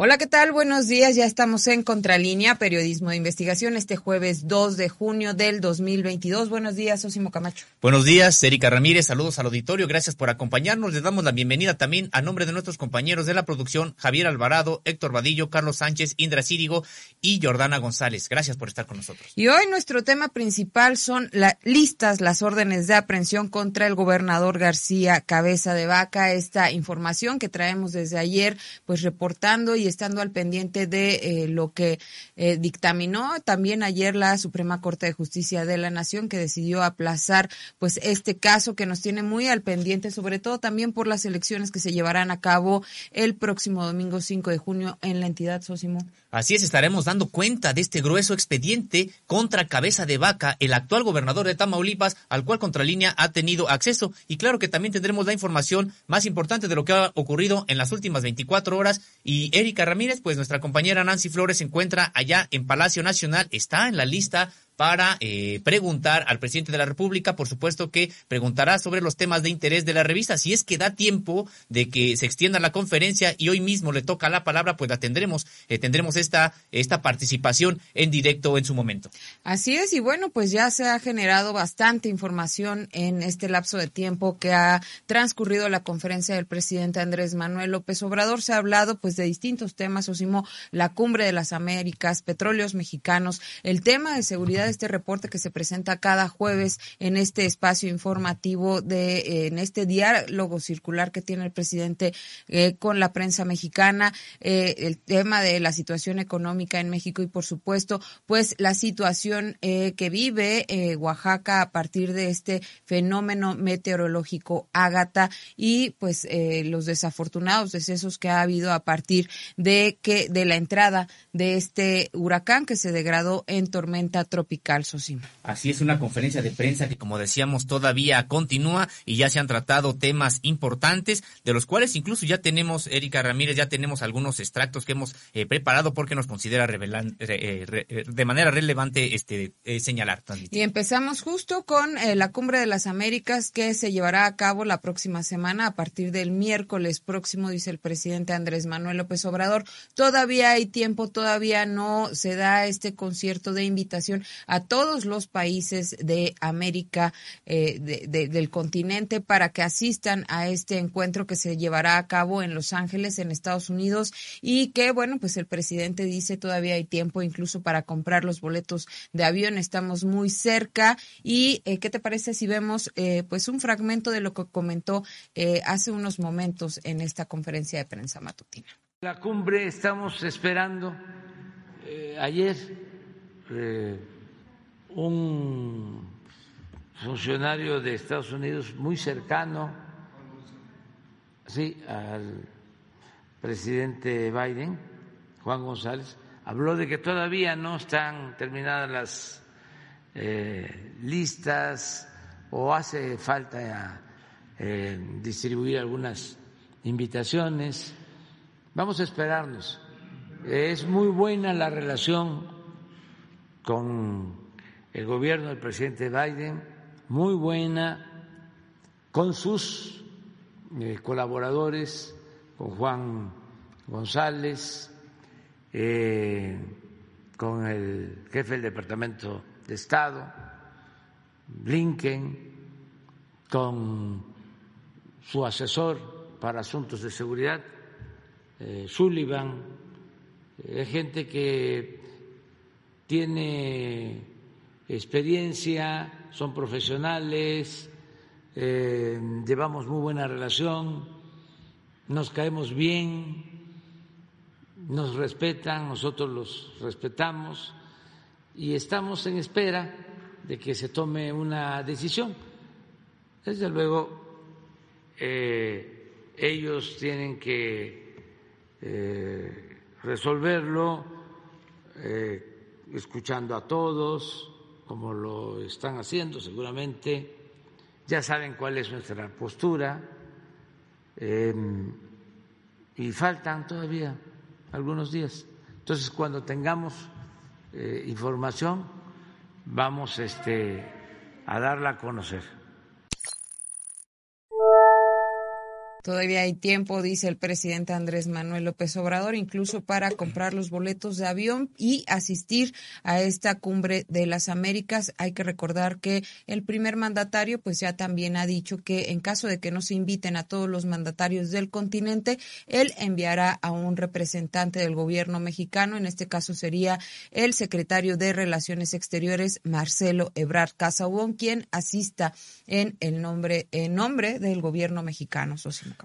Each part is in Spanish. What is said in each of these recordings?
Hola, ¿qué tal? Buenos días. Ya estamos en Contralínea, Periodismo de Investigación, este jueves 2 de junio del 2022. Buenos días, Osimo Camacho. Buenos días, Erika Ramírez. Saludos al auditorio. Gracias por acompañarnos. Les damos la bienvenida también a nombre de nuestros compañeros de la producción, Javier Alvarado, Héctor Vadillo, Carlos Sánchez, Indra Círigo y Jordana González. Gracias por estar con nosotros. Y hoy nuestro tema principal son las listas, las órdenes de aprehensión contra el gobernador García Cabeza de Vaca. Esta información que traemos desde ayer, pues reportando y estando al pendiente de eh, lo que eh, dictaminó también ayer la Suprema Corte de Justicia de la Nación, que decidió aplazar pues este caso que nos tiene muy al pendiente, sobre todo también por las elecciones que se llevarán a cabo el próximo domingo 5 de junio en la entidad Sósimo. Así es, estaremos dando cuenta de este grueso expediente contra Cabeza de Vaca, el actual gobernador de Tamaulipas, al cual Contralínea ha tenido acceso. Y claro que también tendremos la información más importante de lo que ha ocurrido en las últimas 24 horas. Y Erika Ramírez, pues nuestra compañera Nancy Flores se encuentra allá en Palacio Nacional, está en la lista para eh, preguntar al presidente de la República, por supuesto que preguntará sobre los temas de interés de la revista. Si es que da tiempo de que se extienda la conferencia y hoy mismo le toca la palabra, pues la tendremos, eh, tendremos esta, esta participación en directo en su momento. Así es, y bueno, pues ya se ha generado bastante información en este lapso de tiempo que ha transcurrido la conferencia del presidente Andrés Manuel López Obrador. Se ha hablado pues de distintos temas, Osimo, la cumbre de las Américas, petróleos mexicanos, el tema de seguridad este reporte que se presenta cada jueves en este espacio informativo de eh, en este diálogo circular que tiene el presidente eh, con la prensa mexicana, eh, el tema de la situación económica en México y por supuesto, pues la situación que vive Oaxaca a partir de este fenómeno meteorológico Ágata y pues los desafortunados decesos que ha habido a partir de que de la entrada de este huracán que se degradó en tormenta tropical Así es, una conferencia de prensa que, como decíamos, todavía continúa y ya se han tratado temas importantes, de los cuales incluso ya tenemos, Erika Ramírez, ya tenemos algunos extractos que hemos eh, preparado porque nos considera eh, eh, de manera relevante este señalar. Y empezamos justo con la Cumbre de las Américas que se llevará a cabo la próxima semana a partir del miércoles próximo, dice el presidente Andrés Manuel López Obrador. Todavía hay tiempo, todavía no se da este concierto de invitación a todos los países de América, eh, del continente, para que asistan a este encuentro que se llevará a cabo en Los Ángeles, en Estados Unidos, y que, bueno, pues el presidente dice todavía hay tiempo incluso para comprar los boletos de avión, estamos muy cerca. ¿Y eh, qué te parece si vemos, eh, pues, un fragmento de lo que comentó hace unos momentos en esta conferencia de prensa matutina? La cumbre estamos esperando. ayer un funcionario de Estados Unidos muy cercano sí, al presidente Biden, Juan González, habló de que todavía no están terminadas las eh, listas o hace falta eh, distribuir algunas invitaciones. Vamos a esperarnos. Es muy buena la relación con el gobierno del presidente Biden, muy buena, con sus eh, colaboradores, con Juan González, eh, con el jefe del Departamento de Estado, Blinken, con su asesor para asuntos de seguridad, eh, Sullivan, gente que tiene experiencia, son profesionales, eh, llevamos muy buena relación, nos caemos bien, nos respetan, nosotros los respetamos y estamos en espera de que se tome una decisión. Desde luego, eh, ellos tienen que eh, resolverlo escuchando a todos, como lo están haciendo seguramente, ya saben cuál es nuestra postura em, y faltan todavía algunos días. Entonces, cuando tengamos eh, información, vamos este, a darla a conocer. Todavía hay tiempo, dice el presidente Andrés Manuel López Obrador, incluso para comprar los boletos de avión y asistir a esta cumbre de las Américas. Hay que recordar que el primer mandatario, pues ya también ha dicho que en caso de que no se inviten a todos los mandatarios del continente, él enviará a un representante del gobierno mexicano. En este caso sería el secretario de Relaciones Exteriores, Marcelo Ebrard Casaubon, quien asista en el nombre, en nombre del gobierno mexicano.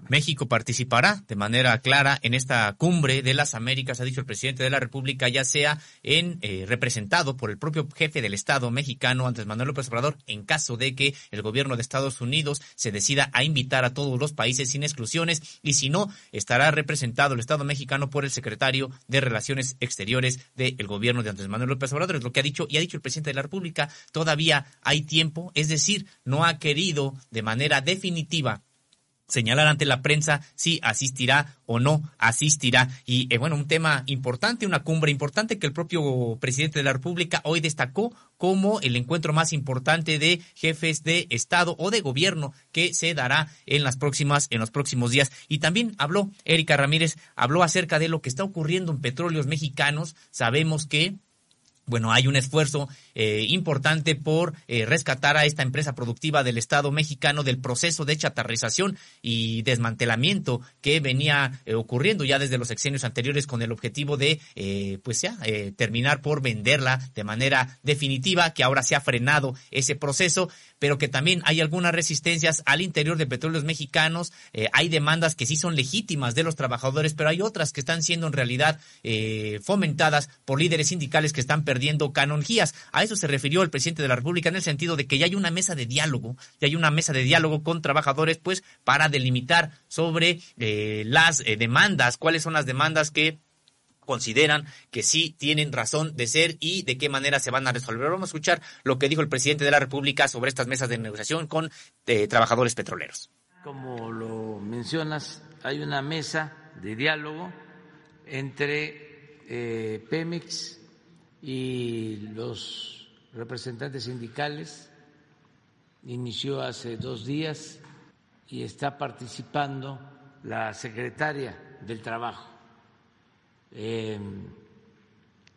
México participará de manera clara en esta cumbre de las Américas, ha dicho el presidente de la República, ya sea en eh, representado por el propio jefe del Estado mexicano, Andrés Manuel López Obrador, en caso de que el gobierno de Estados Unidos se decida a invitar a todos los países sin exclusiones, y si no, estará representado el Estado mexicano por el secretario de Relaciones Exteriores del gobierno de Andrés Manuel López Obrador, es lo que ha dicho y ha dicho el presidente de la República, todavía hay tiempo, es decir, no ha querido de manera definitiva señalar ante la prensa si asistirá o no asistirá. Y eh, bueno, un tema importante, una cumbre importante que el propio presidente de la República hoy destacó como el encuentro más importante de jefes de Estado o de gobierno que se dará en las próximas, en los próximos días. Y también habló, Erika Ramírez, habló acerca de lo que está ocurriendo en petróleos mexicanos. Sabemos que bueno, hay un esfuerzo eh, importante por eh, rescatar a esta empresa productiva del Estado mexicano del proceso de chatarrización y desmantelamiento que venía eh, ocurriendo ya desde los sexenios anteriores con el objetivo de, pues ya, terminar por venderla de manera definitiva, que ahora se ha frenado ese proceso, pero que también hay algunas resistencias al interior de petróleos mexicanos, hay demandas que sí son legítimas de los trabajadores, pero hay otras que están siendo en realidad fomentadas por líderes sindicales que están perdiendo canonjías. A eso se refirió el presidente de la República en el sentido de que ya hay una mesa de diálogo, ya hay una mesa de diálogo con trabajadores, pues, para delimitar sobre eh, las eh, demandas, cuáles son las demandas que consideran que sí tienen razón de ser y de qué manera se van a resolver. Vamos a escuchar lo que dijo el presidente de la República sobre estas mesas de negociación con eh, trabajadores petroleros. Como lo mencionas, hay una mesa de diálogo entre Pemex y los representantes sindicales. Inició hace dos días y está participando la secretaria del Trabajo. Eh,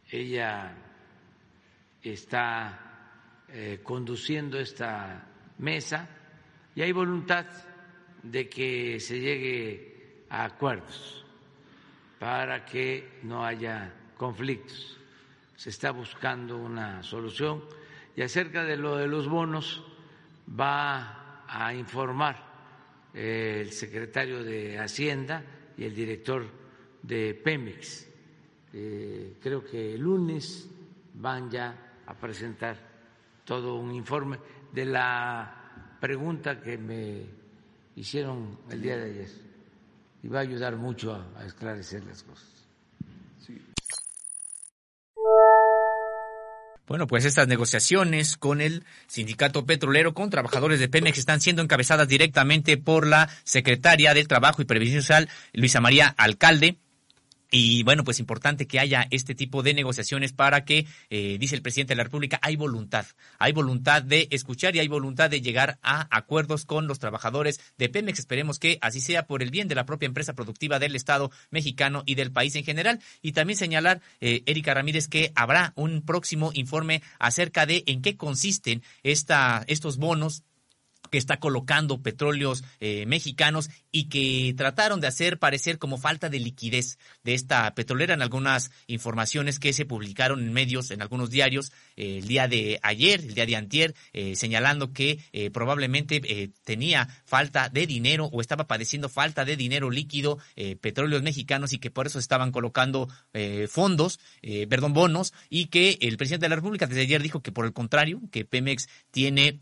ella está eh, conduciendo esta mesa y hay voluntad de que se llegue a acuerdos para que no haya conflictos se está buscando una solución y acerca de lo de los bonos va a informar eh, el secretario de Hacienda y el director de Pemex. Eh, creo que el lunes van ya a presentar todo un informe de la pregunta que me hicieron el día de ayer y va a ayudar mucho a, a esclarecer las cosas. Bueno, pues estas negociaciones con el sindicato petrolero, con trabajadores de Pemex, están siendo encabezadas directamente por la secretaria del Trabajo y Previsión Social, Luisa María Alcalde. Y bueno, pues importante que haya este tipo de negociaciones para que, eh, dice el presidente de la República, hay voluntad, hay voluntad de escuchar y hay voluntad de llegar a acuerdos con los trabajadores de Pemex. Esperemos que así sea por el bien de la propia empresa productiva del Estado mexicano y del país en general. Y también señalar, eh, Erika Ramírez, que habrá un próximo informe acerca de en qué consisten esta, estos bonos que está colocando petróleos eh, mexicanos y que trataron de hacer parecer como falta de liquidez de esta petrolera. En algunas informaciones que se publicaron en medios, en algunos diarios, eh, el día de ayer, el día de antier, eh, señalando que probablemente tenía falta de dinero o estaba padeciendo falta de dinero líquido petróleos mexicanos y que por eso estaban colocando fondos, perdón, bonos y que el presidente de la República desde ayer dijo que por el contrario, que Pemex tiene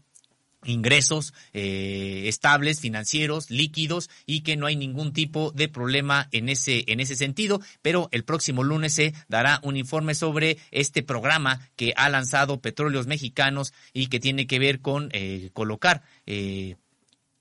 ingresos eh, estables, financieros, líquidos y que no hay ningún tipo de problema en ese, en ese sentido. Pero el próximo lunes se dará un informe sobre este programa que ha lanzado Petróleos Mexicanos y que tiene que ver con eh, colocar eh,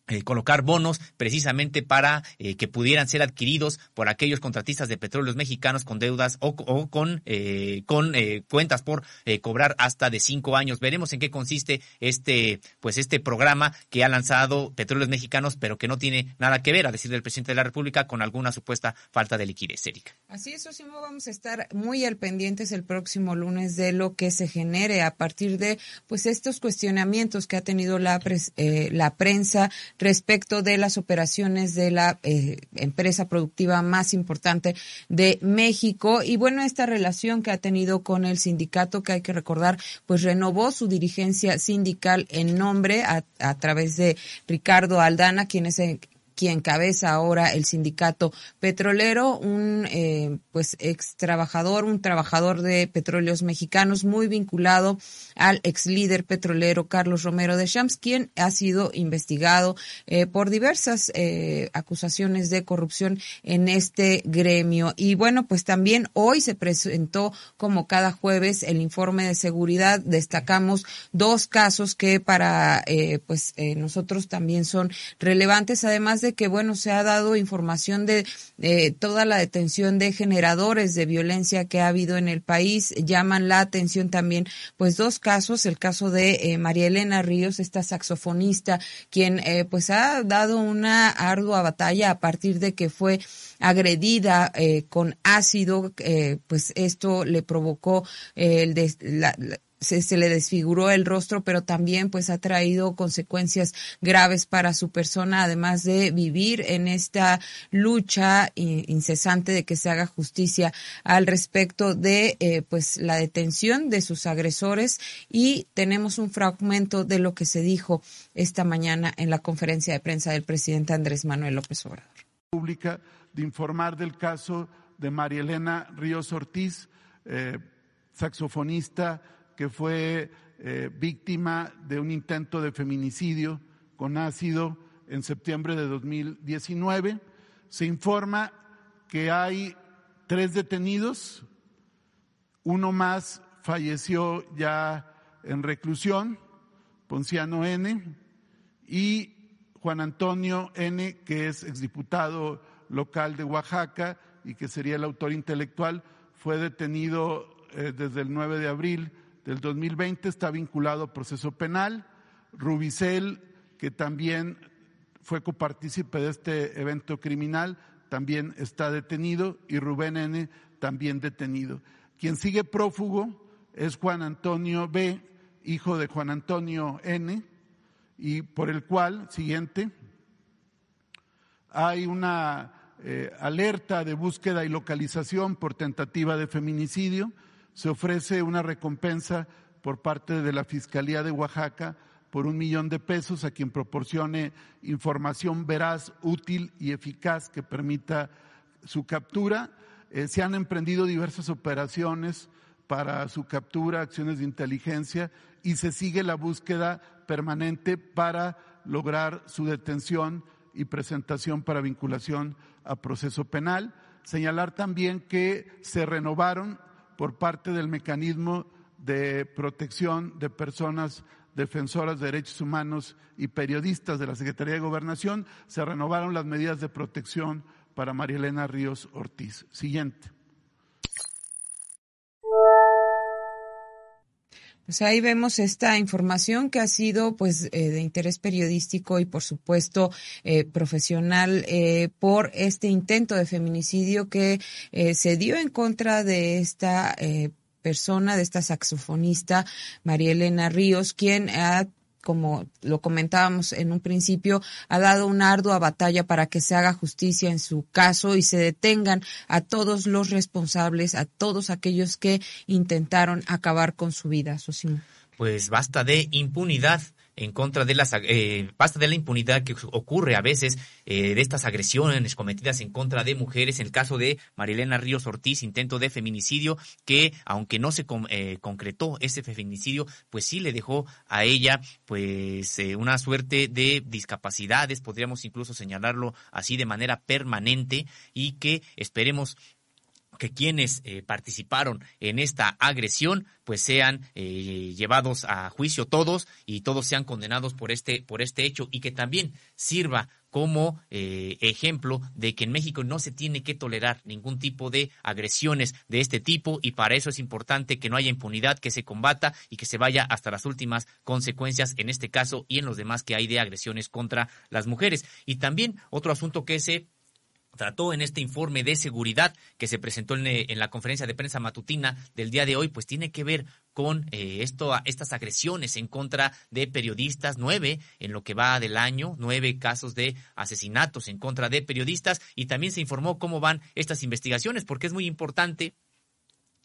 eh, colocar bonos precisamente para eh, que pudieran ser adquiridos por aquellos contratistas de petróleos mexicanos con deudas o, con, eh, con cuentas por cobrar hasta de cinco años. Veremos en qué consiste este, pues este programa que ha lanzado petróleos mexicanos, pero que no tiene nada que ver, a decir del presidente de la República, con alguna supuesta falta de liquidez, Erika. Así es, Osimo, vamos a estar muy al pendientes el próximo lunes de lo que se genere a partir de pues estos cuestionamientos que ha tenido la, la prensa respecto de las operaciones de la eh, empresa productiva más importante de México. Y bueno, esta relación que ha tenido con el sindicato, que hay que recordar, pues renovó su dirigencia sindical en nombre a, a través de Ricardo Aldana, quien es quien cabeza ahora el sindicato petrolero, un eh, pues ex trabajador, un trabajador de petróleos mexicanos muy vinculado al ex líder petrolero Carlos Romero de Champs, quien ha sido investigado eh, por diversas eh, acusaciones de corrupción en este gremio. Y bueno, pues también hoy se presentó, como cada jueves, el informe de seguridad. Destacamos dos casos que para eh, pues nosotros también son relevantes, además de que, bueno, se ha dado información de toda la detención de generadores de violencia que ha habido en el país. Llaman la atención también, pues, dos casos, el caso de eh, María Elena Ríos, esta saxofonista, quien, eh, pues, ha dado una ardua batalla a partir de que fue agredida eh, con ácido, pues esto le provocó el de, la, se, le desfiguró el rostro, pero también pues ha traído consecuencias graves para su persona, además de vivir en esta lucha incesante de que se haga justicia al respecto de eh, pues la detención de sus agresores y tenemos un fragmento de lo que se dijo esta mañana en la conferencia de prensa del presidente Andrés Manuel López Obrador. Pública de informar del caso de María Elena Ríos Ortiz, eh, saxofonista que fue eh, víctima de un intento de feminicidio con ácido en septiembre de 2019. Se informa que hay tres detenidos, uno más falleció ya en reclusión, Ponciano N, y Juan Antonio N, que es exdiputado local de Oaxaca y que sería el autor intelectual, fue detenido eh, desde el 9 de abril del 2020 está vinculado a proceso penal. Rubicel, que también fue copartícipe de este evento criminal, también está detenido y Rubén N. también detenido. Quien sigue prófugo es Juan Antonio B., hijo de Juan Antonio N., y por el cual, siguiente, hay una eh, alerta de búsqueda y localización por tentativa de feminicidio se ofrece una recompensa por parte de la Fiscalía de Oaxaca por un millón de pesos a quien proporcione información veraz, útil y eficaz que permita su captura. Eh, se han emprendido diversas operaciones para su captura, acciones de inteligencia y se sigue la búsqueda permanente para lograr su detención y presentación para vinculación a proceso penal. Señalar también que se renovaron por parte del mecanismo de protección de personas defensoras de derechos humanos y periodistas de la Secretaría de Gobernación, se renovaron las medidas de protección para María Elena Ríos Ortiz. Siguiente. Pues ahí vemos esta información que ha sido pues eh, de interés periodístico y por supuesto eh, profesional eh, por este intento de feminicidio que se dio en contra de esta persona, de esta saxofonista María Elena Ríos, quien ha como lo comentábamos en un principio, ha dado una ardua batalla para que se haga justicia en su caso y se detengan a todos los responsables, a todos aquellos que intentaron acabar con su vida. Sosimo. Pues basta de impunidad en contra de las eh, basta de la impunidad que ocurre a veces eh, de estas agresiones cometidas en contra de mujeres. En el caso de Marilena Ríos Ortiz intento de feminicidio que aunque no se eh, concretó ese feminicidio pues sí le dejó a ella pues eh, una suerte de discapacidades podríamos incluso señalarlo así de manera permanente y que esperemos que quienes eh, participaron en esta agresión pues sean eh, llevados a juicio todos y todos sean condenados por este por este hecho y que también sirva como eh, ejemplo de que en México no se tiene que tolerar ningún tipo de agresiones de este tipo y para eso es importante que no haya impunidad, que se combata y que se vaya hasta las últimas consecuencias en este caso y en los demás que hay de agresiones contra las mujeres. Y también otro asunto que se trató en este informe de seguridad que se presentó en, la conferencia de prensa matutina del día de hoy, pues tiene que ver con eh, esto, estas agresiones en contra de periodistas, nueve en lo que va del año, nueve casos de asesinatos en contra de periodistas y también se informó cómo van estas investigaciones, porque es muy importante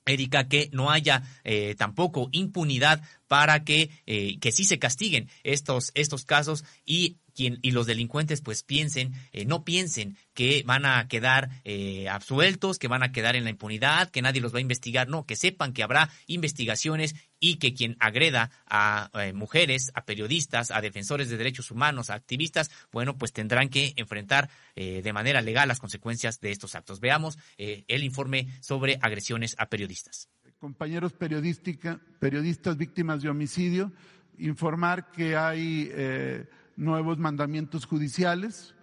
Erika, que no haya eh, tampoco impunidad para que, eh, que sí se castiguen estos, estos casos y y los delincuentes pues piensen, eh, no piensen que van a quedar eh, absueltos, que van a quedar en la impunidad, que nadie los va a investigar, no, que sepan que habrá investigaciones y que quien agreda a eh, mujeres, a periodistas, a defensores de derechos humanos, a activistas, bueno, pues tendrán que enfrentar de manera legal las consecuencias de estos actos. Veamos el informe sobre agresiones a periodistas. Compañeros periodistas víctimas de homicidio, informar que hay nuevos mandamientos judiciales,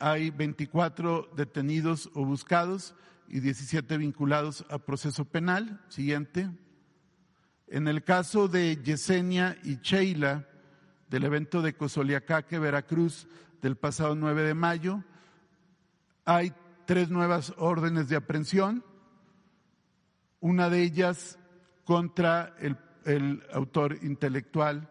hay 24 detenidos o buscados y 17 vinculados a proceso penal. Siguiente. En el caso de Yesenia y Sheila, del evento de Cozoliacaque, Veracruz, del pasado 9 de mayo, hay tres nuevas órdenes de aprehensión, una de ellas contra el, el autor intelectual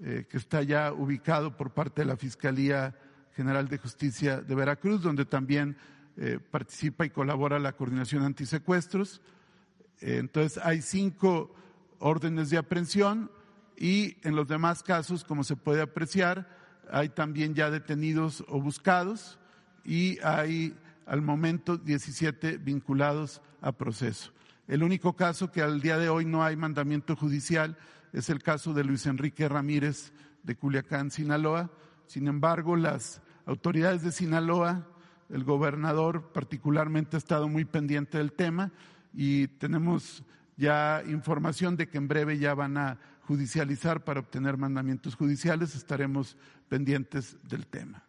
eh, que está ya ubicado por parte de la Fiscalía General de Justicia de Veracruz, donde también eh, participa y colabora la coordinación antisecuestros. Eh, entonces, hay cinco órdenes de aprehensión y en los demás casos, como se puede apreciar, hay también ya detenidos o buscados y hay al momento 17 vinculados a proceso. El único caso que al día de hoy no hay mandamiento judicial es el caso de Luis Enrique Ramírez de Culiacán, Sinaloa. Sin embargo, las autoridades de Sinaloa, el gobernador particularmente ha estado muy pendiente del tema y tenemos ya información de que en breve ya van a judicializar para obtener mandamientos judiciales. Estaremos pendientes del tema.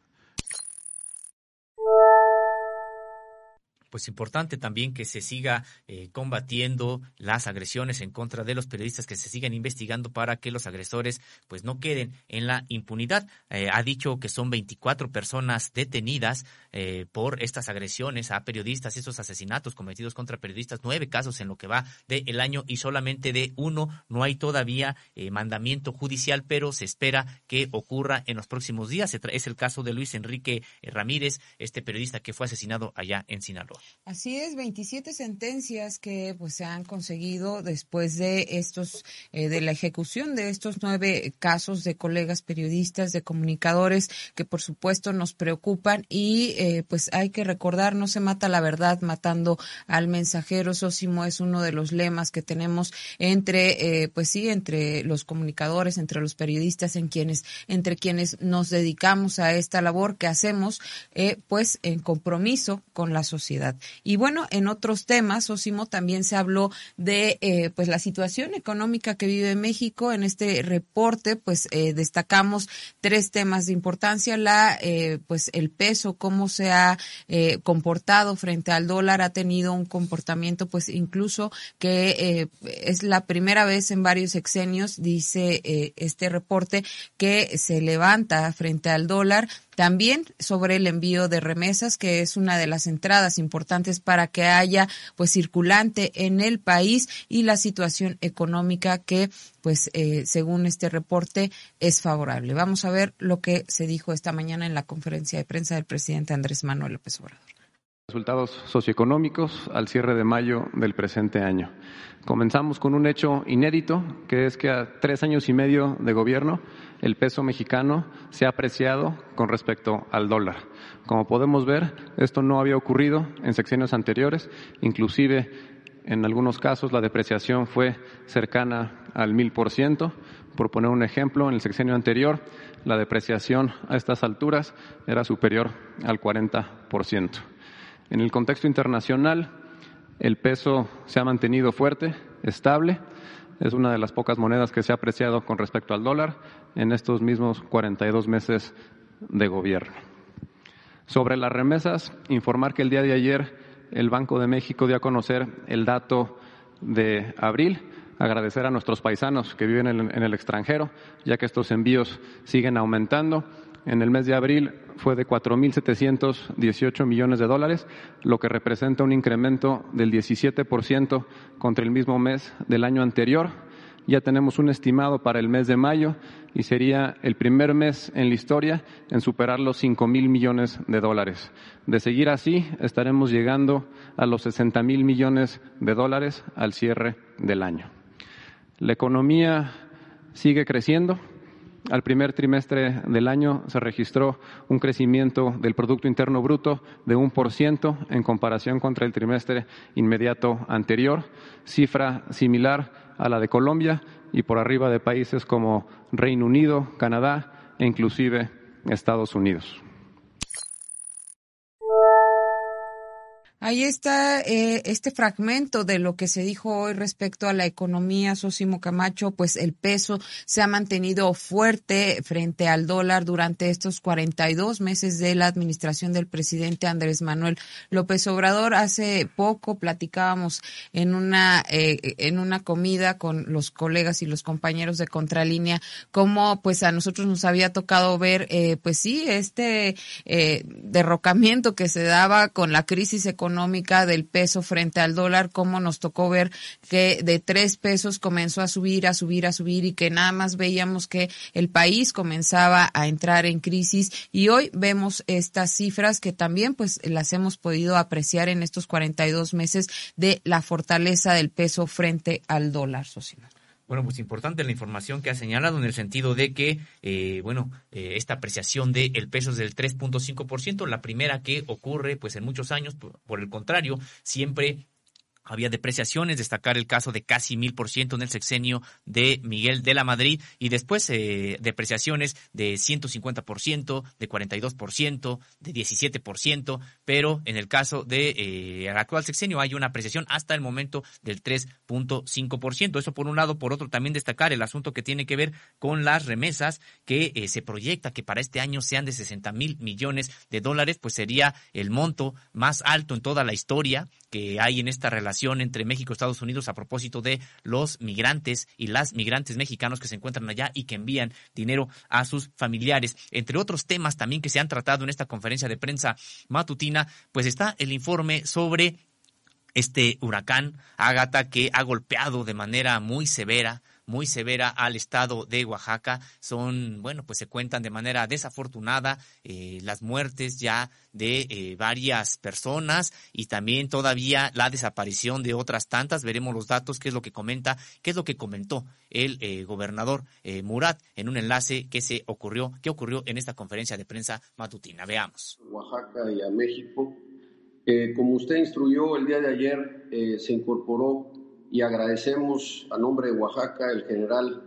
Pues importante también que se siga eh, combatiendo las agresiones en contra de los periodistas, que se sigan investigando para que los agresores pues no queden en la impunidad. Eh, ha dicho que son 24 personas detenidas eh, por estas agresiones a periodistas, estos asesinatos cometidos contra periodistas, nueve casos en lo que va del año y solamente de uno no hay todavía mandamiento judicial, pero se espera que ocurra en los próximos días. Es el caso de Luis Enrique Ramírez, este periodista que fue asesinado allá en Sinaloa. Así es, 27 sentencias que pues se han conseguido después de estos eh, de la ejecución de estos nueve casos de colegas periodistas, de comunicadores que por supuesto nos preocupan y eh, pues hay que recordar no se mata la verdad matando al mensajero. Sósimo es uno de los lemas que tenemos entre eh, pues sí entre los comunicadores, entre los periodistas, en quienes entre quienes nos dedicamos a esta labor que hacemos pues en compromiso con la sociedad. Y bueno, en otros temas, Osimo, también se habló de eh, pues la situación económica que vive México. En este reporte, pues eh, destacamos tres temas de importancia. La, eh, pues el peso, cómo se ha comportado frente al dólar, ha tenido un comportamiento, pues incluso que es la primera vez en varios sexenios, dice este reporte, que se levanta frente al dólar también sobre el envío de remesas, que es una de las entradas importantes para que haya pues circulante en el país y la situación económica que pues eh, según este reporte es favorable. Vamos a ver lo que se dijo esta mañana en la conferencia de prensa del presidente Andrés Manuel López Obrador. Resultados socioeconómicos al cierre de mayo del presente año. Comenzamos con un hecho inédito, que es que a tres años y medio de gobierno el peso mexicano se ha apreciado con respecto al dólar. Como podemos ver, esto no había ocurrido en secciones anteriores, inclusive en algunos casos la depreciación fue cercana al mil por ciento. Por poner un ejemplo, en el sexenio anterior la depreciación a estas alturas era superior al 40 por ciento. En el contexto internacional, el peso se ha mantenido fuerte, estable. Es una de las pocas monedas que se ha apreciado con respecto al dólar en estos mismos 42 meses de gobierno. Sobre las remesas, informar que el día de ayer el Banco de México dio a conocer el dato de abril. Agradecer a nuestros paisanos que viven en el extranjero, ya que estos envíos siguen aumentando. En el mes de abril fue de 4.718 millones de dólares, lo que representa un incremento del 17% contra el mismo mes del año anterior. Ya tenemos un estimado para el mes de mayo y sería el primer mes en la historia en superar los 5 mil millones de dólares. De seguir así, estaremos llegando a los 60 mil millones de dólares al cierre del año. La economía sigue creciendo. Al primer trimestre del año se registró un crecimiento del Producto Interno Bruto de un por ciento en comparación contra el trimestre inmediato anterior, cifra similar a la de Colombia y por arriba de países como Reino Unido, Canadá e inclusive Estados Unidos. Ahí está eh, este fragmento de lo que se dijo hoy respecto a la economía, Sosimo Camacho, pues el peso se ha mantenido fuerte frente al dólar durante estos 42 meses de la administración del presidente Andrés Manuel López Obrador. Hace poco platicábamos en una, eh, en una comida con los colegas y los compañeros de Contralínea cómo pues a nosotros nos había tocado ver, eh, pues sí, este derrocamiento que se daba con la crisis económica económica del peso frente al dólar, como nos tocó ver que de tres pesos comenzó a subir, a subir, a subir y que nada más veíamos que el país comenzaba a entrar en crisis y hoy vemos estas cifras que también pues las hemos podido apreciar en estos 42 meses de la fortaleza del peso frente al dólar. Bueno, pues importante la información que ha señalado en el sentido de que, eh, bueno, eh, esta apreciación del peso es del 3.5%, la primera que ocurre pues en muchos años, por el contrario, siempre había depreciaciones, destacar el caso de casi mil por ciento en el sexenio de Miguel de la Madrid y después eh, depreciaciones de 150 por ciento, de 42 por ciento, de 17 por ciento, pero en el caso de eh, actual sexenio hay una apreciación hasta el momento del 3.5 por ciento. Eso por un lado, por otro también destacar el asunto que tiene que ver con las remesas que eh, se proyecta que para este año sean de 60 mil millones de dólares, pues sería el monto más alto en toda la historia que hay en esta relación entre México y Estados Unidos a propósito de los migrantes y las migrantes mexicanos que se encuentran allá y que envían dinero a sus familiares. Entre otros temas también que se han tratado en esta conferencia de prensa matutina, pues está el informe sobre este huracán Ágata que ha golpeado de manera muy severa muy severa al estado de Oaxaca. Son, bueno, pues se cuentan de manera desafortunada eh, las muertes ya de eh, varias personas y también todavía la desaparición de otras tantas. Veremos los datos, qué es lo que comenta, qué es lo que comentó el eh, gobernador Murat en un enlace que se ocurrió, que ocurrió en esta conferencia de prensa matutina. Veamos. Oaxaca y a México. como usted instruyó el día de ayer, se incorporó y agradecemos a nombre de Oaxaca el general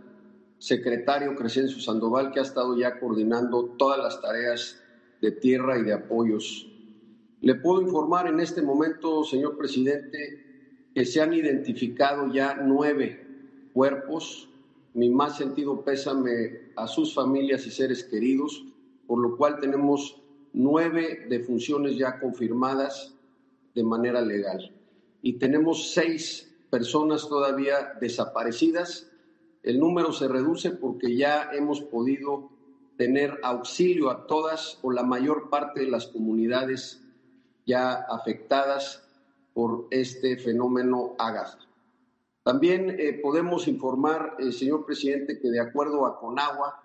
secretario Crescencio Sandoval que ha estado ya coordinando todas las tareas de tierra y de apoyos. Le puedo informar en este momento, señor presidente, que se han identificado ya nueve cuerpos. Mi más sentido pésame a sus familias y seres queridos, por lo cual tenemos nueve defunciones ya confirmadas de manera legal. Y tenemos seis personas todavía desaparecidas. El número se reduce porque ya hemos podido tener auxilio a todas o la mayor parte de las comunidades ya afectadas por este fenómeno Agatha. También eh, podemos informar, eh, señor presidente, que de acuerdo a Conagua,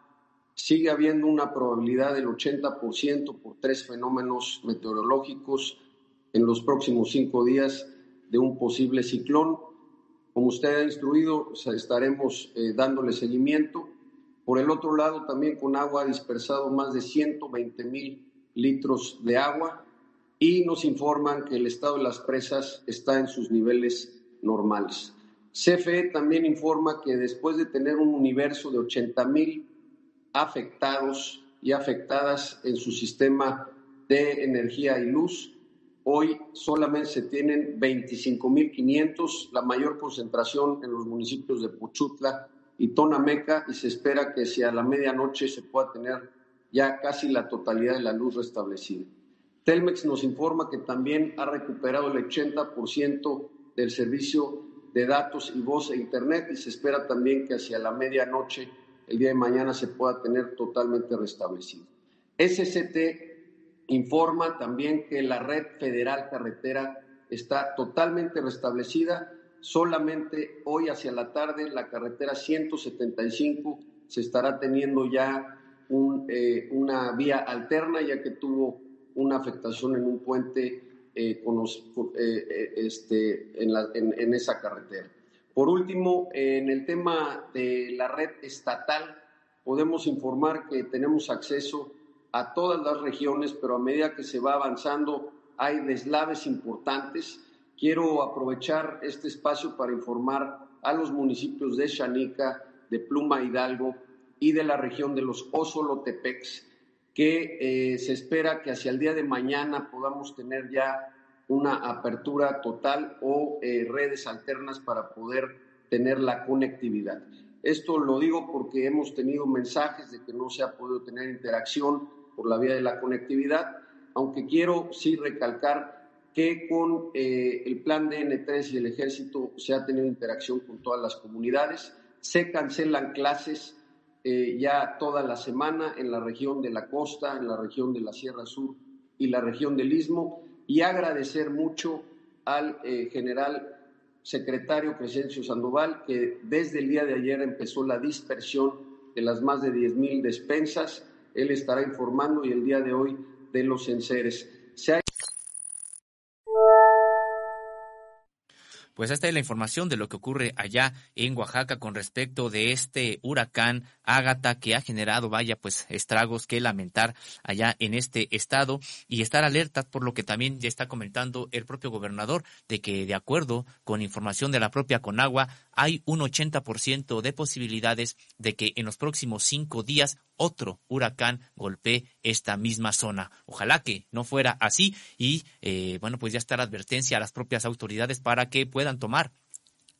sigue habiendo una probabilidad del 80% por tres fenómenos meteorológicos en los próximos cinco días de un posible ciclón como usted ha instruido, estaremos eh, dándole seguimiento. Por el otro lado, también con agua ha dispersado más de 120 mil litros de agua y nos informan que el estado de las presas está en sus niveles normales. CFE también informa que después de tener un universo de 80 mil afectados y afectadas en su sistema de energía y luz, Hoy solamente se tienen 25.500, la mayor concentración en los municipios de Puchutla y Tonameca, y se espera que si a la medianoche se pueda tener ya casi la totalidad de la luz restablecida. Telmex nos informa que también ha recuperado el 80% del servicio de datos y voz e Internet y se espera también que hacia la medianoche, el día de mañana, se pueda tener totalmente restablecido. SCT informa también que la red federal carretera está totalmente restablecida. Solamente hoy hacia la tarde la carretera 175 se estará teniendo ya eh, una vía alterna ya que tuvo una afectación en un puente eh, eh, este, en esa carretera. Por último, en el tema de la red estatal, podemos informar que tenemos acceso a todas las regiones, pero a medida que se va avanzando hay deslaves importantes. Quiero aprovechar este espacio para informar a los municipios de Xanica, de Pluma Hidalgo y de la región de los Osolotepecs que eh, se espera que hacia el día de mañana podamos tener ya una apertura total o eh, redes alternas para poder tener la conectividad. Esto lo digo porque hemos tenido mensajes de que no se ha podido tener interacción por la vía de la conectividad, aunque quiero sí recalcar que con eh, el plan DN3 y el ejército se ha tenido interacción con todas las comunidades, se cancelan clases eh, ya toda la semana en la región de la costa, en la región de la Sierra Sur y la región del Istmo, y agradecer mucho al eh, general secretario Crescencio Sandoval, que desde el día de ayer empezó la dispersión de las más de 10.000 despensas él estará informando y el día de hoy de los enseres. Pues esta es la información de lo que ocurre allá en Oaxaca con respecto de este huracán Ágata que ha generado, vaya, pues estragos que lamentar allá en este estado y estar alertas por lo que también ya está comentando el propio gobernador de que de acuerdo con información de la propia Conagua hay un 80% de posibilidades de que en los próximos cinco días otro huracán golpee esta misma zona. Ojalá que no fuera así y, eh, bueno, pues ya está la advertencia a las propias autoridades para que puedan tomar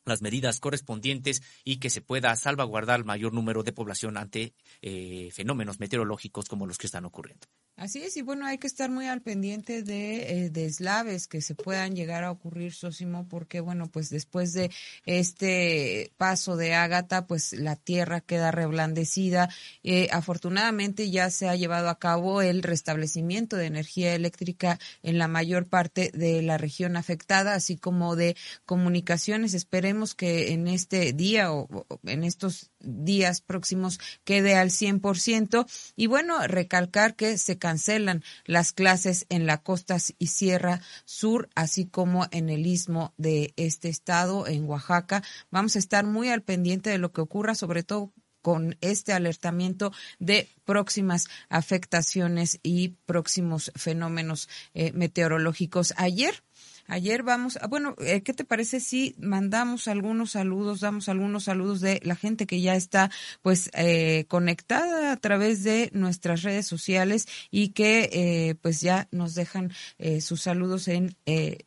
las medidas correspondientes y que se pueda salvaguardar el mayor número de población ante eh, fenómenos meteorológicos como los que están ocurriendo. Así es, y bueno, hay que estar muy al pendiente de eh, deslaves que se puedan llegar a ocurrir, Sósimo, porque bueno, pues después de este paso de Ágata, pues la tierra queda reblandecida. Eh, afortunadamente ya se ha llevado a cabo el restablecimiento de energía eléctrica en la mayor parte de la región afectada, así como de comunicaciones. Esperemos que en este día o, en estos días próximos quede al 100%. Y bueno, recalcar que se cancelan las clases en la costa y Sierra Sur, así como en el istmo de este estado, en Oaxaca. Vamos a estar muy al pendiente de lo que ocurra, sobre todo con este alertamiento de próximas afectaciones y próximos fenómenos eh, meteorológicos. Ayer Ayer vamos, ah, bueno, eh, ¿qué te parece si mandamos algunos saludos, damos algunos saludos de la gente que ya está pues eh, conectada a través de nuestras redes sociales y que eh, pues ya nos dejan sus saludos en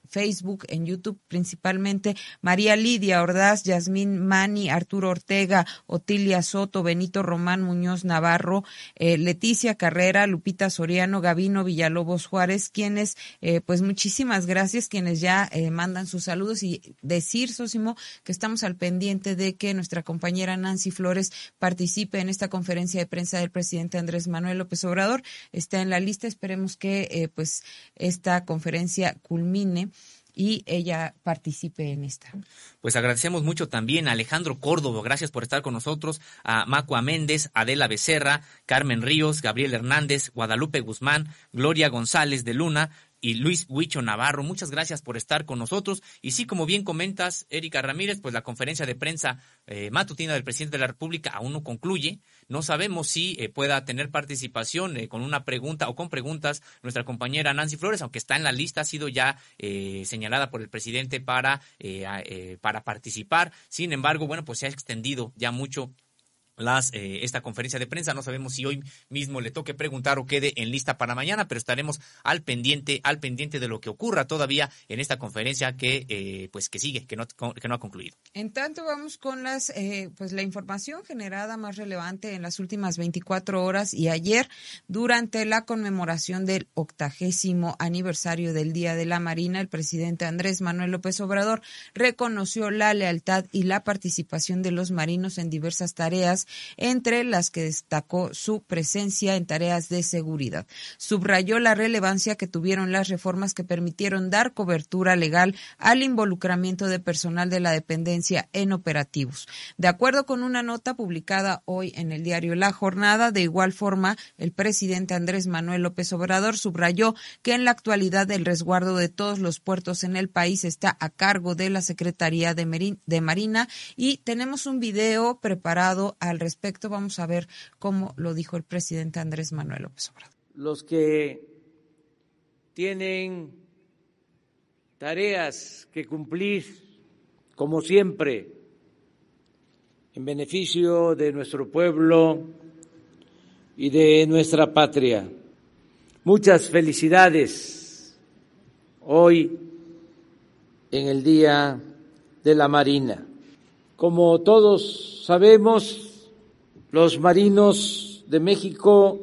Facebook, en YouTube principalmente. María Lidia Ordaz, Yasmín Mani, Arturo Ortega, Otilia Soto, Benito Román Muñoz Navarro, Leticia Carrera, Lupita Soriano, Gavino Villalobos Juárez, quienes pues muchísimas gracias, quienes ya eh, mandan sus saludos y decir, Sosimo, que estamos al pendiente de que nuestra compañera Nancy Flores participe en esta conferencia de prensa del presidente Andrés Manuel López Obrador. Está en la lista, esperemos que eh, pues esta conferencia culmine y ella participe en esta. Pues agradecemos mucho también a Alejandro Córdoba, gracias por estar con nosotros, a Macua Méndez, Adela Becerra, Carmen Ríos, Gabriel Hernández, Guadalupe Guzmán, Gloria González de Luna, y Luis Huicho Navarro. Muchas gracias por estar con nosotros. Y sí, como bien comentas, Erika Ramírez, pues la conferencia de prensa eh, matutina del presidente de la República aún no concluye. No sabemos si eh, pueda tener participación eh, con una pregunta o con preguntas nuestra compañera Nancy Flores, aunque está en la lista, ha sido ya señalada por el presidente para, para participar. Sin embargo, bueno, pues se ha extendido ya mucho las eh, esta conferencia de prensa. No sabemos si hoy mismo le toque preguntar o quede en lista para mañana, pero estaremos al pendiente, al pendiente de lo que ocurra todavía en esta conferencia que eh, pues que sigue, que no, que no ha concluido. En tanto vamos con las eh, pues la información generada más relevante en las últimas 24 horas y ayer durante la conmemoración del octagésimo aniversario del Día de la Marina, el presidente Andrés Manuel López Obrador reconoció la lealtad y la participación de los marinos en diversas tareas entre las que destacó su presencia en tareas de seguridad. Subrayó la relevancia que tuvieron las reformas que permitieron dar cobertura legal al involucramiento de personal de la dependencia en operativos. De acuerdo con una nota publicada hoy en el diario La Jornada, de igual forma, el presidente Andrés Manuel López Obrador subrayó que en la actualidad el resguardo de todos los puertos en el país está a cargo de la Secretaría de, Marina y tenemos un video preparado al respecto. Vamos a ver cómo lo dijo el presidente Andrés Manuel López Obrador. Los que tienen tareas que cumplir, como siempre, en beneficio de nuestro pueblo y de nuestra patria. Muchas felicidades hoy en el Día de la Marina. Como todos sabemos, los marinos de México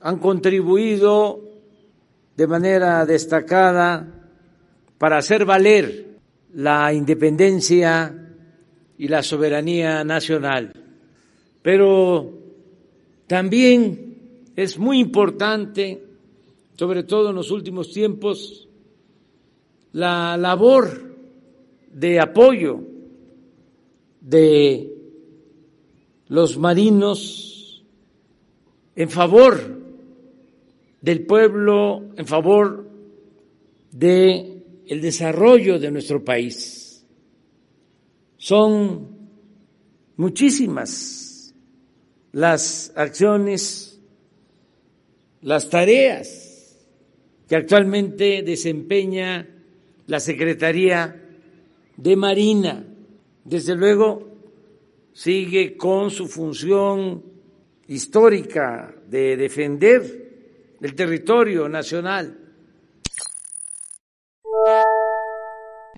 han contribuido de manera destacada para hacer valer la independencia y la soberanía nacional. Pero también es muy importante, sobre todo en los últimos tiempos, la labor de apoyo de los marinos en favor del pueblo, en favor de desarrollo de nuestro país. Son muchísimas las acciones, las tareas que actualmente desempeña la Secretaría de Marina. Desde luego, sigue con su función histórica de defender el territorio nacional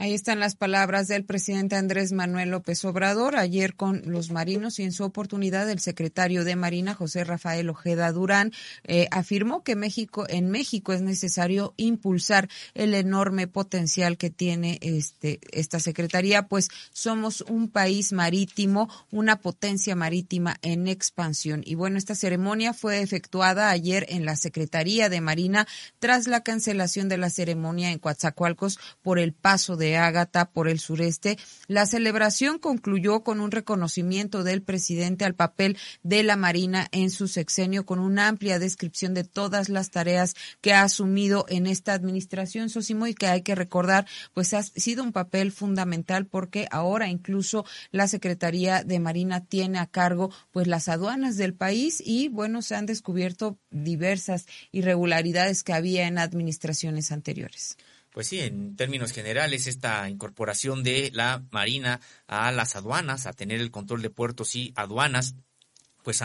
Ahí están las palabras del presidente Andrés Manuel López Obrador ayer con los marinos y en su oportunidad el secretario de Marina José Rafael Ojeda Durán eh, afirmó que México en México es necesario impulsar el enorme potencial que tiene este esta secretaría, pues somos un país marítimo, una potencia marítima en expansión. Y bueno, esta ceremonia fue efectuada ayer en la Secretaría de Marina tras la cancelación de la ceremonia en Coatzacoalcos por el paso de Ágata por el sureste. La celebración concluyó con un reconocimiento del presidente al papel de la Marina en su sexenio, con una amplia descripción de todas las tareas que ha asumido en esta administración, Sosimo, y que hay que recordar, pues ha sido un papel fundamental porque ahora incluso la Secretaría de Marina tiene a cargo pues las aduanas del país y bueno, se han descubierto diversas irregularidades que había en administraciones anteriores. Pues sí, en términos generales, esta incorporación de la Marina a las aduanas, a tener el control de puertos y aduanas, pues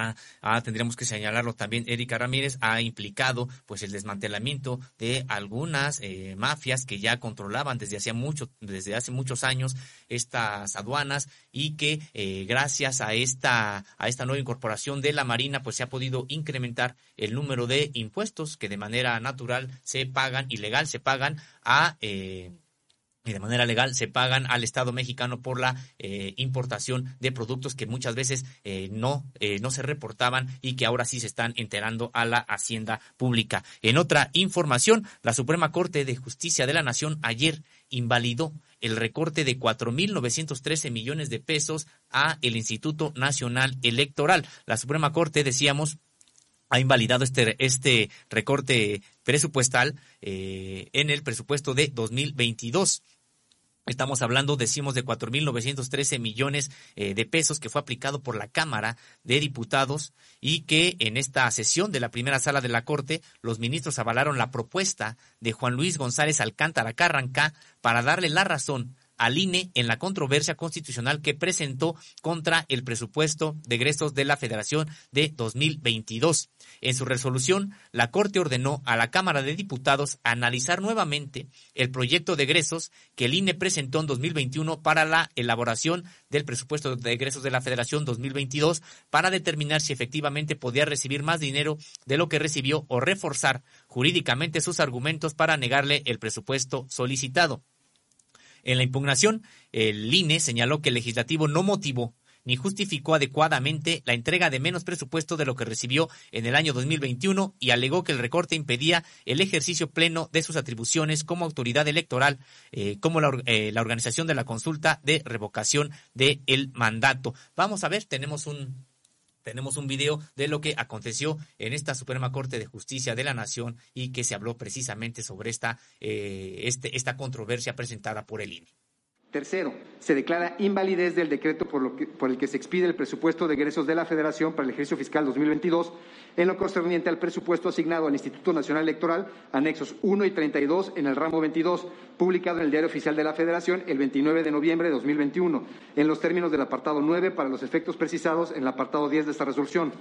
tendríamos que señalarlo también, Erika Ramírez ha implicado pues el desmantelamiento de algunas eh, mafias que ya controlaban desde hace mucho, desde hace muchos años estas aduanas y que eh, gracias a esta, a esta nueva incorporación de la Marina pues se ha podido incrementar el número de impuestos que de manera natural se pagan y legal se pagan a eh, y de manera legal se pagan al Estado mexicano por la eh, importación de productos que muchas veces eh, no, eh, no se reportaban y que ahora sí se están enterando a la hacienda pública. En otra información, la Suprema Corte de Justicia de la Nación ayer invalidó el recorte de 4.913 millones de pesos a el Instituto Nacional Electoral. La Suprema Corte, decíamos, ha invalidado este, este recorte presupuestal en el presupuesto de 2022. Estamos hablando, decimos, de 4.913 millones eh, de pesos que fue aplicado por la Cámara de Diputados y que en esta sesión de la primera sala de la Corte los ministros avalaron la propuesta de Juan Luis González Alcántara Carranca para darle la razón al INE en la controversia constitucional que presentó contra el presupuesto de egresos de la Federación de 2022. En su resolución, la Corte ordenó a la Cámara de Diputados analizar nuevamente el proyecto de egresos que el INE presentó en 2021 para la elaboración del presupuesto de egresos de la Federación 2022 para determinar si efectivamente podía recibir más dinero de lo que recibió o reforzar jurídicamente sus argumentos para negarle el presupuesto solicitado. En la impugnación, el INE señaló que el legislativo no motivó ni justificó adecuadamente la entrega de menos presupuesto de lo que recibió en el año 2021 y alegó que el recorte impedía el ejercicio pleno de sus atribuciones como autoridad electoral, eh, como eh, la, organización de la consulta de revocación del el mandato. Vamos a ver, tenemos un tenemos un video de lo que aconteció en esta Suprema Corte de Justicia de la Nación y que se habló precisamente sobre esta, eh, este, esta controversia presentada por el INE. Tercero, se declara invalidez del decreto por, el que se expide el presupuesto de egresos de la Federación para el ejercicio fiscal 2022 en lo concerniente al presupuesto asignado al Instituto Nacional Electoral, anexos 1 y 32 en el ramo 22, publicado en el Diario Oficial de la Federación el 29 de noviembre de 2021, en los términos del apartado 9 para los efectos precisados en el apartado 10 de esta resolución.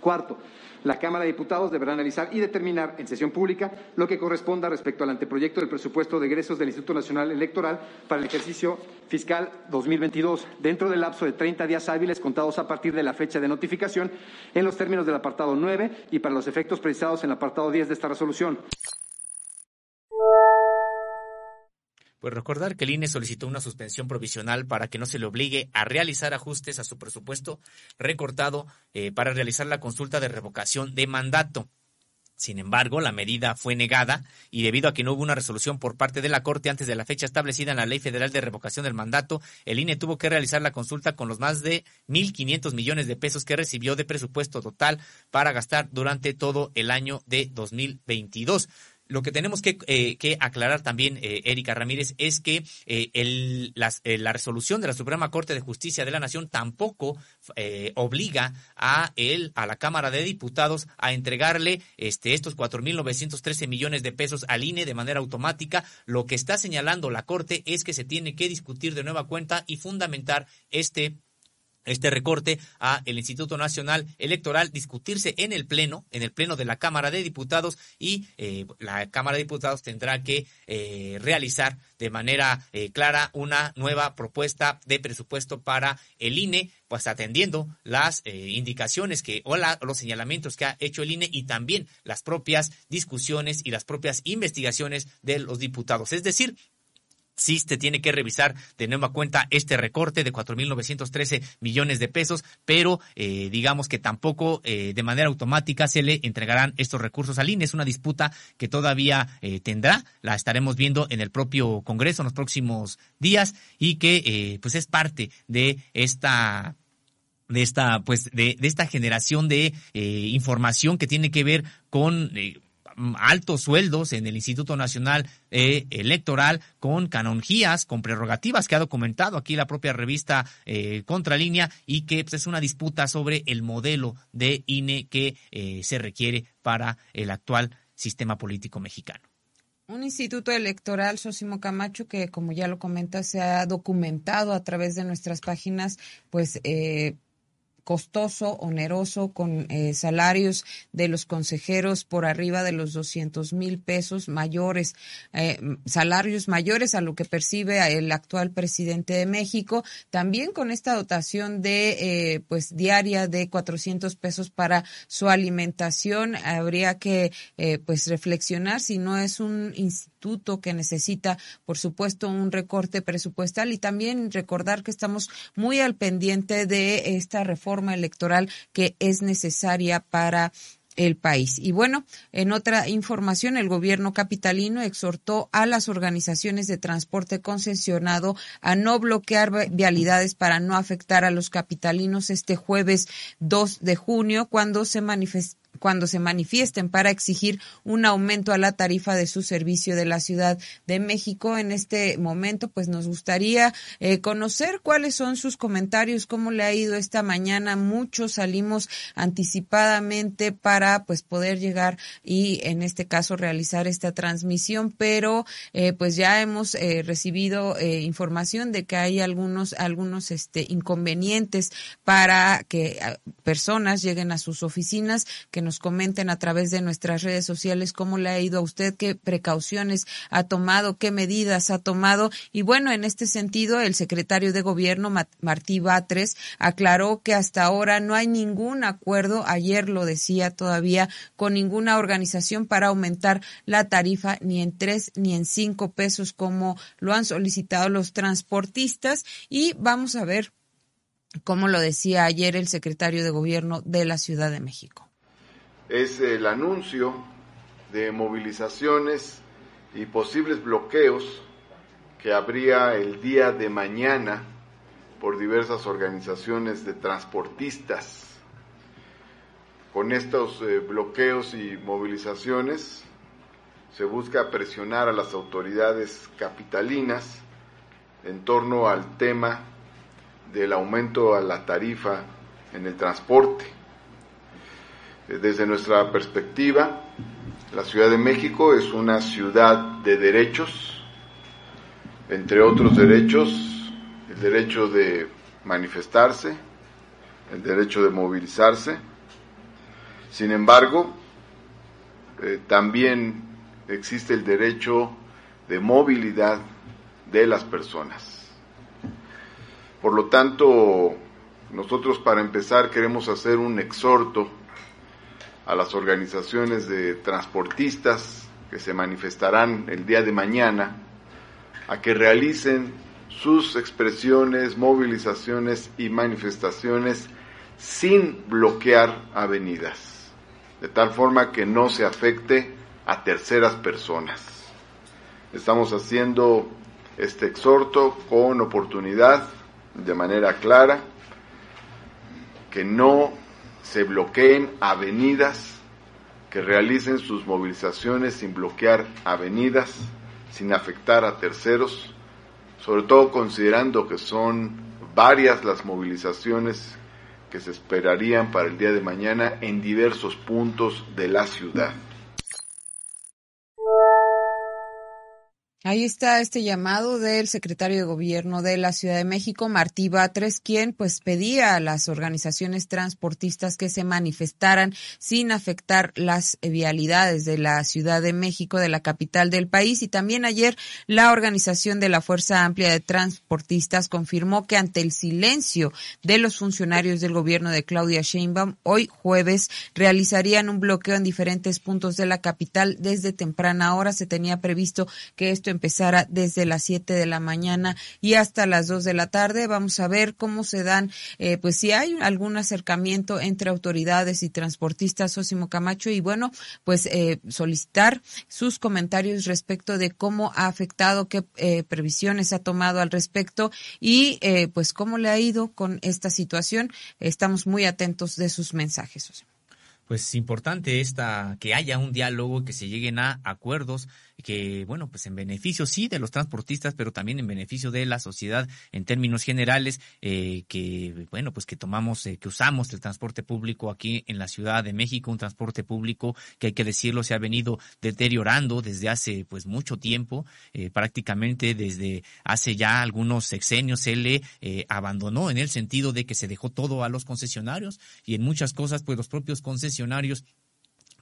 Cuarto, la Cámara de Diputados deberá analizar y determinar en sesión pública lo que corresponda respecto al anteproyecto del presupuesto de egresos del Instituto Nacional Electoral para el ejercicio fiscal 2022, dentro del lapso de 30 días hábiles contados a partir de la fecha de notificación, en los términos del apartado 9 y para los efectos precisados en el apartado 10 de esta resolución. Pues recordar que el INE solicitó una suspensión provisional para que no se le obligue a realizar ajustes a su presupuesto recortado eh, para realizar la consulta de revocación de mandato. Sin embargo, la medida fue negada y debido a que no hubo una resolución por parte de la Corte antes de la fecha establecida en la Ley Federal de Revocación del Mandato, el INE tuvo que realizar la consulta con los más de 1.500 millones de pesos que recibió de presupuesto total para gastar durante todo el año de 2022. Lo que tenemos que, eh, aclarar también, eh, Erika Ramírez, es que eh, el, la resolución de la Suprema Corte de Justicia de la Nación tampoco obliga a a la Cámara de Diputados, a entregarle este, estos 4.913 millones de pesos al INE de manera automática. Lo que está señalando la Corte es que se tiene que discutir de nueva cuenta y fundamentar este este recorte a el Instituto Nacional Electoral discutirse en el pleno, en el pleno de la Cámara de Diputados y eh, la Cámara de Diputados tendrá que eh, realizar de manera eh, clara una nueva propuesta de presupuesto para el INE, pues atendiendo las indicaciones que o los señalamientos que ha hecho el INE y también las propias discusiones y las propias investigaciones de los diputados. Es decir, sí se tiene que revisar de nueva cuenta este recorte de 4.913 millones de pesos, pero eh, digamos que tampoco eh, de manera automática se le entregarán estos recursos al INE. Es una disputa que todavía eh, tendrá, la estaremos viendo en el propio Congreso en los próximos días y que pues es parte de esta de esta pues de, de esta generación de información que tiene que ver con altos sueldos en el Instituto Nacional eh, Electoral con canonjías, con prerrogativas que ha documentado aquí la propia revista eh, Contralínea y que pues, es una disputa sobre el modelo de INE que eh, se requiere para el actual sistema político mexicano. Un instituto electoral, Sosimo Camacho, que como ya lo comenta, se ha documentado a través de nuestras páginas, pues eh, costoso, oneroso, con eh, salarios de los consejeros por arriba de los 200 mil pesos mayores, eh, salarios mayores a lo que percibe el actual presidente de México, también con esta dotación de eh, pues diaria de 400 pesos para su alimentación, habría que pues reflexionar si no es un que necesita, por supuesto, un recorte presupuestal y también recordar que estamos muy al pendiente de esta reforma electoral que es necesaria para el país. Y bueno, en otra información, el gobierno capitalino exhortó a las organizaciones de transporte concesionado a no bloquear vialidades para no afectar a los capitalinos este jueves 2 de junio, cuando se cuando se manifiesten para exigir un aumento a la tarifa de su servicio de la Ciudad de México. En este momento, pues nos gustaría eh, conocer cuáles son sus comentarios, cómo le ha ido esta mañana. Muchos salimos anticipadamente para pues poder llegar y en este caso realizar esta transmisión, pero eh, pues ya hemos eh, recibido eh, información de que hay algunos algunos este inconvenientes para que ah, personas lleguen a sus oficinas que nos comenten a través de nuestras redes sociales cómo le ha ido a usted, qué precauciones ha tomado, qué medidas ha tomado. Y bueno, en este sentido, el secretario de Gobierno, Martí Batres, aclaró que hasta ahora no hay ningún acuerdo, ayer lo decía todavía, con ninguna organización para aumentar la tarifa ni en tres ni en cinco pesos como lo han solicitado los transportistas. Y vamos a ver como lo decía ayer el secretario de Gobierno de la Ciudad de México es el anuncio de movilizaciones y posibles bloqueos que habría el día de mañana por diversas organizaciones de transportistas. Con estos eh, bloqueos y movilizaciones se busca presionar a las autoridades capitalinas en torno al tema del aumento a la tarifa en el transporte desde nuestra perspectiva, la Ciudad de México es una ciudad de derechos, entre otros derechos, el derecho de manifestarse, el derecho de movilizarse. Sin embargo, eh, también existe el derecho de movilidad de las personas. Por lo tanto, nosotros para empezar queremos hacer un exhorto a las organizaciones de transportistas que se manifestarán el día de mañana a que realicen sus expresiones, movilizaciones y manifestaciones sin bloquear avenidas, de tal forma que no se afecte a terceras personas. Estamos haciendo este exhorto con oportunidad, de manera clara, que no se bloqueen avenidas, que realicen sus movilizaciones sin bloquear avenidas, sin afectar a terceros, sobre todo considerando que son varias las movilizaciones que se esperarían para el día de mañana en diversos puntos de la ciudad. Ahí está este llamado del secretario de Gobierno de la Ciudad de México, Martí Batres, quien pues pedía a las organizaciones transportistas que se manifestaran sin afectar las vialidades de la Ciudad de México, de la capital del país. Y también ayer la organización de la Fuerza Amplia de Transportistas confirmó que ante el silencio de los funcionarios del gobierno de Claudia Sheinbaum, hoy jueves realizarían un bloqueo en diferentes puntos de la capital desde temprana hora. Se tenía previsto que esto empezara desde las 7 de la mañana y hasta las 2 de la tarde. Vamos a ver cómo se dan, eh, pues si hay algún acercamiento entre autoridades y transportistas, Sosimo Camacho, y bueno, pues eh, solicitar sus comentarios respecto de cómo ha afectado, qué eh, previsiones ha tomado al respecto y pues cómo le ha ido con esta situación. Estamos muy atentos de sus mensajes. Pues es importante esta que haya un diálogo, que se lleguen a acuerdos que, bueno, pues en beneficio sí de los transportistas, pero también en beneficio de la sociedad en términos generales, eh, que, bueno, pues que tomamos, eh, que usamos el transporte público aquí en la Ciudad de México, un transporte público que hay que decirlo se ha venido deteriorando desde hace pues mucho tiempo, eh, prácticamente desde hace ya algunos sexenios se le abandonó en el sentido de que se dejó todo a los concesionarios y en muchas cosas pues los propios concesionarios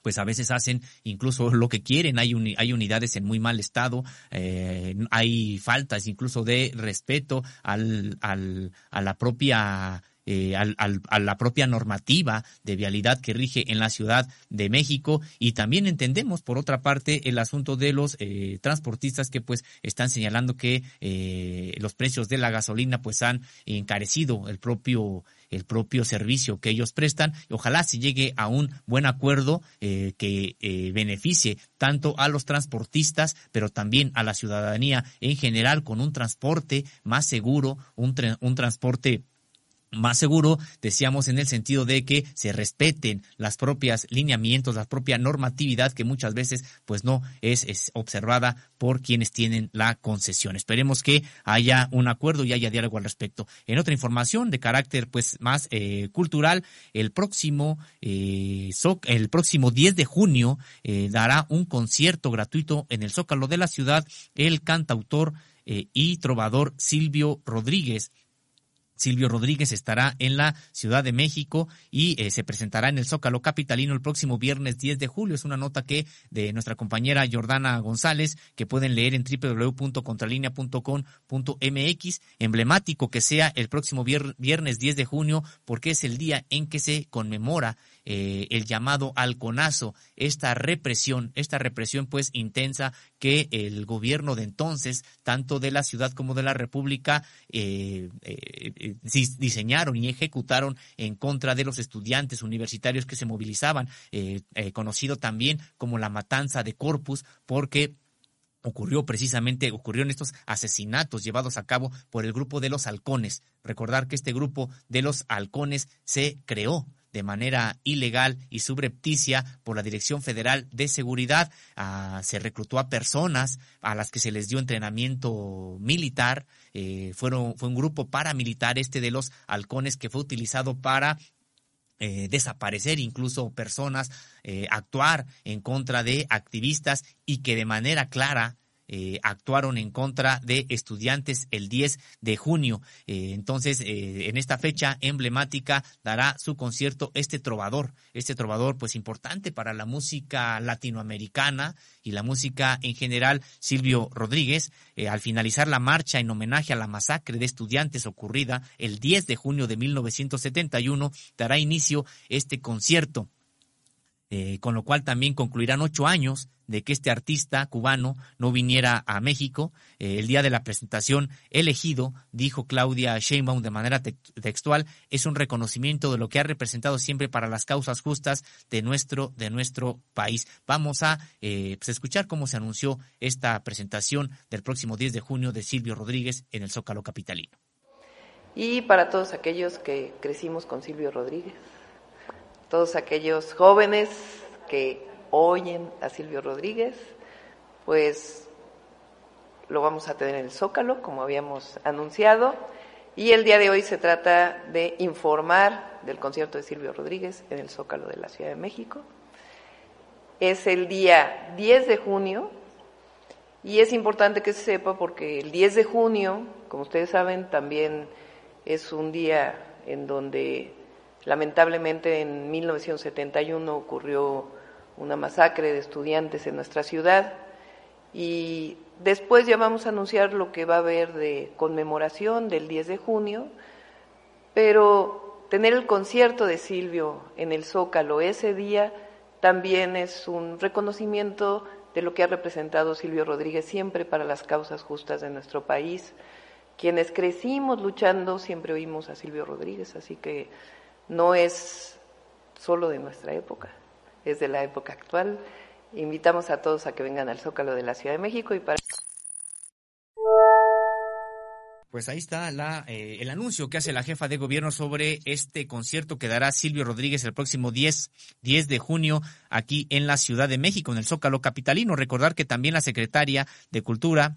pues a veces hacen incluso lo que quieren, hay, hay unidades en muy mal estado, eh, hay faltas incluso de respeto al, al, a la propia eh, al, a la propia normativa de vialidad que rige en la Ciudad de México. Y también entendemos por otra parte el asunto de los eh, transportistas que pues están señalando que eh, los precios de la gasolina pues han encarecido. El propio el propio servicio que ellos prestan. Ojalá se llegue a un buen acuerdo eh, que eh, beneficie tanto a los transportistas, pero también a la ciudadanía en general con un transporte más seguro, un, un transporte más seguro, decíamos en el sentido de que se respeten las propias lineamientos, la propia normatividad que muchas veces pues no es, observada por quienes tienen la concesión. Esperemos que haya un acuerdo y haya diálogo al respecto. En otra información de carácter pues más eh, cultural, el próximo eh, el próximo 10 de junio eh, dará un concierto gratuito en el Zócalo de la ciudad el cantautor eh, y trovador Silvio Rodríguez Silvio Rodríguez estará en la Ciudad de México y eh, se presentará en el Zócalo Capitalino el próximo viernes 10 de julio. Es una nota que de nuestra compañera Jordana González que pueden leer en www.contralinea.com.mx. Emblemático que sea el próximo viernes 10 de junio porque es el día en que se conmemora eh, el llamado halconazo, esta represión, esta represión pues intensa que el gobierno de entonces, tanto de la ciudad como de la República, eh, eh, diseñaron y ejecutaron en contra de los estudiantes universitarios que se movilizaban, conocido también como la matanza de Corpus, porque ocurrió precisamente, ocurrió en estos asesinatos llevados a cabo por el grupo de los halcones. Recordar que este grupo de los halcones se creó de manera ilegal y subrepticia por la Dirección Federal de Seguridad. Ah, se reclutó a personas a las que se les dio entrenamiento militar. Eh, fueron, fue un grupo paramilitar este de los halcones que fue utilizado para eh, desaparecer incluso personas, eh, actuar en contra de activistas y que de manera clara eh, actuaron en contra de estudiantes el 10 de junio. Eh, entonces, eh, en esta fecha emblemática dará su concierto este trovador, este trovador pues importante para la música latinoamericana y la música en general, Silvio Rodríguez, al finalizar la marcha en homenaje a la masacre de estudiantes ocurrida el 10 de junio de 1971, dará inicio este concierto. Con lo cual también concluirán ocho años de que este artista cubano no viniera a México. Eh, el día de la presentación elegido, dijo Claudia Sheinbaum de manera textual, es un reconocimiento de lo que ha representado siempre para las causas justas de nuestro, de nuestro país. Vamos a eh, pues, escuchar cómo se anunció esta presentación del próximo 10 de junio de Silvio Rodríguez en el Zócalo Capitalino. Y para todos aquellos que crecimos con Silvio Rodríguez, todos aquellos jóvenes que oyen a Silvio Rodríguez, pues lo vamos a tener en el Zócalo, como habíamos anunciado, y el día de hoy se trata de informar del concierto de Silvio Rodríguez en el Zócalo de la Ciudad de México. Es el día 10 de junio y es importante que se sepa porque el 10 de junio, como ustedes saben, también es un día en donde lamentablemente en 1971 ocurrió una masacre de estudiantes en nuestra ciudad y después ya vamos a anunciar lo que va a haber de conmemoración del 10 de junio, pero tener el concierto de Silvio en el Zócalo ese día también es un reconocimiento de lo que ha representado Silvio Rodríguez siempre para las causas justas de nuestro país. Quienes crecimos luchando siempre oímos a Silvio Rodríguez, así que no es solo de nuestra época es de la época actual. Invitamos a todos a que vengan al Zócalo de la Ciudad de México y para pues ahí está la, eh, el anuncio que hace la jefa de gobierno sobre este concierto que dará Silvio Rodríguez el próximo 10, 10 de junio aquí en la Ciudad de México, en el Zócalo Capitalino. Recordar que también la secretaria de Cultura,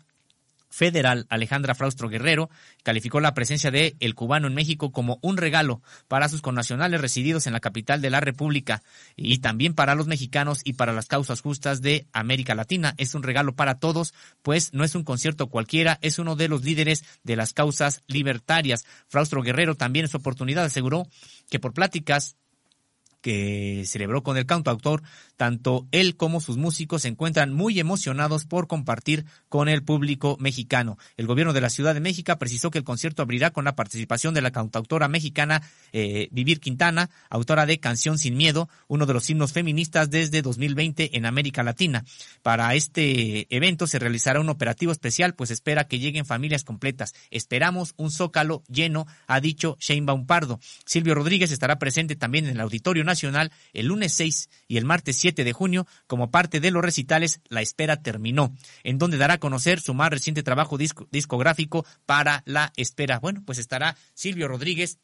federal Alejandra Fraustro Guerrero calificó la presencia de el cubano en México como un regalo para sus connacionales resididos en la capital de la República y también para los mexicanos y para las causas justas de América Latina. Es un regalo para todos, pues no es un concierto cualquiera, es uno de los líderes de las causas libertarias. Fraustro Guerrero también en su oportunidad aseguró que por pláticas que celebró con el cantautor, tanto él como sus músicos se encuentran muy emocionados por compartir con el público mexicano. El gobierno de la Ciudad de México precisó que el concierto abrirá con la participación de la cantautora mexicana eh, Vivir Quintana, autora de Canción sin Miedo, uno de los himnos feministas desde 2020 en América Latina. Para este evento se realizará un operativo especial, pues espera que lleguen familias completas. Esperamos un zócalo lleno, ha dicho Sheinbaum Pardo. Silvio Rodríguez estará presente también en el Auditorio Nacional el lunes 6 y el martes 7 de junio como parte de los recitales La Espera Terminó, en donde dará a conocer su más reciente trabajo discográfico para La Espera. Bueno, pues estará Silvio Rodríguez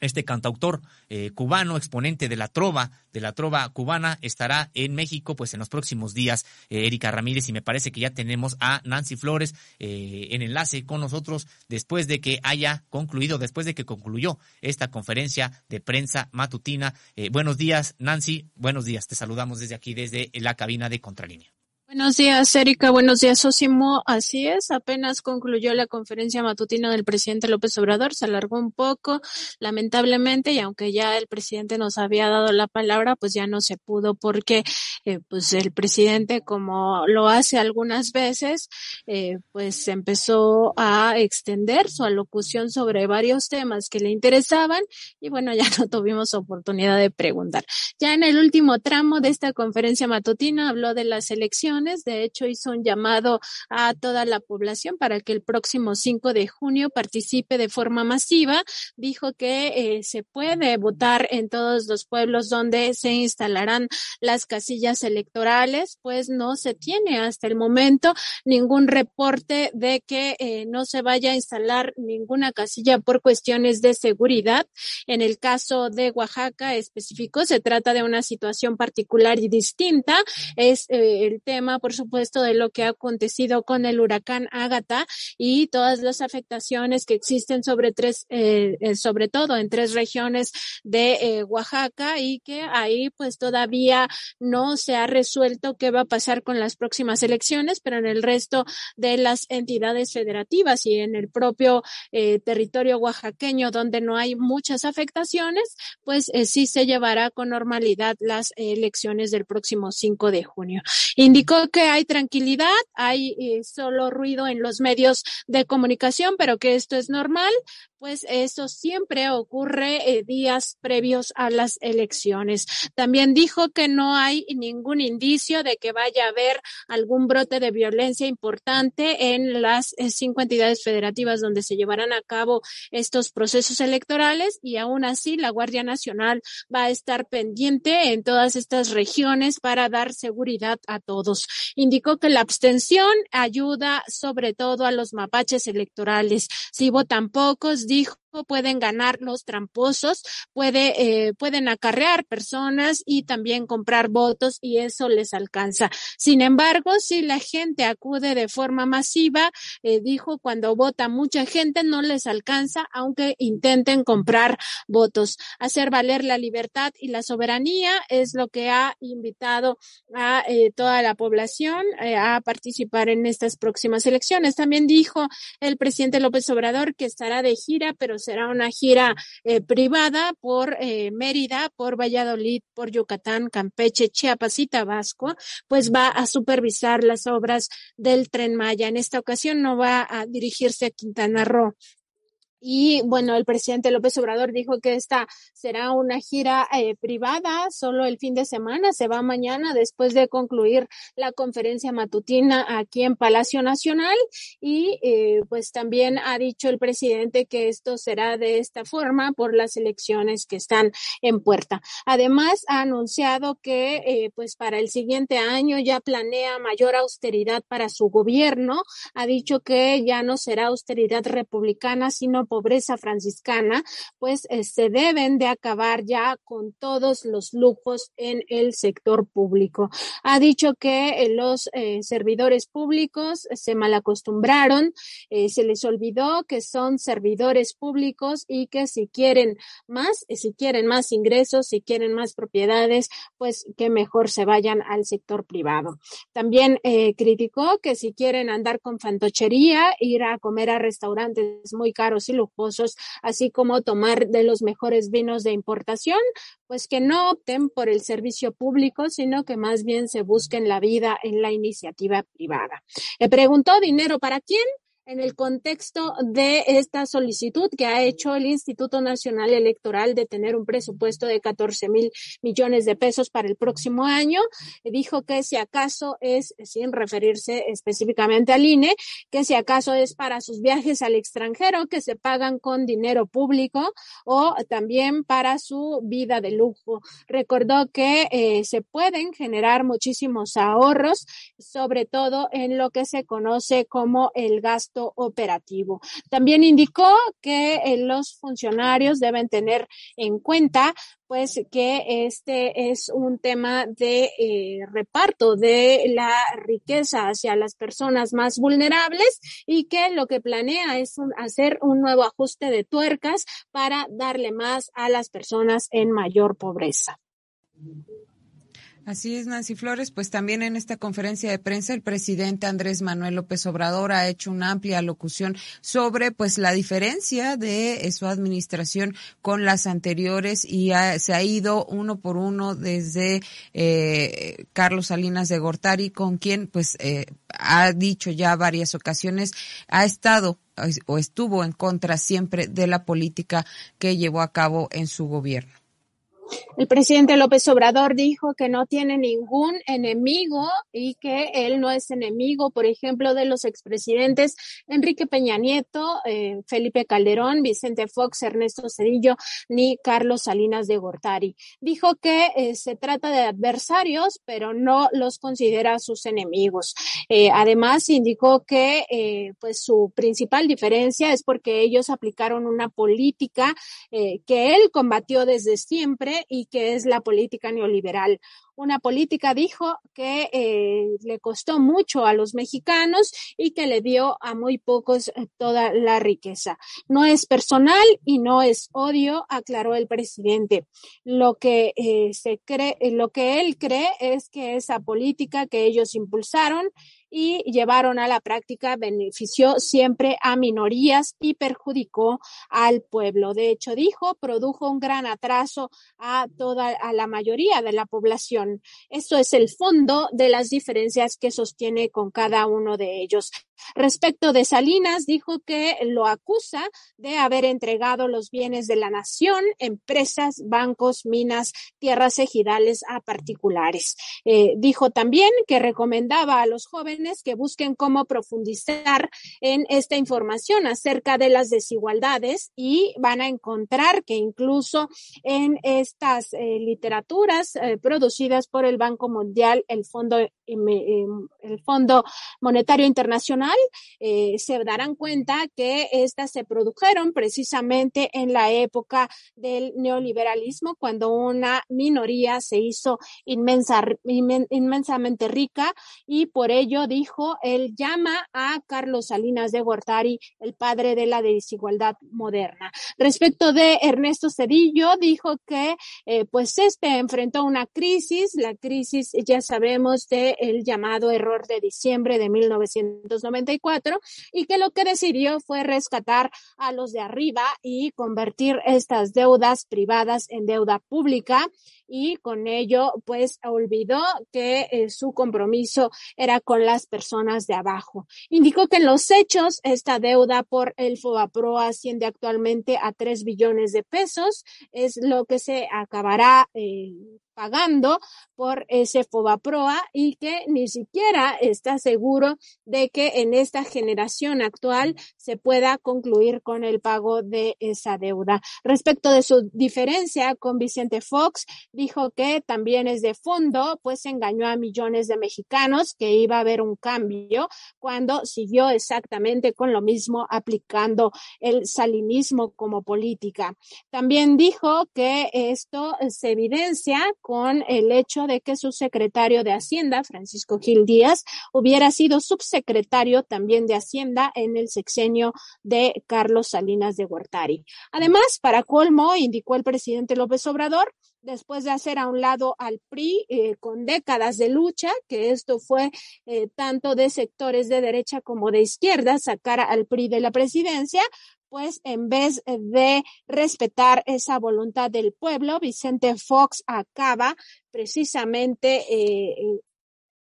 este cantautor eh, cubano, exponente de la trova, de la trova cubana, estará en México pues en los próximos días, eh, Erika Ramírez, y me parece que ya tenemos a Nancy Flores eh, en enlace con nosotros después de que haya concluido, después de que concluyó esta conferencia de prensa matutina. buenos días, Nancy, buenos días, te saludamos desde aquí, desde la cabina de Contralínea. Buenos días, Erika. Buenos días, Osimo. Así es, apenas concluyó la conferencia matutina del presidente López Obrador. Se alargó un poco, lamentablemente, y aunque ya el presidente nos había dado la palabra, pues ya no se pudo porque, eh, pues el presidente, como lo hace algunas veces, eh, pues empezó a extender su alocución sobre varios temas que le interesaban y bueno, ya no tuvimos oportunidad de preguntar. Ya en el último tramo de esta conferencia matutina habló de las elecciones de hecho, hizo un llamado a toda la población para que el próximo 5 de junio participe de forma masiva. Dijo que eh, se puede votar en todos los pueblos donde se instalarán las casillas electorales, pues no se tiene hasta el momento ningún reporte de que eh, no se vaya a instalar ninguna casilla por cuestiones de seguridad. En el caso de Oaxaca específico, se trata de una situación particular y distinta. Es eh, el tema por supuesto, de lo que ha acontecido con el huracán Ágata y todas las afectaciones que existen sobre tres, eh, eh, sobre todo en tres regiones de eh, Oaxaca y que ahí pues todavía no se ha resuelto qué va a pasar con las próximas elecciones, pero en el resto de las entidades federativas y en el propio territorio oaxaqueño donde no hay muchas afectaciones, pues sí se llevará con normalidad las elecciones del próximo 5 de junio. Indicó que hay tranquilidad, hay eh, solo ruido en los medios de comunicación, pero que esto es normal, pues eso siempre ocurre eh, días previos a las elecciones. También dijo que no hay ningún indicio de que vaya a haber algún brote de violencia importante en las eh, cinco entidades federativas donde se llevarán a cabo estos procesos electorales y aún así la Guardia Nacional va a estar pendiente en todas estas regiones para dar seguridad a todos. Indicó que la abstención ayuda sobre todo a los mapaches electorales. Si votan pocos, dijo pueden ganar los tramposos, puede, eh, pueden acarrear personas y también comprar votos y eso les alcanza. Sin embargo, si la gente acude de forma masiva, eh, dijo, cuando vota mucha gente no les alcanza, aunque intenten comprar votos. Hacer valer la libertad y la soberanía es lo que ha invitado a eh, toda la población a participar en estas próximas elecciones. También dijo el presidente López Obrador que estará de gira, pero será una gira eh, privada por eh, Mérida, por Valladolid, por Yucatán, Campeche, Chiapas y Tabasco, pues va a supervisar las obras del tren Maya. En esta ocasión no va a dirigirse a Quintana Roo. Y bueno, el presidente López Obrador dijo que esta será una gira eh, privada solo el fin de semana, se va mañana después de concluir la conferencia matutina aquí en Palacio Nacional y eh, pues también ha dicho el presidente que esto será de esta forma por las elecciones que están en puerta. Además, ha anunciado que eh, pues para el siguiente año ya planea mayor austeridad para su gobierno, ha dicho que ya no será austeridad republicana, sino pobreza franciscana, pues eh, se deben de acabar ya con todos los lujos en el sector público. Ha dicho que eh, los eh, servidores públicos se malacostumbraron, se les olvidó que son servidores públicos y que si quieren más, si quieren más ingresos, si quieren más propiedades, pues que mejor se vayan al sector privado. También criticó que si quieren andar con fantochería, ir a comer a restaurantes muy caros y lujosos, así como tomar de los mejores vinos de importación, pues que no opten por el servicio público, sino que más bien se busquen la vida en la iniciativa privada. Le preguntó dinero para quién en el contexto de esta solicitud que ha hecho el Instituto Nacional Electoral de tener un presupuesto de 14 mil millones de pesos para el próximo año, dijo que si acaso es, sin referirse específicamente al INE, que si acaso es para sus viajes al extranjero que se pagan con dinero público o también para su vida de lujo. Recordó que eh, se pueden generar muchísimos ahorros, sobre todo en lo que se conoce como el gasto operativo. También indicó que eh, los funcionarios deben tener en cuenta pues que este es un tema de eh, reparto de la riqueza hacia las personas más vulnerables y que lo que planea es hacer un nuevo ajuste de tuercas para darle más a las personas en mayor pobreza. Así es, Nancy Flores. Pues también en esta conferencia de prensa el presidente Andrés Manuel López Obrador ha hecho una amplia locución sobre pues la diferencia de su administración con las anteriores y se ha ido uno por uno desde eh, Carlos Salinas de Gortari, con quien pues eh, ha dicho ya varias ocasiones ha estado o estuvo en contra siempre de la política que llevó a cabo en su gobierno. El presidente López Obrador dijo que no tiene ningún enemigo y que él no es enemigo, por ejemplo, de los expresidentes Enrique Peña Nieto, eh, Felipe Calderón, Vicente Fox, Ernesto Cedillo, ni Carlos Salinas de Gortari. Dijo que eh, se trata de adversarios, pero no los considera sus enemigos. Eh, además, indicó que pues su principal diferencia es porque ellos aplicaron una política que él combatió desde siempre y que es la política neoliberal una política, dijo, que eh, le costó mucho a los mexicanos y que le dio a muy pocos eh, toda la riqueza. No es personal y no es odio, aclaró el presidente. Lo que eh, se cree, lo que él cree es que esa política que ellos impulsaron y llevaron a la práctica benefició siempre a minorías y perjudicó al pueblo. De hecho, dijo, produjo un gran atraso a toda a la mayoría de la población esto es el fondo de las diferencias que sostiene con cada uno de ellos. Respecto de Salinas, dijo que lo acusa de haber entregado los bienes de la nación, empresas, bancos, minas, tierras ejidales a particulares. Eh, dijo también que recomendaba a los jóvenes que busquen cómo profundizar en esta información acerca de las desigualdades y van a encontrar que incluso en estas eh, literaturas eh, producidas por el Banco Mundial, el Fondo, el Fondo Monetario Internacional, eh, se darán cuenta que estas se produjeron precisamente en la época del neoliberalismo, cuando una minoría se hizo inmensa, inmensamente rica y por ello dijo, él llama a Carlos Salinas de Gortari, el padre de la desigualdad moderna. Respecto de Ernesto Cedillo, dijo que eh, pues este enfrentó una crisis, la crisis ya sabemos del el llamado error de diciembre de 1990 y que lo que decidió fue rescatar a los de arriba y convertir estas deudas privadas en deuda pública y con ello pues olvidó que eh, su compromiso era con las personas de abajo. Indicó que en los hechos esta deuda por el FOBAPRO asciende actualmente a 3 billones de pesos, es lo que se acabará eh, pagando por ese FOBAPROA y que ni siquiera está seguro de que en esta generación actual se pueda concluir con el pago de esa deuda. Respecto de su diferencia con Vicente Fox, dijo que también es de fondo, pues engañó a millones de mexicanos que iba a haber un cambio cuando siguió exactamente con lo mismo aplicando el salinismo como política. También dijo que esto se evidencia con el hecho de que su secretario de Hacienda, Francisco Gil Díaz, hubiera sido subsecretario también de Hacienda en el sexenio de Carlos Salinas de Gortari. Además, para colmo, indicó el presidente López Obrador, después de hacer a un lado al PRI eh, con décadas de lucha, que esto fue eh, tanto de sectores de derecha como de izquierda, sacar al PRI de la presidencia, pues en vez de respetar esa voluntad del pueblo, Vicente Fox acaba precisamente eh, eh,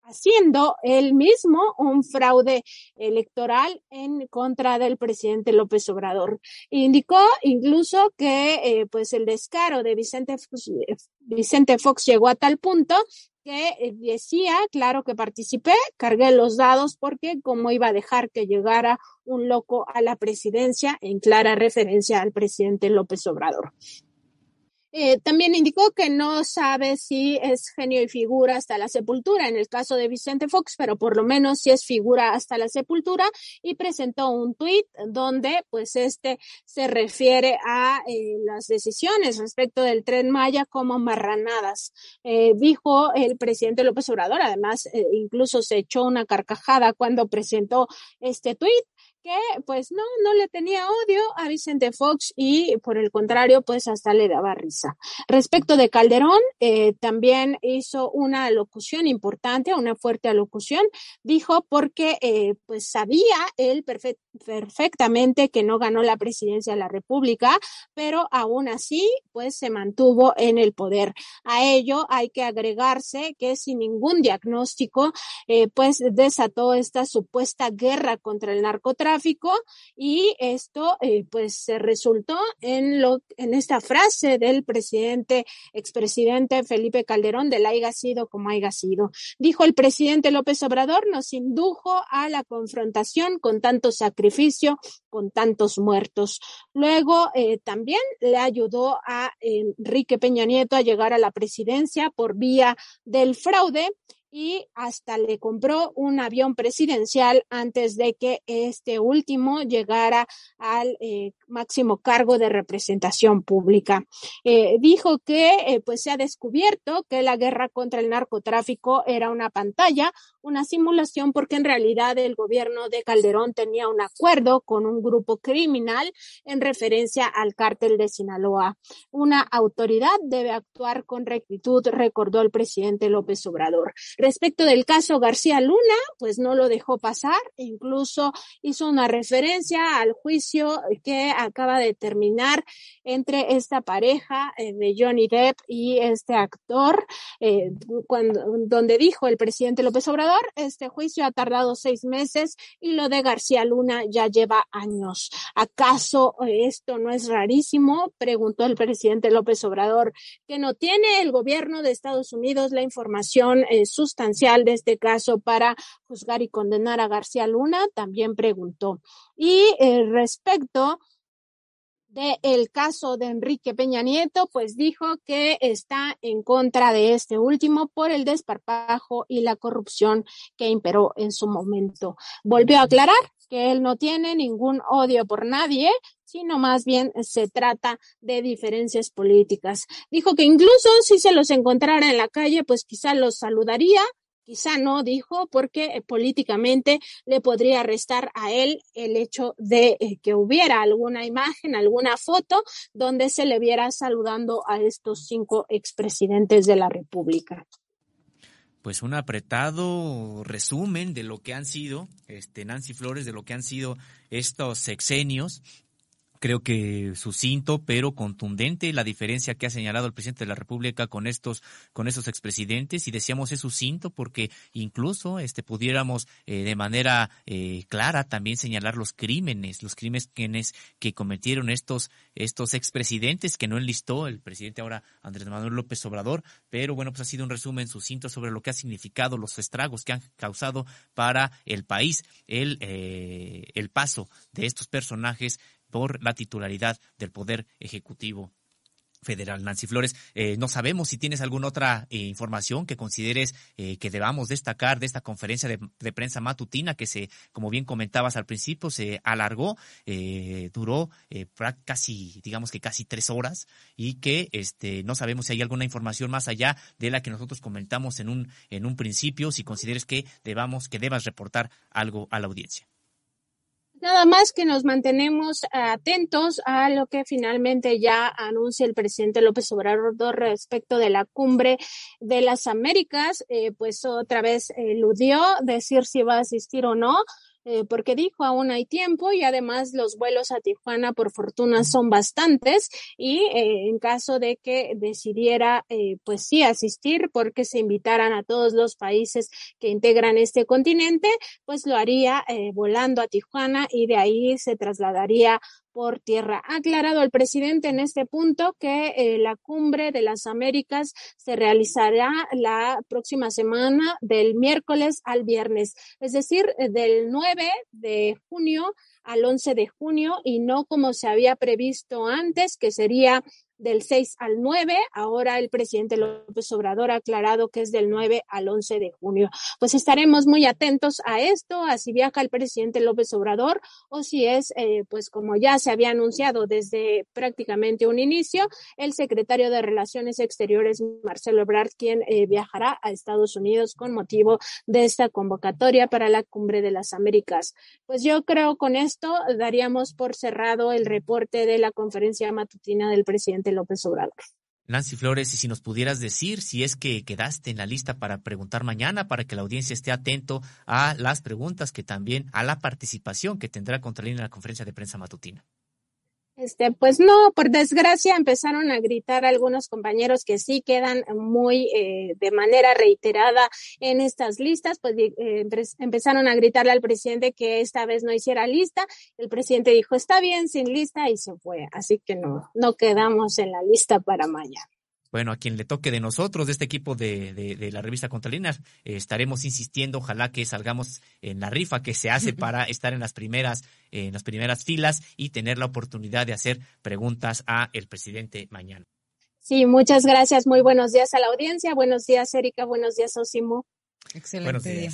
haciendo él mismo un fraude electoral en contra del presidente López Obrador. Indicó incluso que eh, pues el descaro de Vicente, Vicente Fox llegó a tal punto que eh, decía, claro que participé, cargué los dados porque cómo iba a dejar que llegara un loco a la presidencia en clara referencia al presidente López Obrador. Eh, también indicó que no sabe si es genio y figura hasta la sepultura en el caso de Vicente Fox, pero por lo menos si es figura hasta la sepultura y presentó un tuit donde pues este se refiere a eh, las decisiones respecto del tren Maya como marranadas. Eh, dijo el presidente López Obrador, además incluso se echó una carcajada cuando presentó este tuit que pues no, no le tenía odio a Vicente Fox y por el contrario, pues hasta le daba risa. Respecto de Calderón, eh, también hizo una alocución importante, una fuerte alocución, dijo porque eh, pues sabía él perfectamente que no ganó la presidencia de la República, pero aún así pues se mantuvo en el poder. A ello hay que agregarse que sin ningún diagnóstico eh, pues desató esta supuesta guerra contra el narcotráfico y esto eh, pues se resultó en lo en esta frase del presidente expresidente Felipe Calderón de la haya sido como haya sido. Dijo el presidente López Obrador nos indujo a la confrontación con tanto con tantos muertos. Luego eh, también le ayudó a Enrique Peña Nieto a llegar a la presidencia por vía del fraude y hasta le compró un avión presidencial antes de que este último llegara al eh, máximo cargo de representación pública. Eh, dijo que pues se ha descubierto que la guerra contra el narcotráfico era una pantalla, una simulación, porque en realidad el gobierno de Calderón tenía un acuerdo con un grupo criminal en referencia al cártel de Sinaloa. Una autoridad debe actuar con rectitud, recordó el presidente López Obrador. Respecto del caso García Luna, pues no lo dejó pasar, incluso hizo una referencia al juicio que acaba de terminar entre esta pareja eh, de Johnny Depp y este actor, eh, cuando, donde dijo el presidente López Obrador, este juicio ha tardado seis meses y lo de García Luna ya lleva años. ¿Acaso esto no es rarísimo? Preguntó el presidente López Obrador, que no tiene el gobierno de Estados Unidos la información eh, sustancial de este caso para juzgar y condenar a García Luna, también preguntó. Y respecto del caso de Enrique Peña Nieto, pues dijo que está en contra de este último por el desparpajo y la corrupción que imperó en su momento. Volvió a aclarar que él no tiene ningún odio por nadie, sino más bien se trata de diferencias políticas. Dijo que incluso si se los encontrara en la calle, pues quizá los saludaría, Quizá no, dijo, porque eh, políticamente le podría restar a él el hecho de eh, que hubiera alguna imagen, alguna foto donde se le viera saludando a estos cinco expresidentes de la República. Pues un apretado resumen de lo que han sido, este Nancy Flores, de lo que han sido estos sexenios creo que sucinto pero contundente la diferencia que ha señalado el presidente de la República con estos con esos expresidentes y decíamos es sucinto porque incluso este pudiéramos eh, de manera eh, clara también señalar los crímenes los crímenes que cometieron estos estos expresidentes que no enlistó el presidente ahora Andrés Manuel López Obrador pero bueno pues ha sido un resumen sucinto sobre lo que ha significado los estragos que han causado para el país el eh, el paso de estos personajes por la titularidad del Poder Ejecutivo federal. Nancy Flores, eh, no sabemos si tienes alguna otra eh, información que consideres eh, que debamos destacar de esta conferencia de, prensa matutina que se, como bien comentabas al principio, se alargó, duró casi, digamos que casi tres horas y que este, no sabemos si hay alguna información más allá de la que nosotros comentamos en un, en un principio, si consideres que debamos, que debas reportar algo a la audiencia. Nada más que nos mantenemos atentos a lo que finalmente ya anuncia el presidente López Obrador respecto de la cumbre de las Américas, eh, pues otra vez eludió decir si va a asistir o no. Eh, porque dijo aún hay tiempo y además los vuelos a Tijuana por fortuna son bastantes y eh, en caso de que decidiera eh, pues sí asistir porque se invitaran a todos los países que integran este continente, pues lo haría volando a Tijuana y de ahí se trasladaría por tierra. Ha aclarado el presidente en este punto que eh, la cumbre de las Américas se realizará la próxima semana del miércoles al viernes, es decir, eh, del 9 de junio al 11 de junio y no como se había previsto antes, que sería del 6 al 9. Ahora el presidente López Obrador ha aclarado que es del 9 al 11 de junio. Pues estaremos muy atentos a esto, a si viaja el presidente López Obrador o si es, eh, pues como ya se había anunciado desde prácticamente un inicio, el secretario de Relaciones Exteriores, Marcelo Ebrard, quien eh, viajará a Estados Unidos con motivo de esta convocatoria para la Cumbre de las Américas. Pues yo creo con esto daríamos por cerrado el reporte de la conferencia matutina del presidente López Obrador. Nancy Flores, y si nos pudieras decir si es que quedaste en la lista para preguntar mañana, para que la audiencia esté atento a las preguntas que también, a la participación que tendrá Contralínea en la conferencia de prensa matutina. Este, pues no, por desgracia empezaron a gritar algunos compañeros que sí quedan muy eh, de manera reiterada en estas listas, pues eh, empezaron a gritarle al presidente que esta vez no hiciera lista. El presidente dijo, está bien, sin lista y se fue. Así que no, no quedamos en la lista para mañana bueno, a quien le toque de nosotros, de este equipo de, de, la revista Contralinas, eh, estaremos insistiendo, ojalá que salgamos en la rifa que se hace para estar en las primeras, en las primeras filas y tener la oportunidad de hacer preguntas a el presidente mañana. Sí, muchas gracias. Muy buenos días a la audiencia. Buenos días, Erika. Buenos días, Osimo. Excelente día.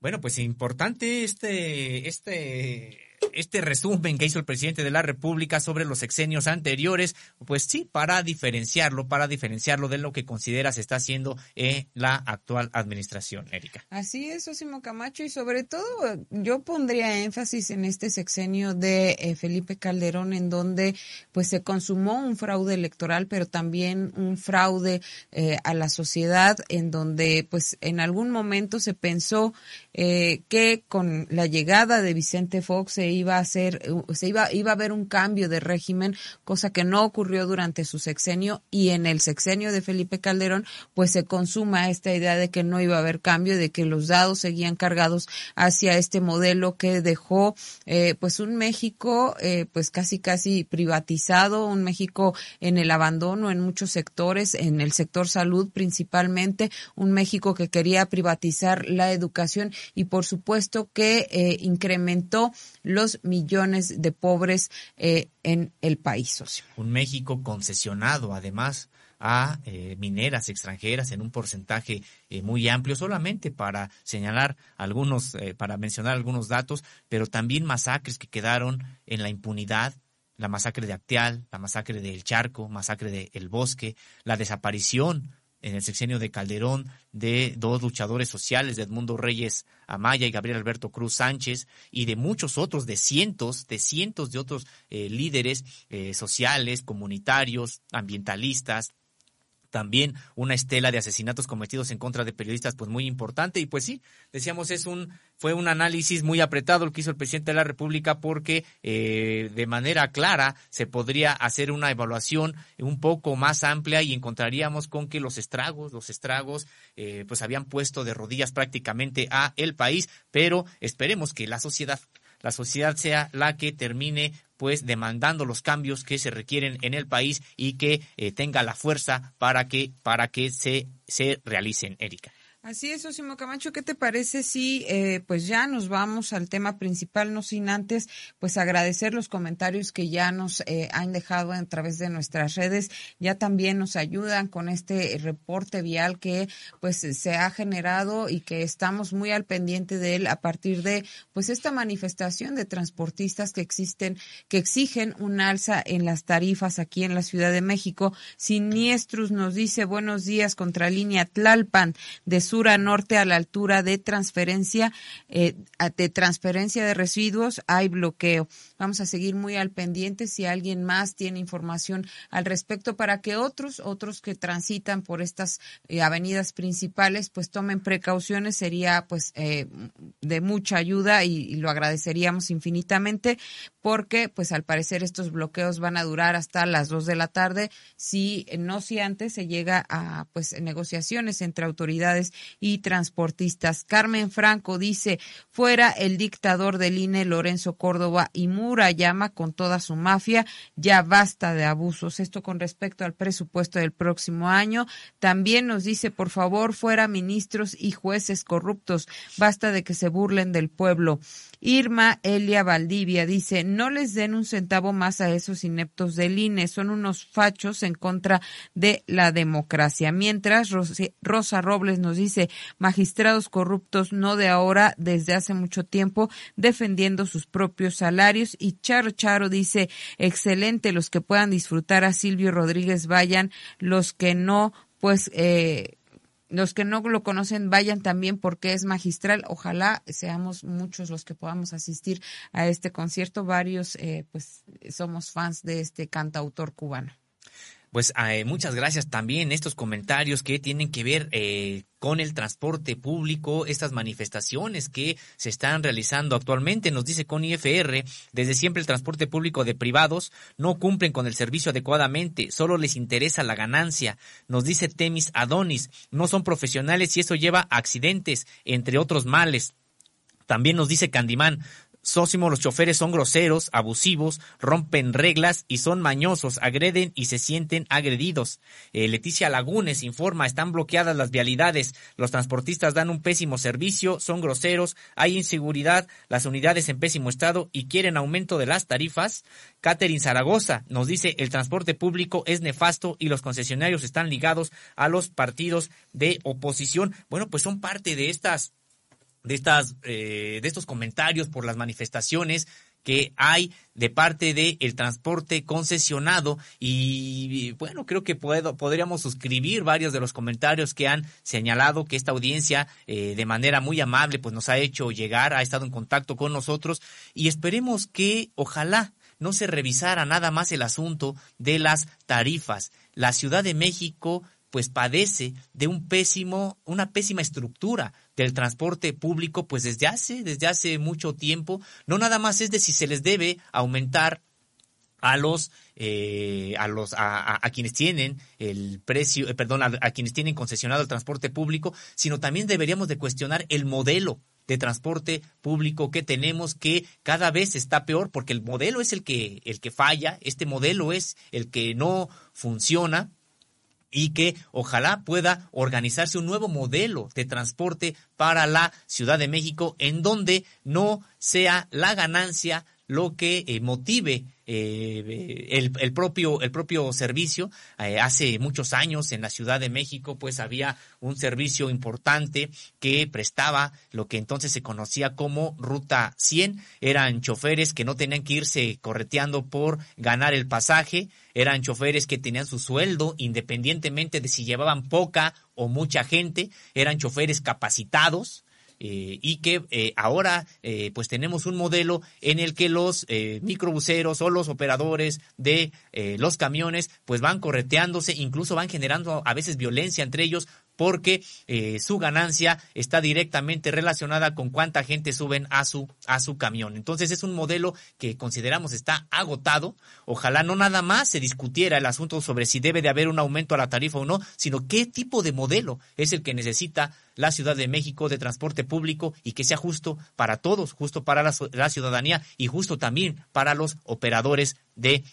Bueno, pues importante este, este este resumen que hizo el presidente de la República sobre los sexenios anteriores, pues sí, para diferenciarlo, para diferenciarlo de lo que considera se está haciendo en la actual administración, Erika. Así es, Osimo Camacho, y sobre todo yo pondría énfasis en este sexenio de eh, Felipe Calderón, en donde pues se consumó un fraude electoral, pero también un fraude eh, a la sociedad, en donde pues en algún momento se pensó eh, que con la llegada de Vicente Fox se iba a hacer, se iba, iba a haber un cambio de régimen, cosa que no ocurrió durante su sexenio y en el sexenio de Felipe Calderón, pues se consuma esta idea de que no iba a haber cambio, de que los dados seguían cargados hacia este modelo que dejó, eh, pues un México, eh, pues casi casi privatizado, un México en el abandono en muchos sectores, en el sector salud principalmente, un México que quería privatizar la educación y por supuesto que eh, incrementó los millones de pobres eh, en el país. Un México concesionado además a eh, mineras extranjeras en un porcentaje muy amplio, solamente para señalar algunos, para mencionar algunos datos, pero también masacres que quedaron en la impunidad, la masacre de Acteal, la masacre del Charco, masacre de El Bosque, la desaparición en el sexenio de Calderón de dos luchadores sociales, de Edmundo Reyes Amaya y Gabriel Alberto Cruz Sánchez, y de muchos otros, de cientos, de cientos de otros eh, líderes eh, sociales, comunitarios, ambientalistas, también una estela de asesinatos cometidos en contra de periodistas pues muy importante. Y pues sí decíamos es un fue un análisis muy apretado el que hizo el presidente de la República porque eh, de manera clara se podría hacer una evaluación un poco más amplia y encontraríamos con que los estragos los estragos eh, pues habían puesto de rodillas prácticamente a el país pero esperemos que la sociedad la sociedad sea la que termine pues demandando los cambios que se requieren en el país y que eh, tenga la fuerza para que para que se se realicen, Erika. Así es, Osimo Camacho, ¿qué te parece si eh, pues ya nos vamos al tema principal, no sin antes pues agradecer los comentarios que ya nos eh, han dejado a través de nuestras redes, ya también nos ayudan con este reporte vial que pues se ha generado y que estamos muy al pendiente de él a partir de pues esta manifestación de transportistas que existen, que exigen un alza en las tarifas aquí en la Ciudad de México. Siniestros nos dice buenos días contra línea Tlalpan de sur a norte a la altura de transferencia eh, de transferencia de residuos hay bloqueo. Vamos a seguir muy al pendiente si alguien más tiene información al respecto para que otros otros que transitan por estas eh, avenidas principales pues tomen precauciones sería pues eh, de mucha ayuda y, lo agradeceríamos infinitamente porque pues al parecer estos bloqueos van a durar hasta las dos de la tarde si no si antes se llega a pues negociaciones entre autoridades y transportistas. Carmen Franco dice, fuera el dictador del INE, Lorenzo Córdoba y Murayama con toda su mafia, ya basta de abusos. Esto con respecto al presupuesto del próximo año. También nos dice, por favor, fuera ministros y jueces corruptos, basta de que se burlen del pueblo. Irma Elia Valdivia dice, no les den un centavo más a esos ineptos del INE, son unos fachos en contra de la democracia. Mientras Rosa Robles nos dice, magistrados corruptos no de ahora, desde hace mucho tiempo, defendiendo sus propios salarios. Y Charo Charo dice, excelente, los que puedan disfrutar a Silvio Rodríguez vayan, los que no, pues, eh, los que no lo conocen vayan también porque es magistral. Ojalá seamos muchos los que podamos asistir a este concierto. Varios, eh, pues, somos fans de este cantautor cubano. Pues eh, muchas gracias también estos comentarios que tienen que ver eh, con el transporte público, estas manifestaciones que se están realizando actualmente. Nos dice con IFR, desde siempre el transporte público de privados no cumplen con el servicio adecuadamente, solo les interesa la ganancia. Nos dice Temis Adonis, no son profesionales y eso lleva a accidentes, entre otros males. También nos dice Candimán, Sósimo, los choferes son groseros, abusivos, rompen reglas y son mañosos, agreden y se sienten agredidos. Eh, Leticia Lagunes informa, están bloqueadas las vialidades, los transportistas dan un pésimo servicio, son groseros, hay inseguridad, las unidades en pésimo estado y quieren aumento de las tarifas. Catherine Zaragoza nos dice, el transporte público es nefasto y los concesionarios están ligados a los partidos de oposición. Bueno, pues son parte de estas de estas eh, de estos comentarios por las manifestaciones que hay de parte del el transporte concesionado. Y bueno creo que puedo, podríamos suscribir varios de los comentarios que han señalado que esta audiencia eh, de manera muy amable pues nos ha hecho llegar ha estado en contacto con nosotros. Y esperemos que ojalá no se revisara nada más el asunto de las tarifas. La Ciudad de México pues padece de un pésimo, una pésima estructura del transporte público, pues desde hace, desde hace mucho tiempo, no nada más es de si se les debe aumentar a los eh, a los a, quienes tienen el precio eh, perdón a, quienes tienen concesionado el transporte público sino también deberíamos de cuestionar el modelo de transporte público que tenemos que cada vez está peor porque el modelo es el que el que falla este modelo es el que no funciona y que ojalá pueda organizarse un nuevo modelo de transporte para la Ciudad de México en donde no sea la ganancia lo que eh, motive eh, el, propio, el propio servicio. Eh, hace muchos años en la Ciudad de México, pues había un servicio importante que prestaba lo que entonces se conocía como Ruta 100. Eran choferes que no tenían que irse correteando por ganar el pasaje. Eran choferes que tenían su sueldo independientemente de si llevaban poca o mucha gente. Eran choferes capacitados eh, y que eh, ahora eh, pues tenemos un modelo en el que los microbuseros o los operadores de los camiones pues van correteándose, incluso van generando a veces violencia entre ellos porque eh, su ganancia está directamente relacionada con cuánta gente suben a su, a su camión. Entonces es un modelo que consideramos está agotado. Ojalá no nada más se discutiera el asunto sobre si debe de haber un aumento a la tarifa o no, sino qué tipo de modelo es el que necesita la Ciudad de México de transporte público y que sea justo para todos, justo para la, ciudadanía y justo también para los operadores de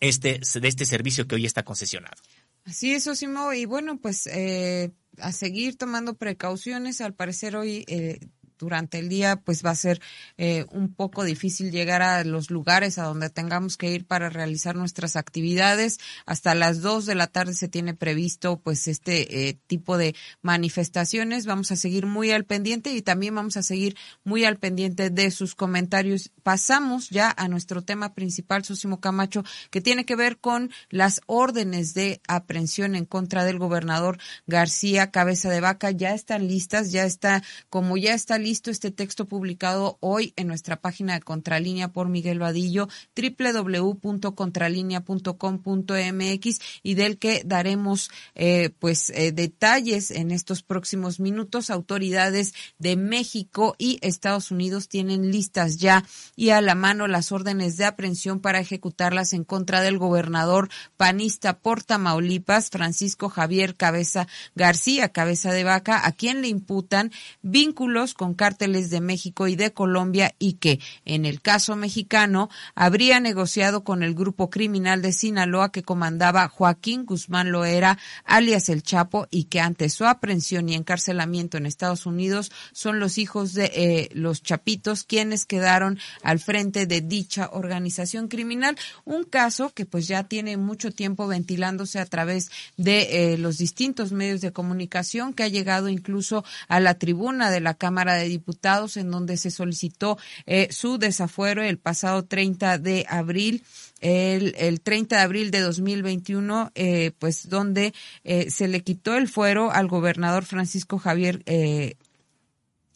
este, de este servicio que hoy está concesionado. Así es, Osimo. Y bueno, pues eh, a seguir tomando precauciones. Al parecer hoy eh, durante el día pues va a ser eh, un poco difícil llegar a los lugares a donde tengamos que ir para realizar nuestras actividades. Hasta las dos de la tarde se tiene previsto pues este eh, tipo de manifestaciones. Vamos a seguir muy al pendiente y también vamos a seguir muy al pendiente de sus comentarios. Pasamos ya a nuestro tema principal, Sosimo Camacho, que tiene que ver con las órdenes de aprehensión en contra del gobernador García Cabeza de Vaca. Ya están listas, ya está, como ya está listo este texto publicado hoy en nuestra página de Contralínea por Miguel Vadillo, www.contralínea.com.mx y del que daremos eh, pues eh, detalles en estos próximos minutos. Autoridades de México y Estados Unidos tienen listas ya y a la mano las órdenes de aprehensión para ejecutarlas en contra del gobernador panista por Tamaulipas, Francisco Javier Cabeza García, Cabeza de Vaca, a quien le imputan vínculos con cárteles de México y de Colombia y que, en el caso mexicano, habría negociado con el grupo criminal de Sinaloa que comandaba Joaquín Guzmán Loera, alias El Chapo, y que ante su aprehensión y encarcelamiento en Estados Unidos son los hijos de eh, los Chapitos quienes quedaron al frente de dicha organización criminal. Un caso que pues ya tiene mucho tiempo ventilándose a través de eh, los distintos medios de comunicación que ha llegado incluso a la tribuna de la Cámara de Diputados en donde se solicitó eh, su desafuero el pasado 30 de abril el, el 30 de abril de 2021, eh, pues donde eh, se le quitó el fuero al gobernador Francisco Javier eh,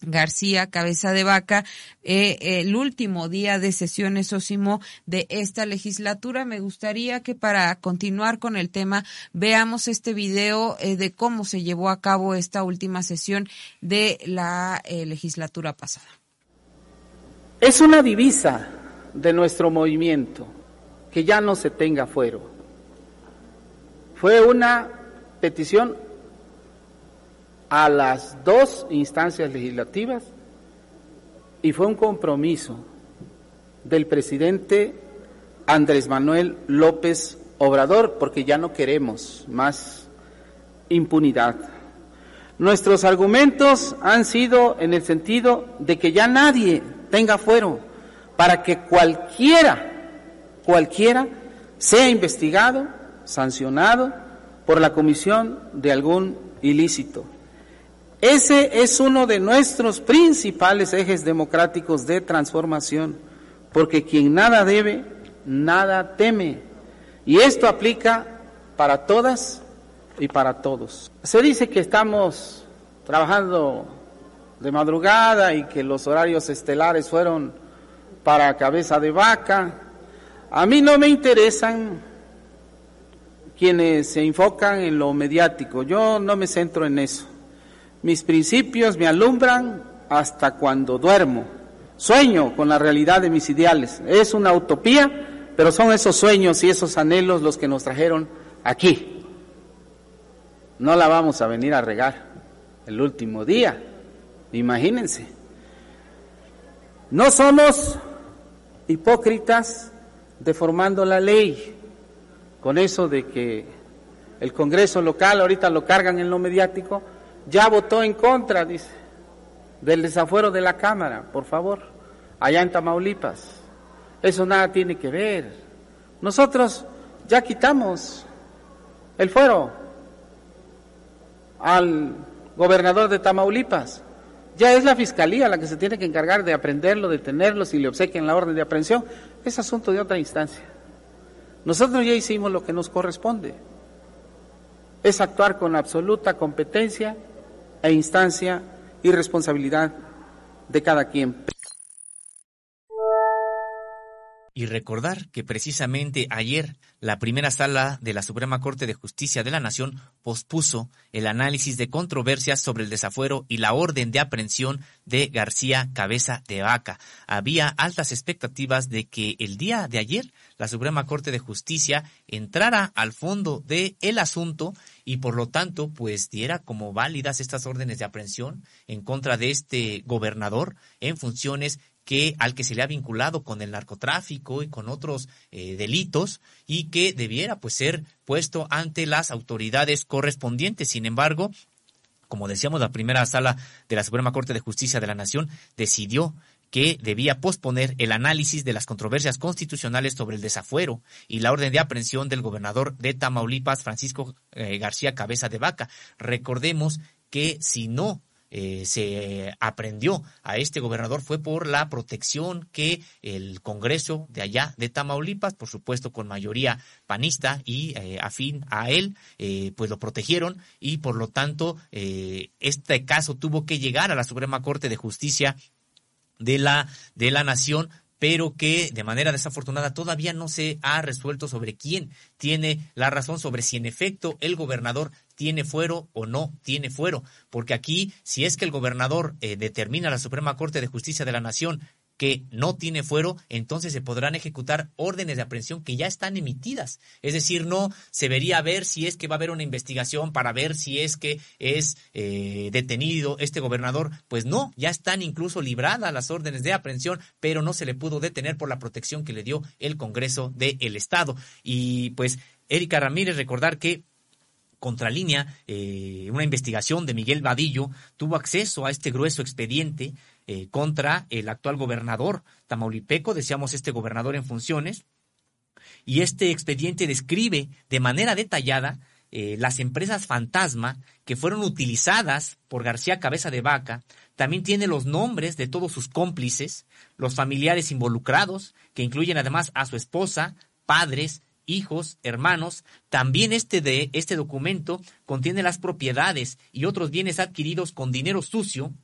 García, cabeza de vaca, eh, el último día de sesiones Osimo de esta legislatura. Me gustaría que para continuar con el tema veamos este video eh, de cómo se llevó a cabo esta última sesión de la eh, legislatura pasada. Es una divisa de nuestro movimiento que ya no se tenga fuero. Fue una petición a las dos instancias legislativas y fue un compromiso del presidente Andrés Manuel López Obrador, porque ya no queremos más impunidad. Nuestros argumentos han sido en el sentido de que ya nadie tenga fuero para que cualquiera, cualquiera sea investigado, sancionado por la comisión de algún ilícito. Ese es uno de nuestros principales ejes democráticos de transformación, porque quien nada debe, nada teme. Y esto aplica para todas y para todos. Se dice que estamos trabajando de madrugada y que los horarios estelares fueron para cabeza de vaca. A mí no me interesan quienes se enfocan en lo mediático, yo no me centro en eso. Mis principios me alumbran hasta cuando duermo. Sueño con la realidad de mis ideales. Es una utopía, pero son esos sueños y esos anhelos los que nos trajeron aquí. No la vamos a venir a regar el último día. Imagínense. No somos hipócritas deformando la ley con eso de que el Congreso local ahorita lo cargan en lo mediático ya votó en contra, dice, del desafuero de la Cámara, por favor, allá en Tamaulipas. Eso nada tiene que ver. Nosotros ya quitamos el fuero al gobernador de Tamaulipas. Ya es la fiscalía la que se tiene que encargar de aprenderlo, detenerlo, si le obsequian la orden de aprehensión. Es asunto de otra instancia. Nosotros ya hicimos lo que nos corresponde. Es actuar con absoluta competencia e instancia y responsabilidad de cada quien. Y recordar que precisamente ayer la primera sala de la Suprema Corte de Justicia de la Nación pospuso el análisis de controversias sobre el desafuero y la orden de aprehensión de García Cabeza de Vaca. Había altas expectativas de que el día de ayer la Suprema Corte de Justicia entrara al fondo del el asunto y por lo tanto pues diera como válidas estas órdenes de aprehensión en contra de este gobernador en funciones que al que se le ha vinculado con el narcotráfico y con otros eh, delitos y que debiera pues ser puesto ante las autoridades correspondientes. Sin embargo, como decíamos, la primera sala de la Suprema Corte de Justicia de la Nación decidió que debía posponer el análisis de las controversias constitucionales sobre el desafuero y la orden de aprehensión del gobernador de Tamaulipas, Francisco eh, García Cabeza de Vaca. Recordemos que si no eh, se aprendió a este gobernador fue por la protección que el Congreso de allá de Tamaulipas, por supuesto con mayoría panista y eh, afín a él, pues lo protegieron y por lo tanto este caso tuvo que llegar a la Suprema Corte de Justicia de la, de la Nación pero que de manera desafortunada todavía no se ha resuelto sobre quién tiene la razón, sobre si en efecto el gobernador tiene fuero o no tiene fuero, porque aquí si es que el gobernador eh, determina la Suprema Corte de Justicia de la Nación que no tiene fuero, entonces se podrán ejecutar órdenes de aprehensión que ya están emitidas. Es decir, no se vería a ver si es que va a haber una investigación para ver si es que es eh, detenido este gobernador. Pues no, ya están incluso libradas las órdenes de aprehensión, pero no se le pudo detener por la protección que le dio el Congreso del Estado. Y pues, Erika Ramírez, recordar que Contralínea, eh, una investigación de Miguel Vadillo, tuvo acceso a este grueso expediente eh, contra el actual gobernador tamaulipeco, decíamos este gobernador en funciones, y este expediente describe de manera detallada eh, las empresas fantasma que fueron utilizadas por García Cabeza de Vaca, también tiene los nombres de todos sus cómplices, los familiares involucrados, que incluyen además a su esposa, padres, hijos, hermanos. También este, de, este documento contiene las propiedades y otros bienes adquiridos con dinero sucio.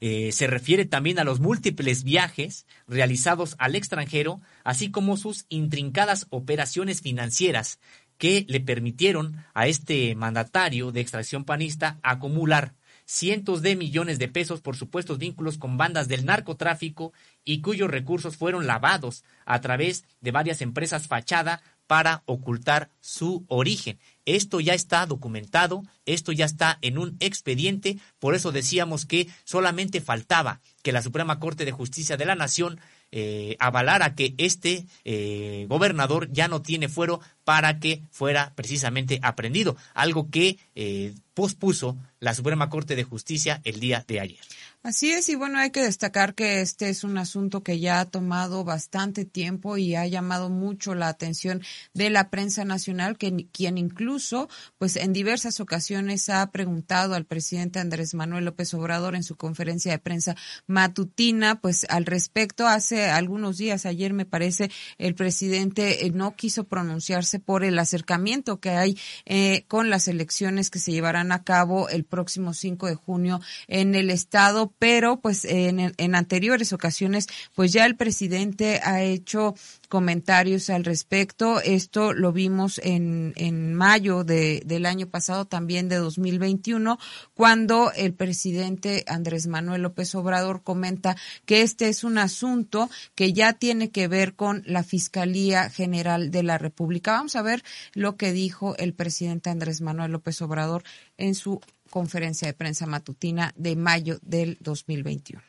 Eh, se refiere también a los múltiples viajes realizados al extranjero, así como sus intrincadas operaciones financieras que le permitieron a este mandatario de extracción panista acumular cientos de millones de pesos por supuestos vínculos con bandas del narcotráfico y cuyos recursos fueron lavados a través de varias empresas fachada para ocultar su origen. Esto ya está documentado, esto ya está en un expediente, por eso decíamos que solamente faltaba que la Suprema Corte de Justicia de la Nación eh, avalara que este eh, gobernador ya no tiene fuero para que fuera precisamente aprendido, algo que eh, pospuso la Suprema Corte de Justicia el día de ayer. Así es, y bueno, hay que destacar que este es un asunto que ya ha tomado bastante tiempo y ha llamado mucho la atención de la prensa nacional, que, quien incluso, pues en diversas ocasiones ha preguntado al presidente Andrés Manuel López Obrador en su conferencia de prensa matutina, pues al respecto, hace algunos días, ayer me parece, el presidente eh, no quiso pronunciarse por el acercamiento que hay eh, con las elecciones que se llevarán a cabo el próximo 5 de junio en el estado pero pues en, en anteriores ocasiones pues ya el presidente ha hecho comentarios al respecto. Esto lo vimos en, en mayo de, del año pasado, también de 2021, cuando el presidente Andrés Manuel López Obrador comenta que este es un asunto que ya tiene que ver con la Fiscalía General de la República. Vamos a ver lo que dijo el presidente Andrés Manuel López Obrador en su conferencia de prensa matutina de mayo del 2021.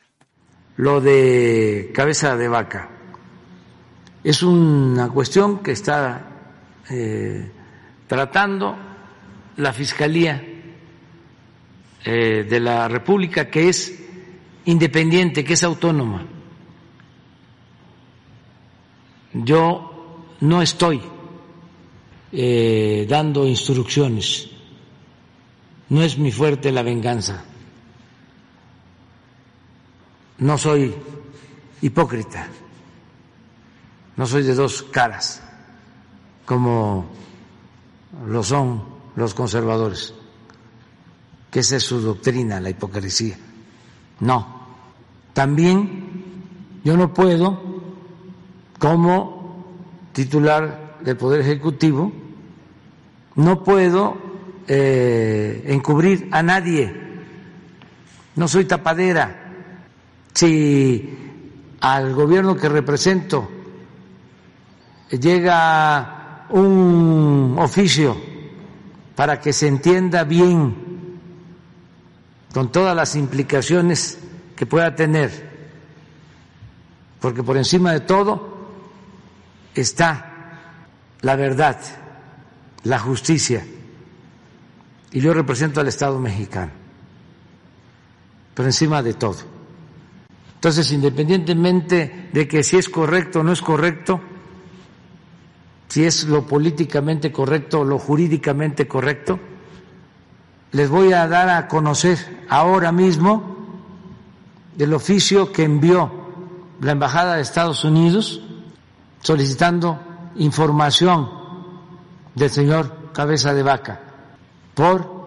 Lo de cabeza de vaca es una cuestión que está eh, tratando la Fiscalía eh, de la República, que es independiente, que es autónoma. Yo no estoy eh, dando instrucciones no es mi fuerte la venganza. No soy hipócrita. No soy de dos caras, como lo son los conservadores, que esa es su doctrina, la hipocresía. No. También yo no puedo, como titular del Poder Ejecutivo, no puedo eh, encubrir a nadie. No soy tapadera. Si al gobierno que represento llega un oficio para que se entienda bien con todas las implicaciones que pueda tener, porque por encima de todo está la verdad, la justicia y yo represento al Estado mexicano, pero encima de todo. Entonces, independientemente de que si es correcto o no es correcto, si es lo políticamente correcto o lo jurídicamente correcto, les voy a dar a conocer ahora mismo el oficio que envió la Embajada de Estados Unidos solicitando información del señor Cabeza de Vaca por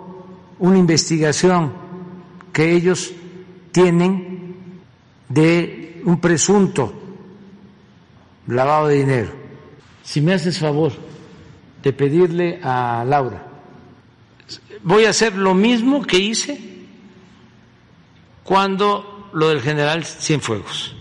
una investigación que ellos tienen de un presunto lavado de dinero. Si me haces favor de pedirle a Laura, voy a hacer lo mismo que hice cuando lo del general Cienfuegos.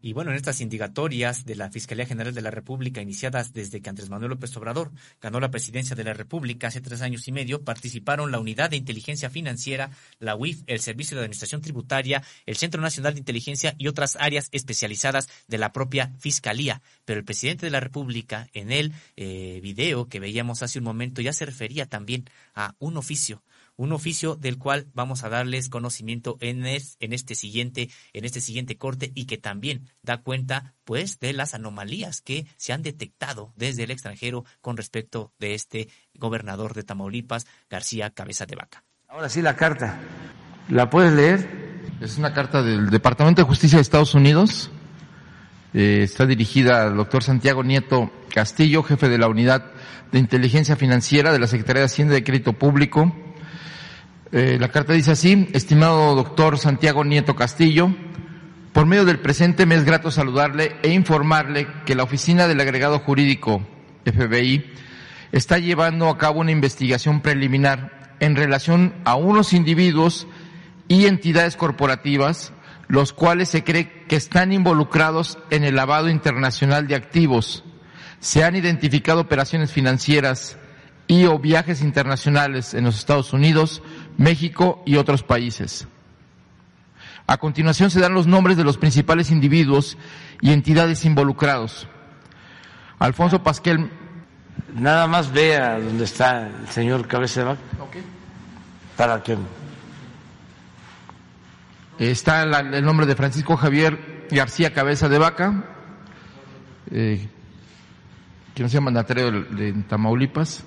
Y bueno, en estas indicatorias de la Fiscalía General de la República, iniciadas desde que Andrés Manuel López Obrador ganó la presidencia de la República hace tres años y medio, participaron la Unidad de Inteligencia Financiera, la UIF, el Servicio de Administración Tributaria, el Centro Nacional de Inteligencia y otras áreas especializadas de la propia Fiscalía. Pero el presidente de la República, en el eh, video que veíamos hace un momento, ya se refería también a un oficio un oficio del cual vamos a darles conocimiento en, en, este siguiente en este siguiente corte y que también da cuenta pues de las anomalías que se han detectado desde el extranjero con respecto de este gobernador de Tamaulipas, García Cabeza de Vaca. Ahora sí la carta. ¿La puedes leer? Es una carta del Departamento de Justicia de Estados Unidos. Eh, está dirigida al doctor Santiago Nieto Castillo, jefe de la Unidad de Inteligencia Financiera de la Secretaría de Hacienda y Crédito Público eh, la carta dice así, estimado doctor Santiago Nieto Castillo, por medio del presente me es grato saludarle e informarle que la oficina del agregado jurídico FBI está llevando a cabo una investigación preliminar en relación a unos individuos y entidades corporativas los cuales se cree que están involucrados en el lavado internacional de activos. Se han identificado operaciones financieras y o viajes internacionales en los Estados Unidos México y otros países. A continuación se dan los nombres de los principales individuos y entidades involucrados. Alfonso Pasquel. Nada más vea dónde está el señor Cabeza de Vaca. Para que. Está el nombre de Francisco Javier García Cabeza de Vaca, eh, que no sea mandatario de Tamaulipas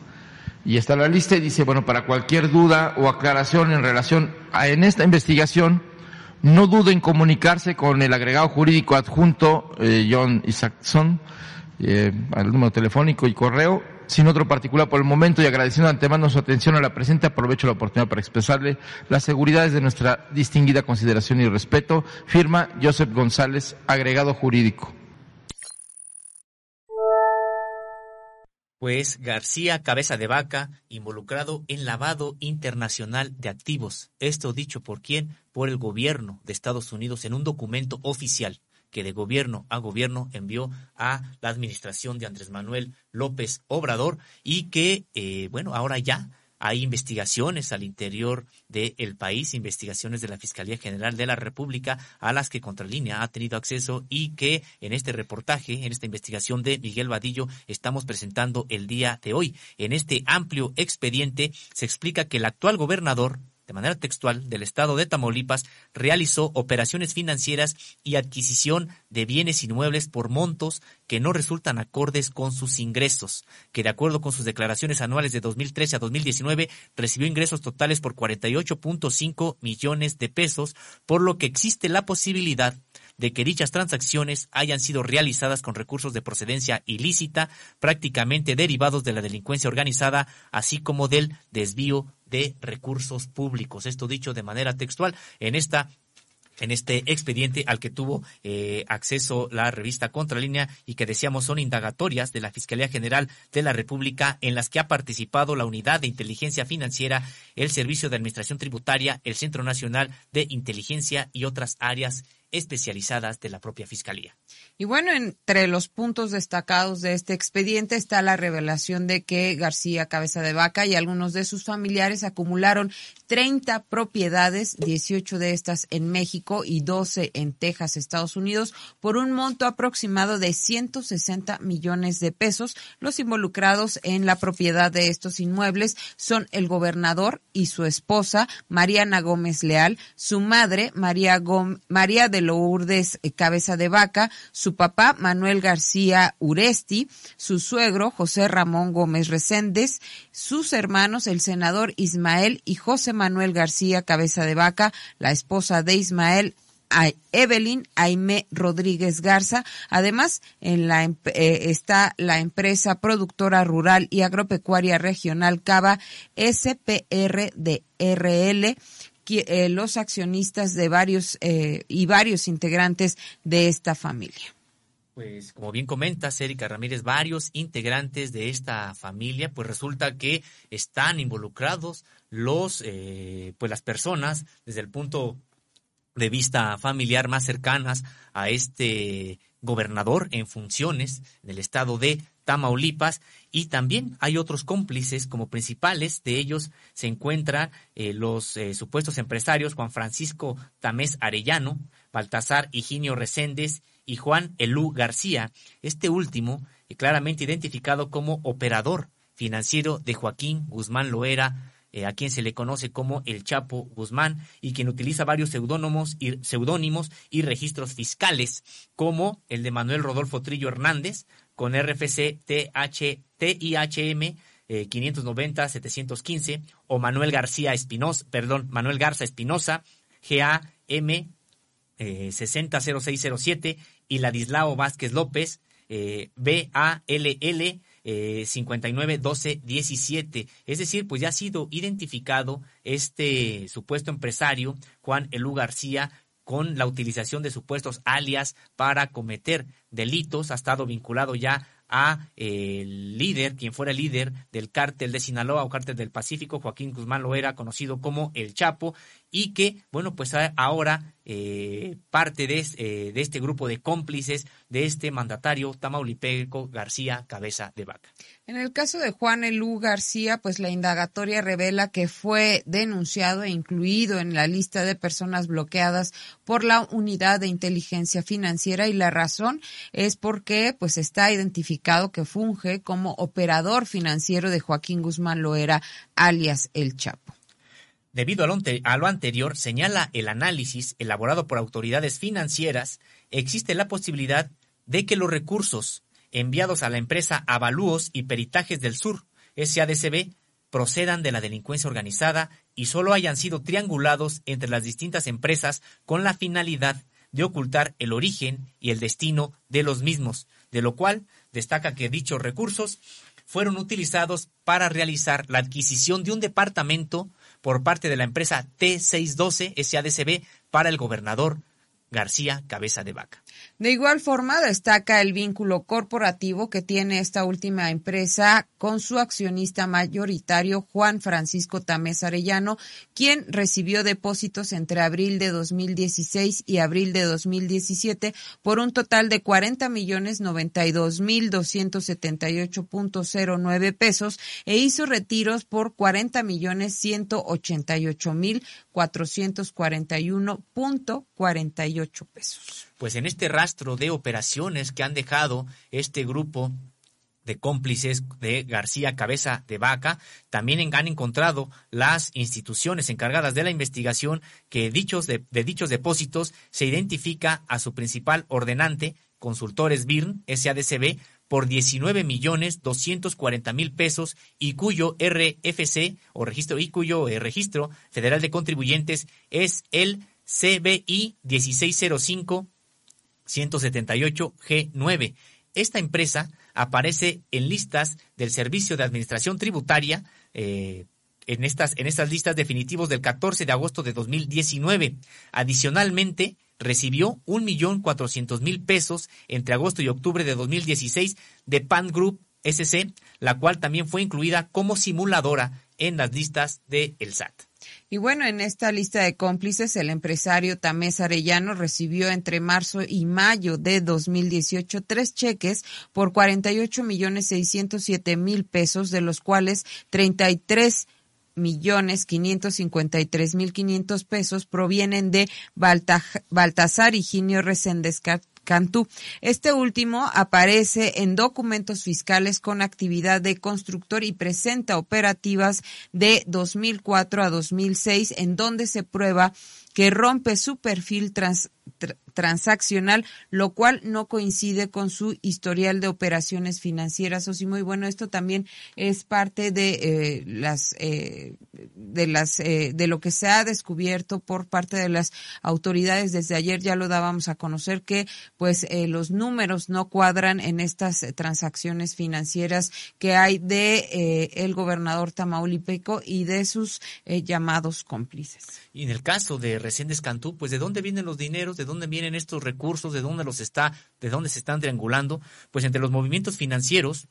y está la lista y dice, bueno, para cualquier duda o aclaración en relación a en esta investigación, no duden en comunicarse con el agregado jurídico adjunto eh, John Isaacson eh, al número telefónico y correo, sin otro particular por el momento y agradeciendo de antemano su atención a la presente, aprovecho la oportunidad para expresarle las seguridades de nuestra distinguida consideración y respeto. Firma Joseph González, agregado jurídico. Pues García Cabeza de Vaca, involucrado en lavado internacional de activos. Esto dicho por quién? Por el gobierno de Estados Unidos en un documento oficial que de gobierno a gobierno envió a la administración de Andrés Manuel López Obrador y que, eh, bueno, ahora ya hay investigaciones al interior del país, investigaciones de la Fiscalía General de la República a las que Contralínea ha tenido acceso y que en este reportaje, en esta investigación de Miguel Vadillo, estamos presentando el día de hoy. En este amplio expediente se explica que el actual gobernador de manera textual, del estado de Tamaulipas, realizó operaciones financieras y adquisición de bienes inmuebles por montos que no resultan acordes con sus ingresos, que de acuerdo con sus declaraciones anuales de 2013 a 2019 recibió ingresos totales por 48.5 millones de pesos, por lo que existe la posibilidad de que dichas transacciones hayan sido realizadas con recursos de procedencia ilícita, prácticamente derivados de la delincuencia organizada, así como del desvío de recursos públicos. Esto dicho de manera textual en esta en este expediente al que tuvo eh, acceso la revista Contralínea y que decíamos son indagatorias de la Fiscalía General de la República en las que ha participado la Unidad de Inteligencia Financiera, el Servicio de Administración Tributaria, el Centro Nacional de Inteligencia y otras áreas especializadas de la propia Fiscalía. Y bueno, entre los puntos destacados de este expediente está la revelación de que García Cabeza de Vaca y algunos de sus familiares acumularon 30 propiedades, 18 de estas en México y 12 en Texas, Estados Unidos, por un monto aproximado de 160 millones de pesos. Los involucrados en la propiedad de estos inmuebles son el gobernador y su esposa, Mariana Gómez Leal, su madre, María, María de de Lourdes eh, Cabeza de Vaca, su papá Manuel García Uresti, su suegro José Ramón Gómez Reséndez, sus hermanos el senador Ismael y José Manuel García Cabeza de Vaca, la esposa de Ismael Evelyn Aime Rodríguez Garza. Además, en la, eh, está la empresa productora rural y agropecuaria regional Cava SPR de RL eh, los accionistas de varios eh, y varios integrantes de esta familia. Pues como bien comenta Erika Ramírez, varios integrantes de esta familia, pues resulta que están involucrados los, pues las personas desde el punto de vista familiar más cercanas a este gobernador en funciones del estado de Tamaulipas y también hay otros cómplices como principales de ellos. Se encuentran eh, los eh, supuestos empresarios Juan Francisco Tamés Arellano, Baltasar Higinio Reséndez y Juan Elú García, este último eh, claramente identificado como operador financiero de Joaquín Guzmán Loera a quien se le conoce como el Chapo Guzmán y quien utiliza varios seudónimos y, seudónimos y registros fiscales, como el de Manuel Rodolfo Trillo Hernández, con RFC TH, TIHM 590-715, o Manuel García Espinosa, perdón, Manuel Garza Espinosa, GAM eh, 600607, y Ladislao Vázquez López, eh, BALL eh, 59 12 17. Es decir, pues ya ha sido identificado este supuesto empresario, Juan Elú García, con la utilización de supuestos alias para cometer delitos. Ha estado vinculado ya a eh, el líder, quien fuera el líder del cártel de Sinaloa o cártel del Pacífico, Joaquín Guzmán Loera, conocido como El Chapo, y que, bueno, pues ahora eh, parte de, eh, de, este grupo de cómplices de este mandatario tamaulipeco García Cabeza de Vaca. En el caso de Juan Elú García, pues la indagatoria revela que fue denunciado e incluido en la lista de personas bloqueadas por la Unidad de Inteligencia Financiera y la razón es porque pues está identificado que funge como operador financiero de Joaquín Guzmán Loera, alias El Chapo. Debido a lo anterior, señala el análisis elaborado por autoridades financieras, existe la posibilidad de que los recursos enviados a la empresa Avalúos y Peritajes del Sur, SADCB, procedan de la delincuencia organizada y solo hayan sido triangulados entre las distintas empresas con la finalidad de ocultar el origen y el destino de los mismos, de lo cual destaca que dichos recursos fueron utilizados para realizar la adquisición de un departamento por parte de la empresa T612 SADCB para el gobernador García Cabeza de Vaca. De igual forma, destaca el vínculo corporativo que tiene esta última empresa con su accionista mayoritario Juan Francisco Tamés Arellano, quien recibió depósitos entre abril de 2016 y abril de 2017 por un total de 40 millones 92 mil 278.09 pesos e hizo retiros por 40 millones 188 mil 441.48 pesos. Pues en este rastro de operaciones que han dejado este grupo de cómplices de García Cabeza de Vaca, también han encontrado las instituciones encargadas de la investigación que dichos de, dichos depósitos se identifica a su principal ordenante, Consultores BIRN, SADCB, por 19 millones 240 mil pesos y cuyo RFC o registro y cuyo eh, registro federal de contribuyentes es el CBI 1605 178 G9. Esta empresa aparece en listas del Servicio de Administración Tributaria eh, en estas, en estas listas definitivos del 14 de agosto de 2019. Adicionalmente, recibió un millón cuatrocientos mil pesos entre agosto y octubre de 2016 de Pan Group SC, la cual también fue incluida como simuladora en las listas de el SAT. Y bueno, en esta lista de cómplices, el empresario Tamés Arellano recibió entre marzo y mayo de 2018 tres cheques por 48 millones 607 mil pesos, de los cuales 33 millones quinientos cincuenta y tres mil quinientos pesos provienen de Baltasar Higinio Reséndez Cantú. Este último aparece en documentos fiscales con actividad de constructor y presenta operativas de 2004 a 2006 en donde se prueba que rompe su perfil transaccional, lo cual no coincide con su historial de operaciones financieras. Osimo, y bueno, esto también es parte de eh, las eh, de las eh, de lo que se ha descubierto por parte de las autoridades desde ayer ya lo dábamos a conocer que pues los números no cuadran en estas transacciones financieras que hay de el gobernador Tamaulipeco y de sus llamados cómplices. Y en el caso de Reséndez Cantú, pues de dónde vienen los dineros, de dónde vienen estos recursos, de dónde los está, de dónde se están triangulando, pues entre los movimientos financieros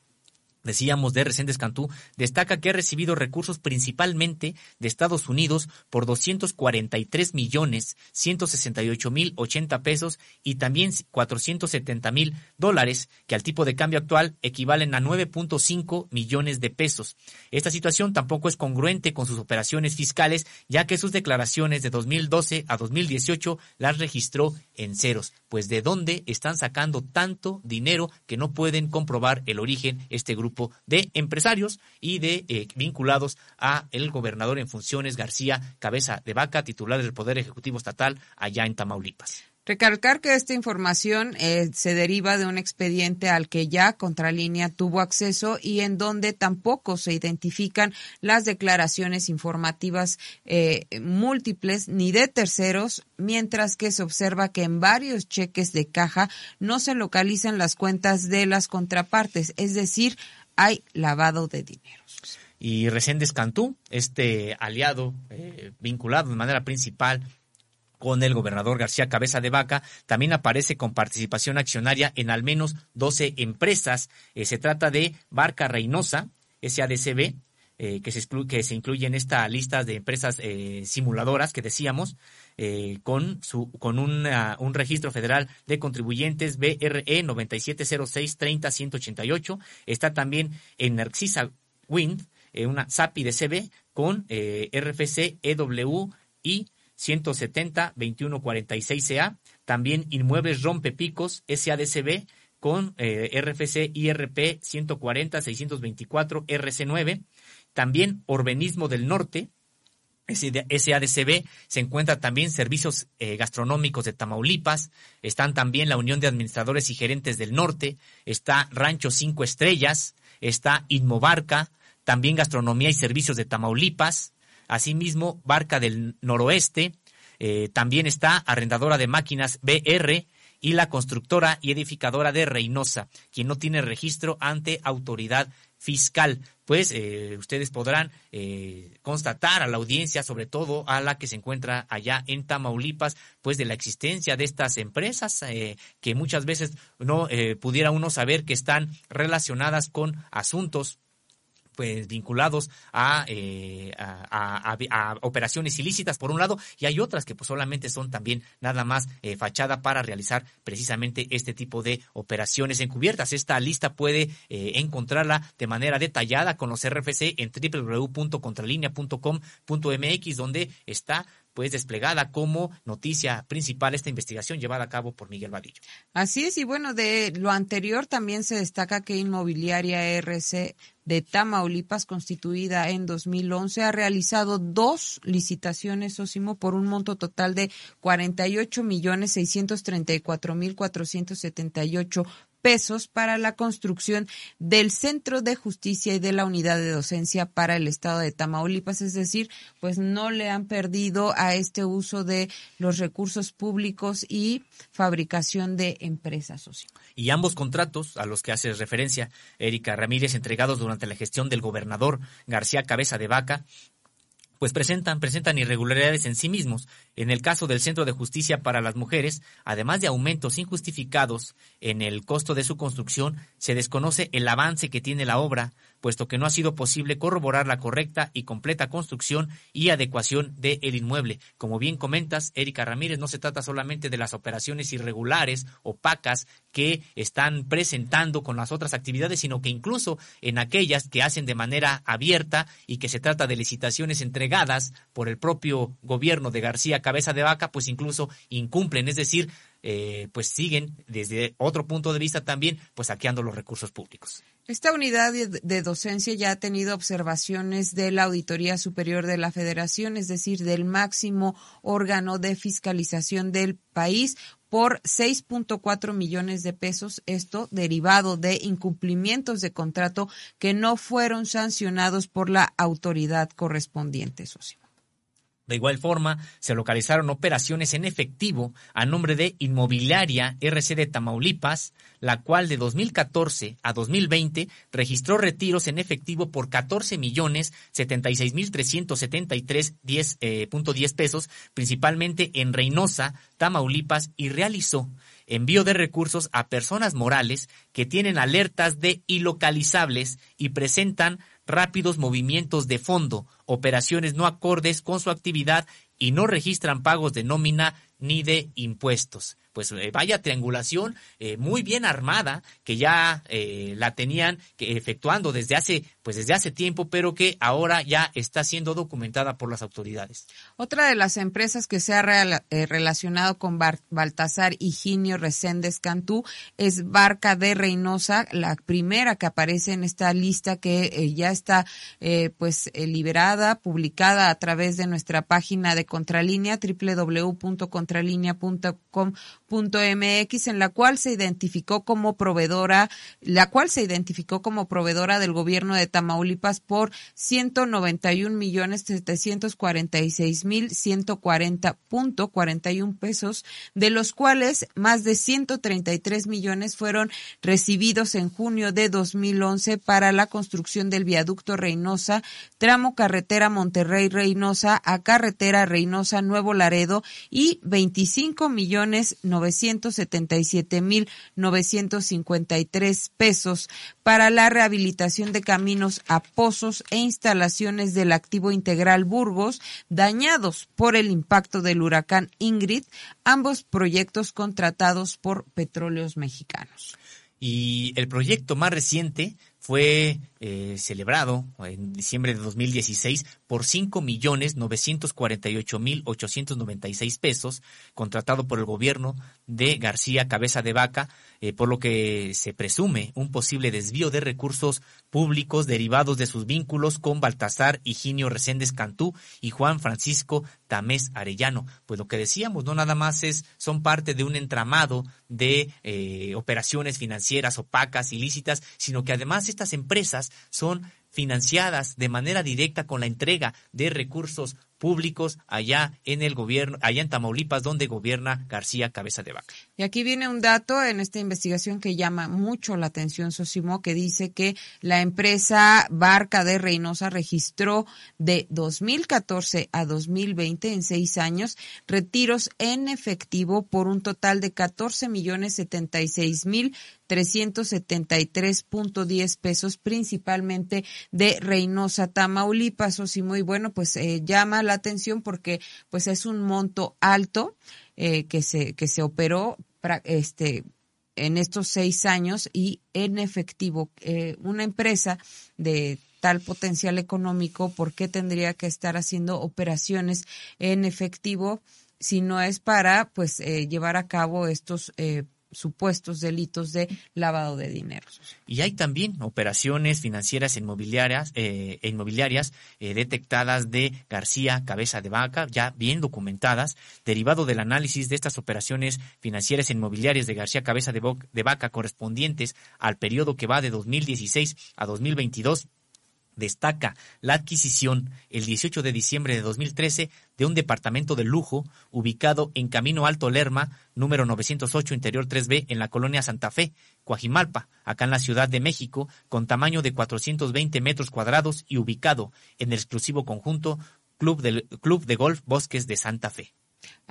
decíamos de Reséndez Cantú, destaca que ha recibido recursos principalmente de Estados Unidos por 243 millones 168 mil 80 pesos y también 470 mil dólares, que al tipo de cambio actual equivalen a 9.5 millones de pesos. Esta situación tampoco es congruente con sus operaciones fiscales, ya que sus declaraciones de 2012 a 2018 las registró en ceros. Pues de dónde están sacando tanto dinero que no pueden comprobar el origen este grupo de empresarios y de eh, vinculados a el gobernador en funciones García Cabeza de Vaca, titular del Poder Ejecutivo Estatal allá en Tamaulipas. Recalcar que esta información eh, se deriva de un expediente al que ya Contralínea tuvo acceso y en donde tampoco se identifican las declaraciones informativas eh, múltiples ni de terceros, mientras que se observa que en varios cheques de caja no se localizan las cuentas de las contrapartes, es decir, hay lavado de dinero. Y Reséndez Cantú, este aliado eh, vinculado de manera principal con el gobernador García Cabeza de Vaca, también aparece con participación accionaria en al menos 12 empresas. Eh, se trata de Barca Reynosa, SADCB, eh, que, se incluye en esta lista de empresas simuladoras que decíamos, con, su, con un registro federal de contribuyentes BRE 9706-30-188. Está también en Narcisa Wind, eh, una SAPI de CB con eh, RFC EWI 170 2146CA. También Inmuebles Rompepicos SADCB con RFC IRP 140 624 RC9. También Orbenismo del Norte SADCB se encuentra también Servicios eh, Gastronómicos de Tamaulipas, están también la Unión de Administradores y Gerentes del Norte, está Rancho Cinco Estrellas, está Inmobarca, también Gastronomía y Servicios de Tamaulipas, asimismo Barca del Noroeste, eh, también está Arrendadora de Máquinas BR y la constructora y edificadora de Reynosa, quien no tiene registro ante autoridad fiscal. Pues eh, ustedes podrán eh, constatar a la audiencia, sobre todo a la que se encuentra allá en Tamaulipas, pues de la existencia de estas empresas que muchas veces no pudiera uno saber que están relacionadas con asuntos pues vinculados eh, a, operaciones ilícitas por un lado y hay otras que pues solamente son también nada más eh, fachada para realizar precisamente este tipo de operaciones encubiertas. Esta lista puede eh, encontrarla de manera detallada con los RFC en www.contralinea.com.mx donde está pues desplegada como noticia principal esta investigación llevada a cabo por Miguel Vadillo. Así es, y bueno, de lo anterior también se destaca que Inmobiliaria RC de Tamaulipas, constituida en 2011, ha realizado dos licitaciones, Osimo, por un monto total de 48 millones 634 mil 478 pesos para la construcción del Centro de Justicia y de la Unidad de Docencia para el Estado de Tamaulipas. Es decir, pues no le han perdido a este uso de los recursos públicos y fabricación de empresas. Y ambos contratos a los que hace referencia Erika Ramírez, entregados durante la gestión del gobernador García Cabeza de Vaca, pues presentan, presentan irregularidades en sí mismos. En el caso del Centro de Justicia para las Mujeres, además de aumentos injustificados en el costo de su construcción, se desconoce el avance que tiene la obra, puesto que no ha sido posible corroborar la correcta y completa construcción y adecuación del inmueble. Como bien comentas, Erika Ramírez, no se trata solamente de las operaciones irregulares, opacas, que están presentando con las otras actividades, sino que incluso en aquellas que hacen de manera abierta y que se trata de licitaciones entregadas por el propio gobierno de García Cabeza de Vaca, pues incluso incumplen, es decir, eh, pues siguen desde otro punto de vista también, pues saqueando los recursos públicos. Esta unidad de, docencia ya ha tenido observaciones de la Auditoría Superior de la Federación, es decir, del máximo órgano de fiscalización del país, por 6.4 millones de pesos, esto derivado de incumplimientos de contrato que no fueron sancionados por la autoridad correspondiente, socio. De igual forma, se localizaron operaciones en efectivo a nombre de Inmobiliaria RC de Tamaulipas, la cual de 2014 a 2020 registró retiros en efectivo por 14 millones 76 mil 373 eh, pesos, principalmente en Reynosa, Tamaulipas, y realizó envío de recursos a personas morales que tienen alertas de ilocalizables y presentan rápidos movimientos de fondo, operaciones no acordes con su actividad y no registran pagos de nómina ni de impuestos pues eh, vaya triangulación eh, muy bien armada que ya eh, la tenían que, efectuando desde hace pues desde hace tiempo pero que ahora ya está siendo documentada por las autoridades. Otra de las empresas que se ha relacionado con Baltasar Higinio Reséndez Cantú es Barca de Reynosa la primera que aparece en esta lista que ya está pues liberada publicada a través de nuestra página de Contralínea www.contralinea.com MX en la cual se identificó como proveedora, la cual se identificó como proveedora del gobierno de Tamaulipas por 191 millones 746 mil 140.41 pesos, de los cuales más de 133 millones fueron recibidos en junio de 2011 para la construcción del viaducto Reynosa, tramo carretera Monterrey Reynosa a carretera Reynosa Nuevo Laredo y 25 millones 977.953 pesos para la rehabilitación de caminos a pozos e instalaciones del activo integral Burgos dañados por el impacto del huracán Ingrid, ambos proyectos contratados por Petróleos Mexicanos. Y el proyecto más reciente fue eh, celebrado en diciembre de 2016 por 5 millones 948 mil 896 pesos, contratado por el gobierno de García Cabeza de Vaca, eh, por lo que se presume un posible desvío de recursos públicos derivados de sus vínculos con Baltasar Higinio Reséndez Cantú y Juan Francisco Tamés Arellano. Pues lo que decíamos, no nada más es, son parte de un entramado de eh, operaciones financieras opacas, ilícitas, sino que además estas empresas son financiadas de manera directa con la entrega de recursos públicos allá en el gobierno, allá en Tamaulipas, donde gobierna García Cabeza de Vaca. Y aquí viene un dato en esta investigación que llama mucho la atención, Sosimo, que dice que la empresa Barca de Reynosa registró de 2014 a 2020, en seis años, retiros en efectivo por un total de 14 millones 76 mil 373.10 pesos, principalmente de Reynosa, Tamaulipas. Sosimo, y bueno, pues eh, llama la atención porque pues es un monto alto eh, que se que se operó este en estos seis años y en efectivo eh, una empresa de tal potencial económico, ¿por qué tendría que estar haciendo operaciones en efectivo si no es para pues eh, llevar a cabo estos eh, supuestos delitos de lavado de dinero. Y hay también operaciones financieras inmobiliarias, eh, inmobiliarias eh, detectadas de García Cabeza de Vaca, ya bien documentadas, derivado del análisis de estas operaciones financieras inmobiliarias de García Cabeza de, de Vaca correspondientes al periodo que va de 2016 a 2022 destaca la adquisición el 18 de diciembre de 2013 de un departamento de lujo ubicado en Camino Alto Lerma, número 908, interior 3B, en la colonia Santa Fe, Coajimalpa, acá en la Ciudad de México, con tamaño de 420 metros cuadrados y ubicado en el exclusivo conjunto Club, del, Club de Golf Bosques de Santa Fe.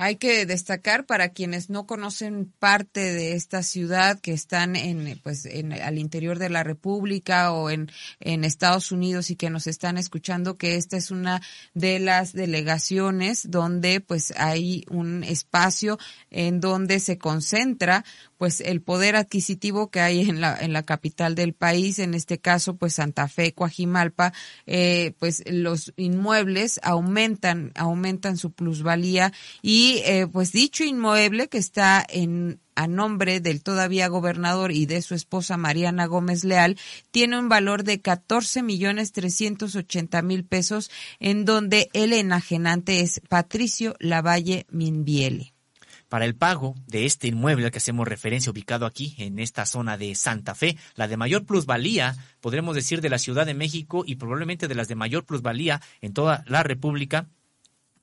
Hay que destacar para quienes no conocen parte de esta ciudad que están en pues en al interior de la República o en en Estados Unidos y que nos están escuchando que esta es una de las delegaciones donde pues hay un espacio en donde se concentra pues el poder adquisitivo que hay en la en la capital del país, en este caso pues Santa Fe, Coajimalpa, eh, pues los inmuebles aumentan aumentan su plusvalía y eh, pues dicho inmueble que está en a nombre del todavía gobernador y de su esposa Mariana Gómez Leal, tiene un valor de 14 millones 380 mil pesos, en donde el enajenante es Patricio Lavalle Minviele. para el pago de este inmueble al que hacemos referencia ubicado aquí en esta zona de Santa Fe, la de mayor plusvalía, podremos decir, de la Ciudad de México y probablemente de las de mayor plusvalía en toda la República.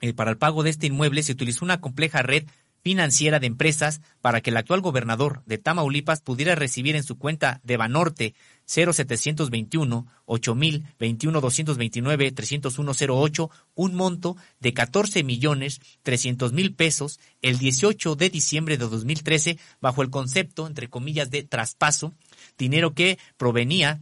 Eh, para el pago de este inmueble se utilizó una compleja red financiera de empresas para que el actual gobernador de Tamaulipas pudiera recibir en su cuenta de Banorte 0721 8021 229 30108 un monto de 14 millones 300 mil pesos el 18 de diciembre de 2013 bajo el concepto, entre comillas, de traspaso, dinero que provenía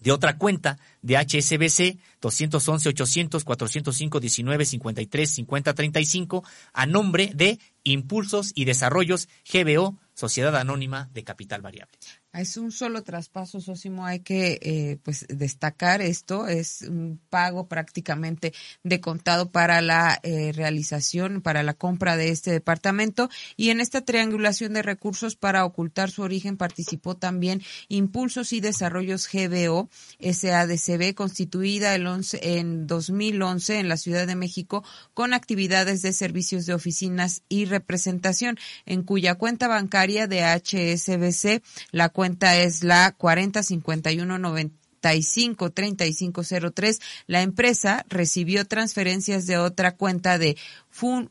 de otra cuenta de HSBC 211 800 405 19 53 50 35 a nombre de Impulsos y Desarrollos GBO, Sociedad Anónima de Capital Variable. Es un solo traspaso, Sósimo. Hay que eh, pues destacar esto. Es un pago prácticamente de contado para la eh, realización, para la compra de este departamento. Y en esta triangulación de recursos para ocultar su origen participó también Impulsos y Desarrollos GBO, SADCB, constituida el 11, en 2011 en la Ciudad de México con actividades de servicios de oficinas y representación, en cuya cuenta bancaria de HSBC la cuenta es la 4051953503. La empresa recibió transferencias de otra cuenta de Fun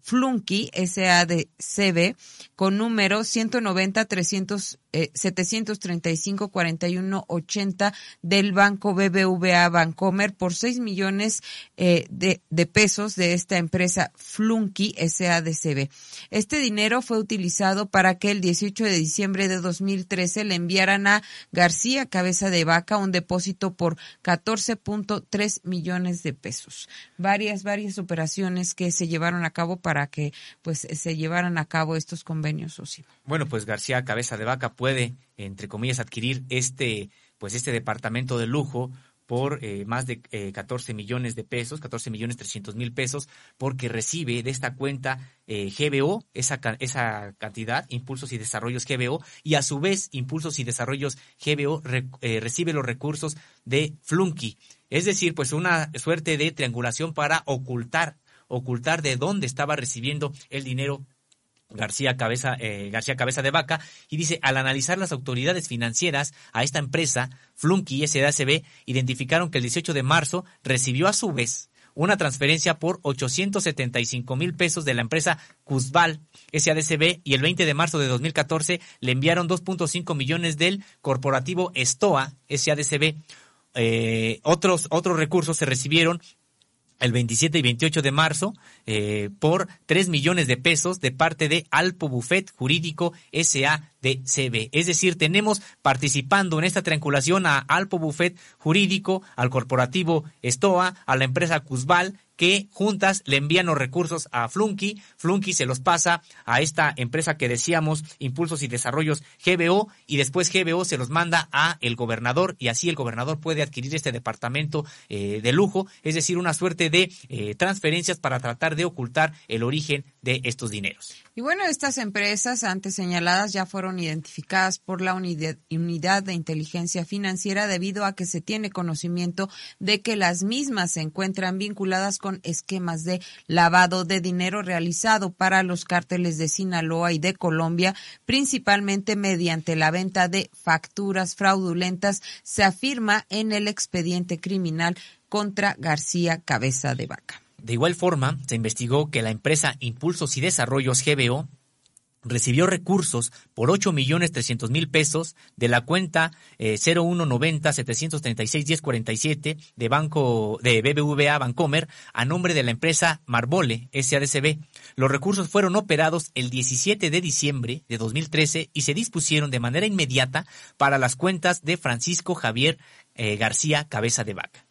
Flunky SADCB con número 190 300 735 41 80 del Banco BBVA Bancomer por 6 millones eh, de, de, pesos de esta empresa Flunky SADCB. Este dinero fue utilizado para que el 18 de diciembre de 2013 le enviaran a García Cabeza de Vaca un depósito por 14.3 millones de pesos. Varias, varias operaciones que se llevaron a cabo para que pues se llevaran a cabo estos convenios. Bueno, pues García Cabeza de Vaca puede, entre comillas, adquirir este, pues este departamento de lujo por eh, más de eh, 14 millones de pesos, 14 millones 300 mil pesos, porque recibe de esta cuenta eh, GBO esa, esa cantidad, Impulsos y Desarrollos GBO, y a su vez Impulsos y Desarrollos GBO eh, recibe los recursos de Flunky. Es decir, pues una suerte de triangulación para ocultar, ocultar de dónde estaba recibiendo el dinero García Cabeza, eh, García Cabeza de Vaca, y dice, al analizar las autoridades financieras a esta empresa, Flunky y SDACB identificaron que el 18 de marzo recibió a su vez una transferencia por 875 mil pesos de la empresa Cusval SADCB y el 20 de marzo de 2014 le enviaron 2.5 millones del corporativo Estoa SADCB. Eh, otros, otros recursos se recibieron el 27 y 28 de marzo eh, por 3 millones de pesos de parte de Alpo Buffet Jurídico SADCB. Es decir, tenemos participando en esta triangulación a Alpo Buffet Jurídico, al corporativo Estoa, a la empresa Cusval que juntas le envían los recursos a Flunky, Flunky se los pasa a esta empresa que decíamos, Impulsos y Desarrollos GBO, y después GBO se los manda a el gobernador, y así el gobernador puede adquirir este departamento eh, de lujo, es decir, una suerte de eh, transferencias para tratar de ocultar el origen de estos dineros. Y bueno, estas empresas antes señaladas ya fueron identificadas por la unidad, de inteligencia financiera debido a que se tiene conocimiento de que las mismas se encuentran vinculadas con esquemas de lavado de dinero realizado para los cárteles de Sinaloa y de Colombia, principalmente mediante la venta de facturas fraudulentas, se afirma en el expediente criminal contra García Cabeza de Vaca. De igual forma, se investigó que la empresa Impulsos y Desarrollos GBO recibió recursos por 8 millones 300 mil pesos de la cuenta eh, 0190 736 1047 de banco de BBVA Bancomer a nombre de la empresa Marbole SADCB. Los recursos fueron operados el 17 de diciembre de 2013 y se dispusieron de manera inmediata para las cuentas de Francisco Javier eh, García Cabeza de Vaca.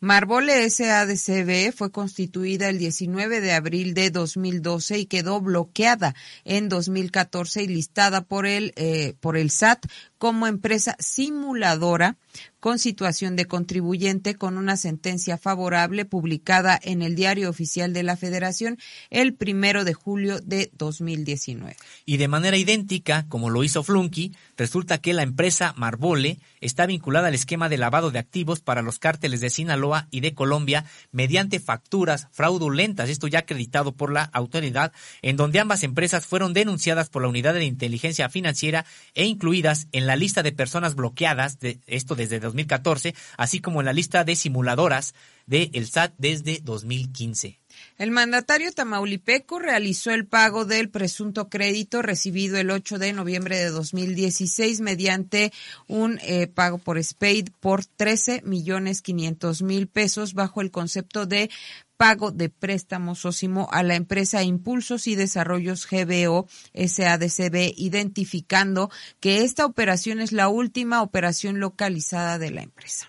Marbole SADCB fue constituida el 19 de abril de 2012 y quedó bloqueada en 2014 y listada por el, eh, por el SAT como empresa simuladora con situación de contribuyente con una sentencia favorable publicada en el Diario Oficial de la Federación el primero de julio de 2019. Y de manera idéntica, como lo hizo Flunky, resulta que la empresa Marbole está vinculada al esquema de lavado de activos para los cárteles de Sinaloa y de Colombia mediante facturas fraudulentas, esto ya acreditado por la autoridad, en donde ambas empresas fueron denunciadas por la Unidad de Inteligencia Financiera e incluidas en la lista de personas bloqueadas, de esto desde 2014, así como en la lista de simuladoras del el SAT desde 2015. El mandatario tamaulipeco realizó el pago del presunto crédito recibido el 8 de noviembre de 2016 mediante un eh, pago por SPADE por 13 millones 500 mil pesos bajo el concepto de pago de préstamo sósimo a la empresa Impulsos y Desarrollos GBO SADCB, identificando que esta operación es la última operación localizada de la empresa.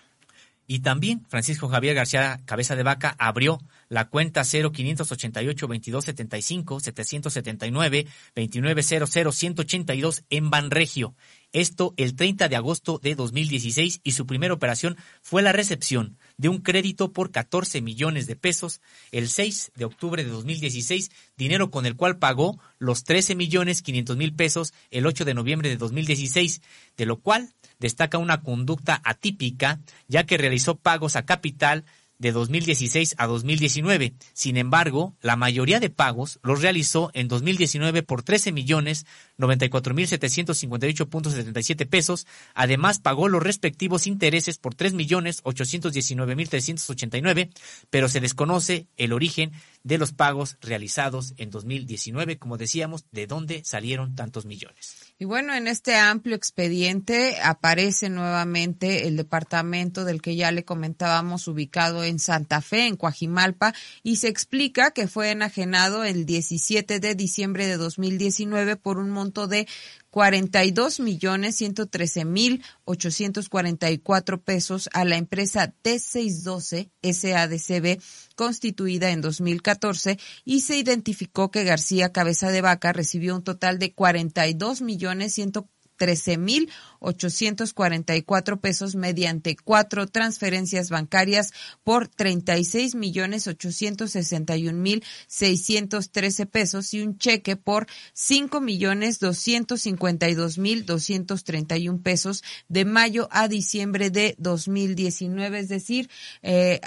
Y también Francisco Javier García Cabeza de Vaca abrió la cuenta 0588 2275 779 2900 182 en Banregio. Esto el 30 de agosto de 2016 y su primera operación fue la recepción de un crédito por 14 millones de pesos. El 6 de octubre de 2016, dinero con el cual pagó los 13 millones 500 mil pesos el 8 de noviembre de 2016, de lo cual destaca una conducta atípica, ya que realizó pagos a capital de 2016 a 2019. Sin embargo, la mayoría de pagos los realizó en 2019 por 13 millones 94 mil 758.77 pesos. Además, pagó los respectivos intereses por 3 millones 819 mil 389, pero se desconoce el origen de los pagos realizados en 2019, como decíamos, de dónde salieron tantos millones. Y bueno, en este amplio expediente aparece nuevamente el departamento del que ya le comentábamos ubicado en Santa Fe, en Coajimalpa, y se explica que fue enajenado el 17 de diciembre de 2019 por un monto de 42 millones 113 mil 844 pesos a la empresa T612 SADCB constituida en 2014 y se identificó que García Cabeza de Vaca recibió un total de 42 millones 144 13.844 pesos mediante cuatro transferencias bancarias por 36.861.613 pesos y un cheque por 5.252.231 pesos de mayo a diciembre de 2019. Es decir, eh,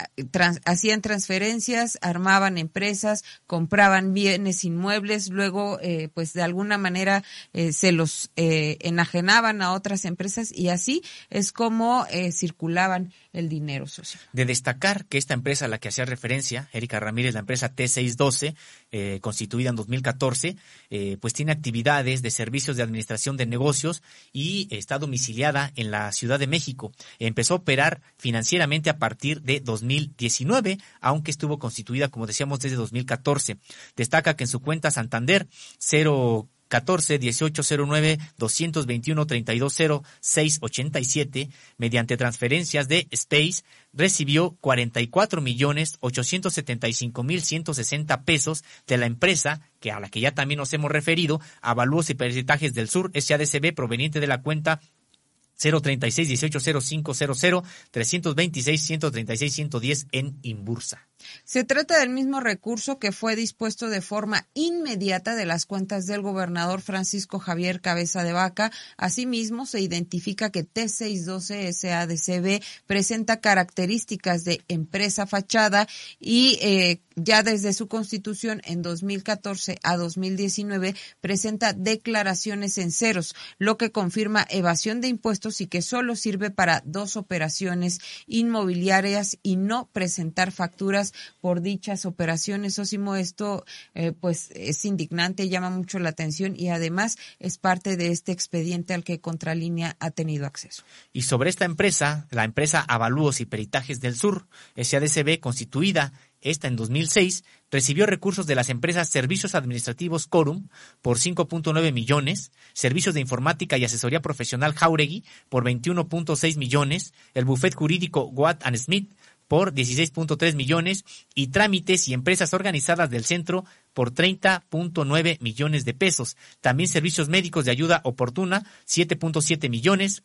hacían transferencias, armaban empresas, compraban bienes inmuebles, luego, eh, pues de alguna manera eh, se los en enajenaban a otras empresas y así es como eh, circulaban el dinero social. De destacar que esta empresa a la que hacía referencia, Erika Ramírez, la empresa T612, eh, constituida en 2014, eh, pues tiene actividades de servicios de administración de negocios y está domiciliada en la Ciudad de México. Empezó a operar financieramente a partir de 2019, aunque estuvo constituida, como decíamos, desde 2014. Destaca que en su cuenta Santander, 0 14 1809 221 320 687 mediante transferencias de Space recibió 44 millones 875 mil 160 pesos de la empresa que a la que ya también nos hemos referido, Avalúos y Peritajes del Sur, SADCB, proveniente de la cuenta 036 18 0500 326 136 110 en Imbursa. Se trata del mismo recurso que fue dispuesto de forma inmediata de las cuentas del gobernador Francisco Javier Cabeza de Vaca. Asimismo, se identifica que T612 SADCB presenta características de empresa fachada y eh, ya desde su constitución en 2014 a 2019 presenta declaraciones en ceros, lo que confirma evasión de impuestos y que solo sirve para dos operaciones inmobiliarias y no presentar facturas por dichas operaciones. Osimo, esto eh, pues es indignante, llama mucho la atención y además es parte de este expediente al que Contralínea ha tenido acceso. Y sobre esta empresa, la empresa Avalúos y Peritajes del Sur, SADCB, constituida esta en 2006, recibió recursos de las empresas Servicios Administrativos Corum por 5.9 millones, Servicios de Informática y Asesoría Profesional Jauregui por 21.6 millones, el Buffet Jurídico Watt and Smith por 16.3 millones y trámites y empresas organizadas del centro por 30.9 millones de pesos. También servicios médicos de ayuda oportuna, 7.7 millones,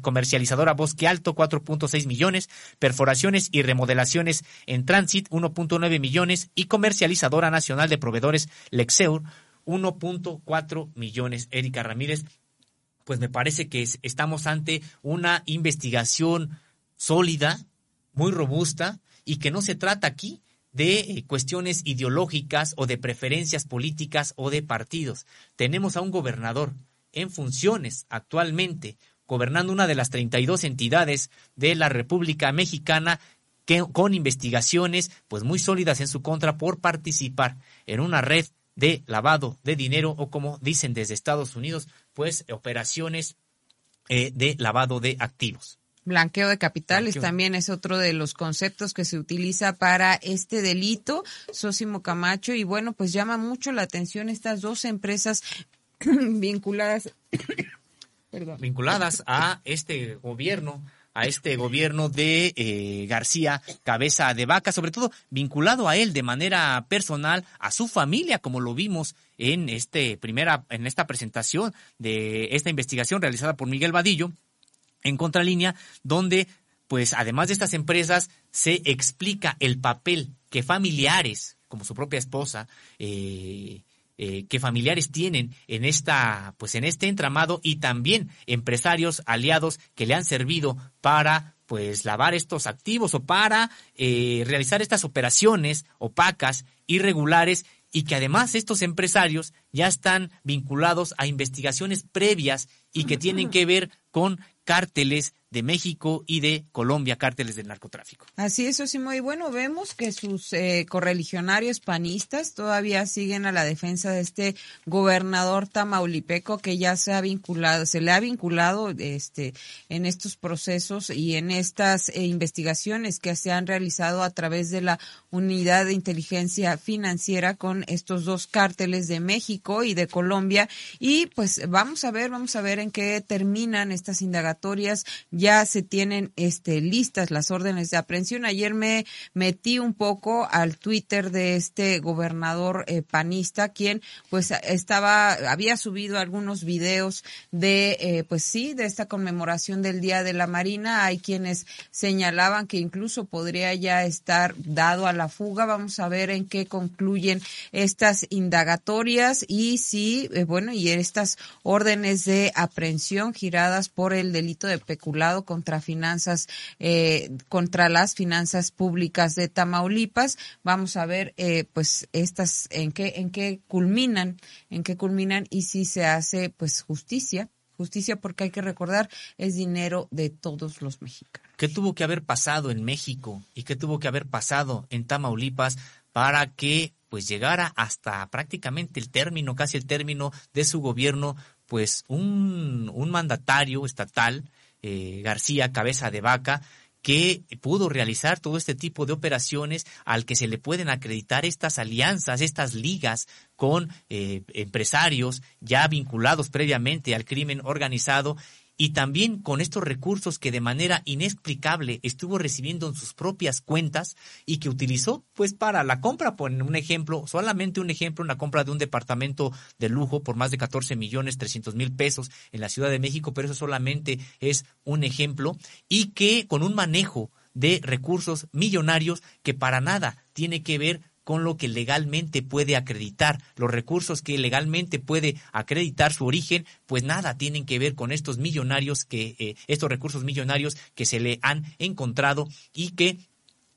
comercializadora Bosque Alto, 4.6 millones, perforaciones y remodelaciones en Transit, 1.9 millones y comercializadora nacional de proveedores Lexeur, 1.4 millones. Erika Ramírez, pues me parece que estamos ante una investigación sólida, muy robusta, y que no se trata aquí de eh, cuestiones ideológicas o de preferencias políticas o de partidos. Tenemos a un gobernador en funciones actualmente, gobernando una de las 32 entidades de la República Mexicana que, con investigaciones pues muy sólidas en su contra por participar en una red de lavado de dinero o como dicen desde Estados Unidos, pues operaciones eh, de lavado de activos. Blanqueo de capitales también es otro de los conceptos que se utiliza para este delito, Sósimo Camacho, y bueno, pues llama mucho la atención estas dos empresas vinculadas, vinculadas a este gobierno a este gobierno de eh, García Cabeza de Vaca, sobre todo vinculado a él de manera personal, a su familia, como lo vimos en este primera, en esta presentación de esta investigación realizada por Miguel Vadillo en Contralínea, donde, pues, además de estas empresas, se explica el papel que familiares, como su propia esposa, eh, eh, que familiares tienen en esta, pues en este entramado y también empresarios aliados que le han servido para pues lavar estos activos o para eh, realizar estas operaciones opacas, irregulares y que además estos empresarios ya están vinculados a investigaciones previas y que tienen que ver con cárteles de México y de Colombia, cárteles del narcotráfico. Así es, Osimo. Y bueno, vemos que sus eh, correligionarios panistas todavía siguen a la defensa de este gobernador tamaulipeco que ya se ha vinculado, se le ha vinculado este, en estos procesos y en estas eh, investigaciones que se han realizado a través de la unidad de inteligencia financiera con estos dos cárteles de México y de Colombia. Y pues vamos a ver, vamos a ver en qué terminan estas indagatorias ya se tienen este, listas las órdenes de aprehensión. Ayer me metí un poco al Twitter de este gobernador eh, panista, quien pues estaba, había subido algunos videos de, eh, pues sí, de esta conmemoración del Día de la Marina. Hay quienes señalaban que incluso podría ya estar dado a la fuga. Vamos a ver en qué concluyen estas indagatorias y si, eh, bueno, y estas órdenes de aprehensión giradas por el delito de peculado contra finanzas, eh, contra las finanzas públicas de Tamaulipas. Vamos a ver, eh, pues, estas, en qué, en qué culminan, en qué culminan y si se hace, pues, justicia justicia porque hay que recordar es dinero de todos los mexicanos. ¿Qué tuvo que haber pasado en México y qué tuvo que haber pasado en Tamaulipas para que pues llegara hasta prácticamente el término, casi el término de su gobierno, pues un, un mandatario estatal eh, García Cabeza de Vaca, que pudo realizar todo este tipo de operaciones al que se le pueden acreditar estas alianzas, estas ligas con eh, empresarios ya vinculados previamente al crimen organizado y también con estos recursos que de manera inexplicable estuvo recibiendo en sus propias cuentas y que utilizó pues para la compra, por un ejemplo, solamente un ejemplo, una compra de un departamento de lujo por más de 14 millones 300 mil pesos en la Ciudad de México, pero eso solamente es un ejemplo y que con un manejo de recursos millonarios que para nada tiene que ver con lo que legalmente puede acreditar. Los recursos que legalmente puede acreditar su origen, pues nada tienen que ver con estos millonarios que, eh, estos recursos millonarios que se le han encontrado y que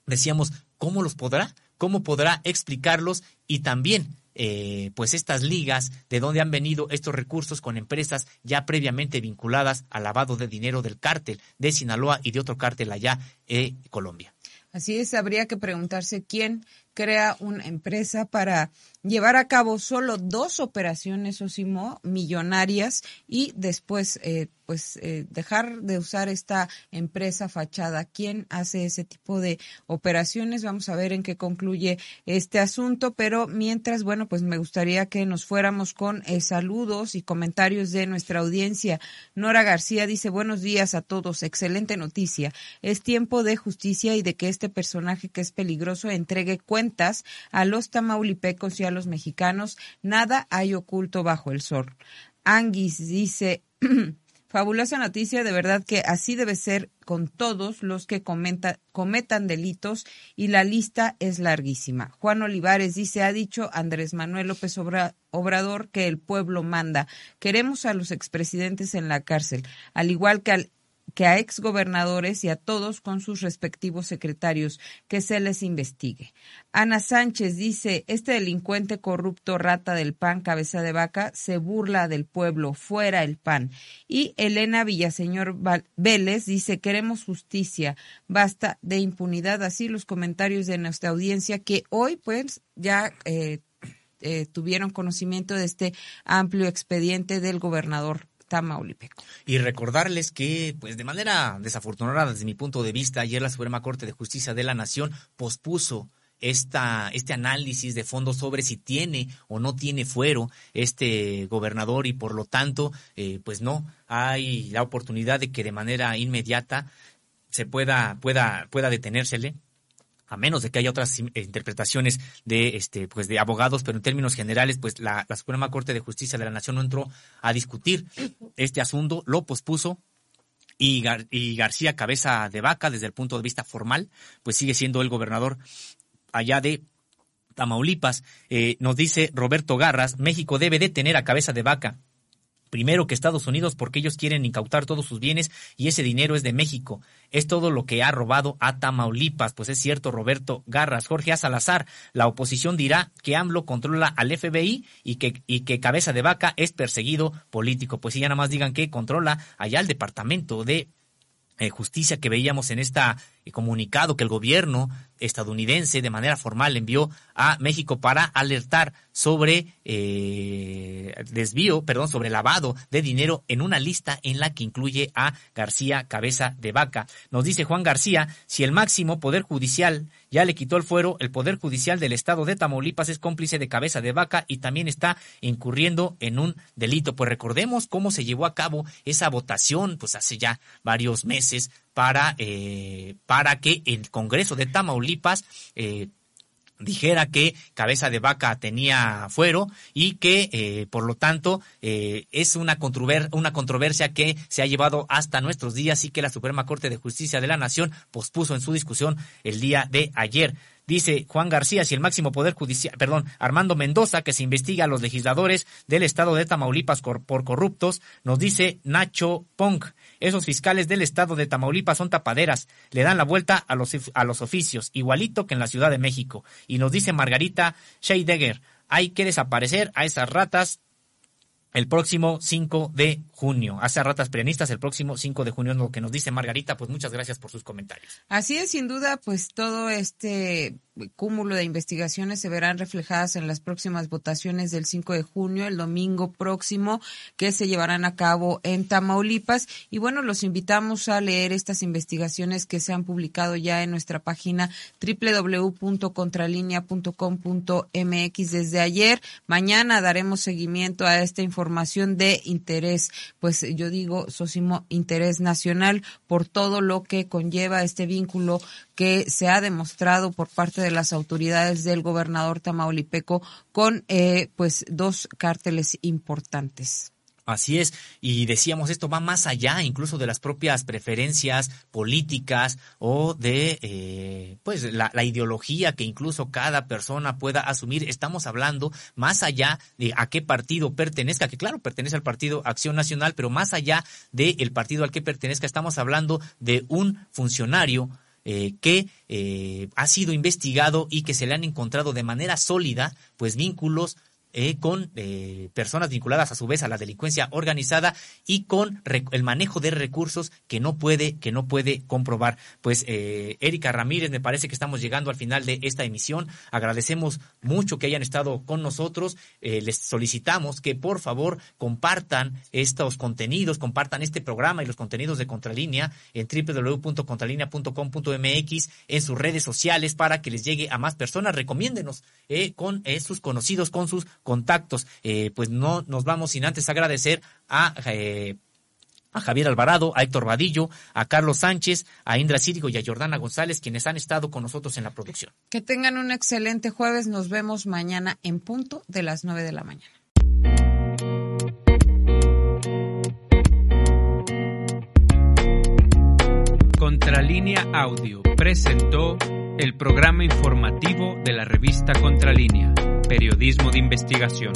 decíamos, ¿cómo los podrá? ¿Cómo podrá explicarlos? Y también eh, pues estas ligas de dónde han venido estos recursos con empresas ya previamente vinculadas al lavado de dinero del cártel de Sinaloa y de otro cártel allá en Colombia. Así es, habría que preguntarse quién crea una empresa para llevar a cabo solo dos operaciones, Osimo, millonarias y después eh, pues eh, dejar de usar esta empresa fachada. ¿Quién hace ese tipo de operaciones? Vamos a ver en qué concluye este asunto, pero mientras, bueno, pues me gustaría que nos fuéramos con eh, saludos y comentarios de nuestra audiencia. Nora García dice, buenos días a todos, excelente noticia. Es tiempo de justicia y de que este personaje que es peligroso entregue cuentas a los tamaulipecos y a los mexicanos. Nada hay oculto bajo el sol. Anguis dice, fabulosa noticia, de verdad que así debe ser con todos los que comenta, cometan delitos y la lista es larguísima. Juan Olivares dice, ha dicho Andrés Manuel López Obrador que el pueblo manda. Queremos a los expresidentes en la cárcel, al igual que al que a exgobernadores y a todos con sus respectivos secretarios que se les investigue. Ana Sánchez dice, este delincuente corrupto rata del PAN, cabeza de vaca, se burla del pueblo, fuera el PAN. Y Elena Villaseñor Vélez dice, queremos justicia, basta de impunidad. Así los comentarios de nuestra audiencia que hoy pues ya... Eh, eh, tuvieron conocimiento de este amplio expediente del gobernador Tamaulipeco. Y recordarles que, pues de manera desafortunada desde mi punto de vista, ayer la Suprema Corte de Justicia de la Nación pospuso esta, este análisis de fondo sobre si tiene o no tiene fuero este gobernador y por lo tanto, eh, pues no, hay la oportunidad de que de manera inmediata se pueda, pueda, pueda detenérsele a menos de que haya otras interpretaciones de este pues de abogados, pero en términos generales, pues la, Suprema Corte de Justicia de la Nación no entró a discutir este asunto, lo pospuso y, y García Cabeza de Vaca, desde el punto de vista formal, pues sigue siendo el gobernador allá de Tamaulipas. Eh, nos dice Roberto Garras, México debe de tener a Cabeza de Vaca primero que Estados Unidos porque ellos quieren incautar todos sus bienes y ese dinero es de México. Es todo lo que ha robado a Tamaulipas. Pues es cierto, Roberto Garras. Jorge A. Salazar, la oposición dirá que AMLO controla al FBI y que, y que Cabeza de Vaca es perseguido político. Pues si ya nada más digan que controla allá el Departamento de eh, Justicia que veíamos en esta comunicado que el gobierno estadounidense de manera formal envió a México para alertar sobre eh, desvío, perdón, sobre lavado de dinero en una lista en la que incluye a García Cabeza de Vaca. Nos dice Juan García, si el máximo poder judicial ya le quitó el fuero, el poder judicial del estado de Tamaulipas es cómplice de Cabeza de Vaca y también está incurriendo en un delito. Pues recordemos cómo se llevó a cabo esa votación, pues hace ya varios meses para, eh, para que el Congreso de Tamaulipas eh, dijera que cabeza de vaca tenía fuero y que eh, por lo tanto eh, es una, una controversia que se ha llevado hasta nuestros días y que la Suprema Corte de Justicia de la Nación pospuso en su discusión el día de ayer. Dice Juan García, si el máximo poder judicial, perdón, Armando Mendoza, que se investiga a los legisladores del estado de Tamaulipas por corruptos, nos dice Nacho Pong. Esos fiscales del estado de Tamaulipas son tapaderas, le dan la vuelta a los, a los oficios, igualito que en la Ciudad de México. Y nos dice Margarita Scheidegger, hay que desaparecer a esas ratas el próximo 5 de junio. Hace ratas perenistas el próximo 5 de junio, lo que nos dice Margarita. Pues muchas gracias por sus comentarios. Así es, sin duda, pues todo este cúmulo de investigaciones se verán reflejadas en las próximas votaciones del 5 de junio, el domingo próximo, que se llevarán a cabo en Tamaulipas. Y bueno, los invitamos a leer estas investigaciones que se han publicado ya en nuestra página www.contralinea.com.mx desde ayer. Mañana daremos seguimiento a esta información de interés, pues yo digo, Sosimo, interés nacional por todo lo que conlleva este vínculo que se ha demostrado por parte de las autoridades del gobernador tamaulipeco con eh, pues dos cárteles importantes. Así es, y decíamos esto va más allá incluso de las propias preferencias políticas o de eh, pues la, ideología que incluso cada persona pueda asumir. Estamos hablando más allá de a qué partido pertenezca, que claro pertenece al partido Acción Nacional, pero más allá del partido al que pertenezca, estamos hablando de un funcionario eh, que eh, ha sido investigado y que se le han encontrado de manera sólida pues vínculos eh, con eh, personas vinculadas a su vez a la delincuencia organizada y con el manejo de recursos que no puede que no puede comprobar. Pues eh, Erika Ramírez, me parece que estamos llegando al final de esta emisión. Agradecemos mucho que hayan estado con nosotros. les solicitamos que por favor compartan estos contenidos, compartan este programa y los contenidos de Contralínea en www.contralinea.com.mx en sus redes sociales para que les llegue a más personas. Recomiéndenos con sus conocidos, con sus contactos. Eh, pues no nos vamos sin antes agradecer a... Eh, a Javier Alvarado, a Héctor Vadillo, a Carlos Sánchez, a Indra Círigo y a Jordana González, quienes han estado con nosotros en la producción. Que tengan un excelente jueves. Nos vemos mañana en punto de las nueve de la mañana. Contralínea Audio presentó el programa informativo de la revista Contralínea Periodismo de Investigación.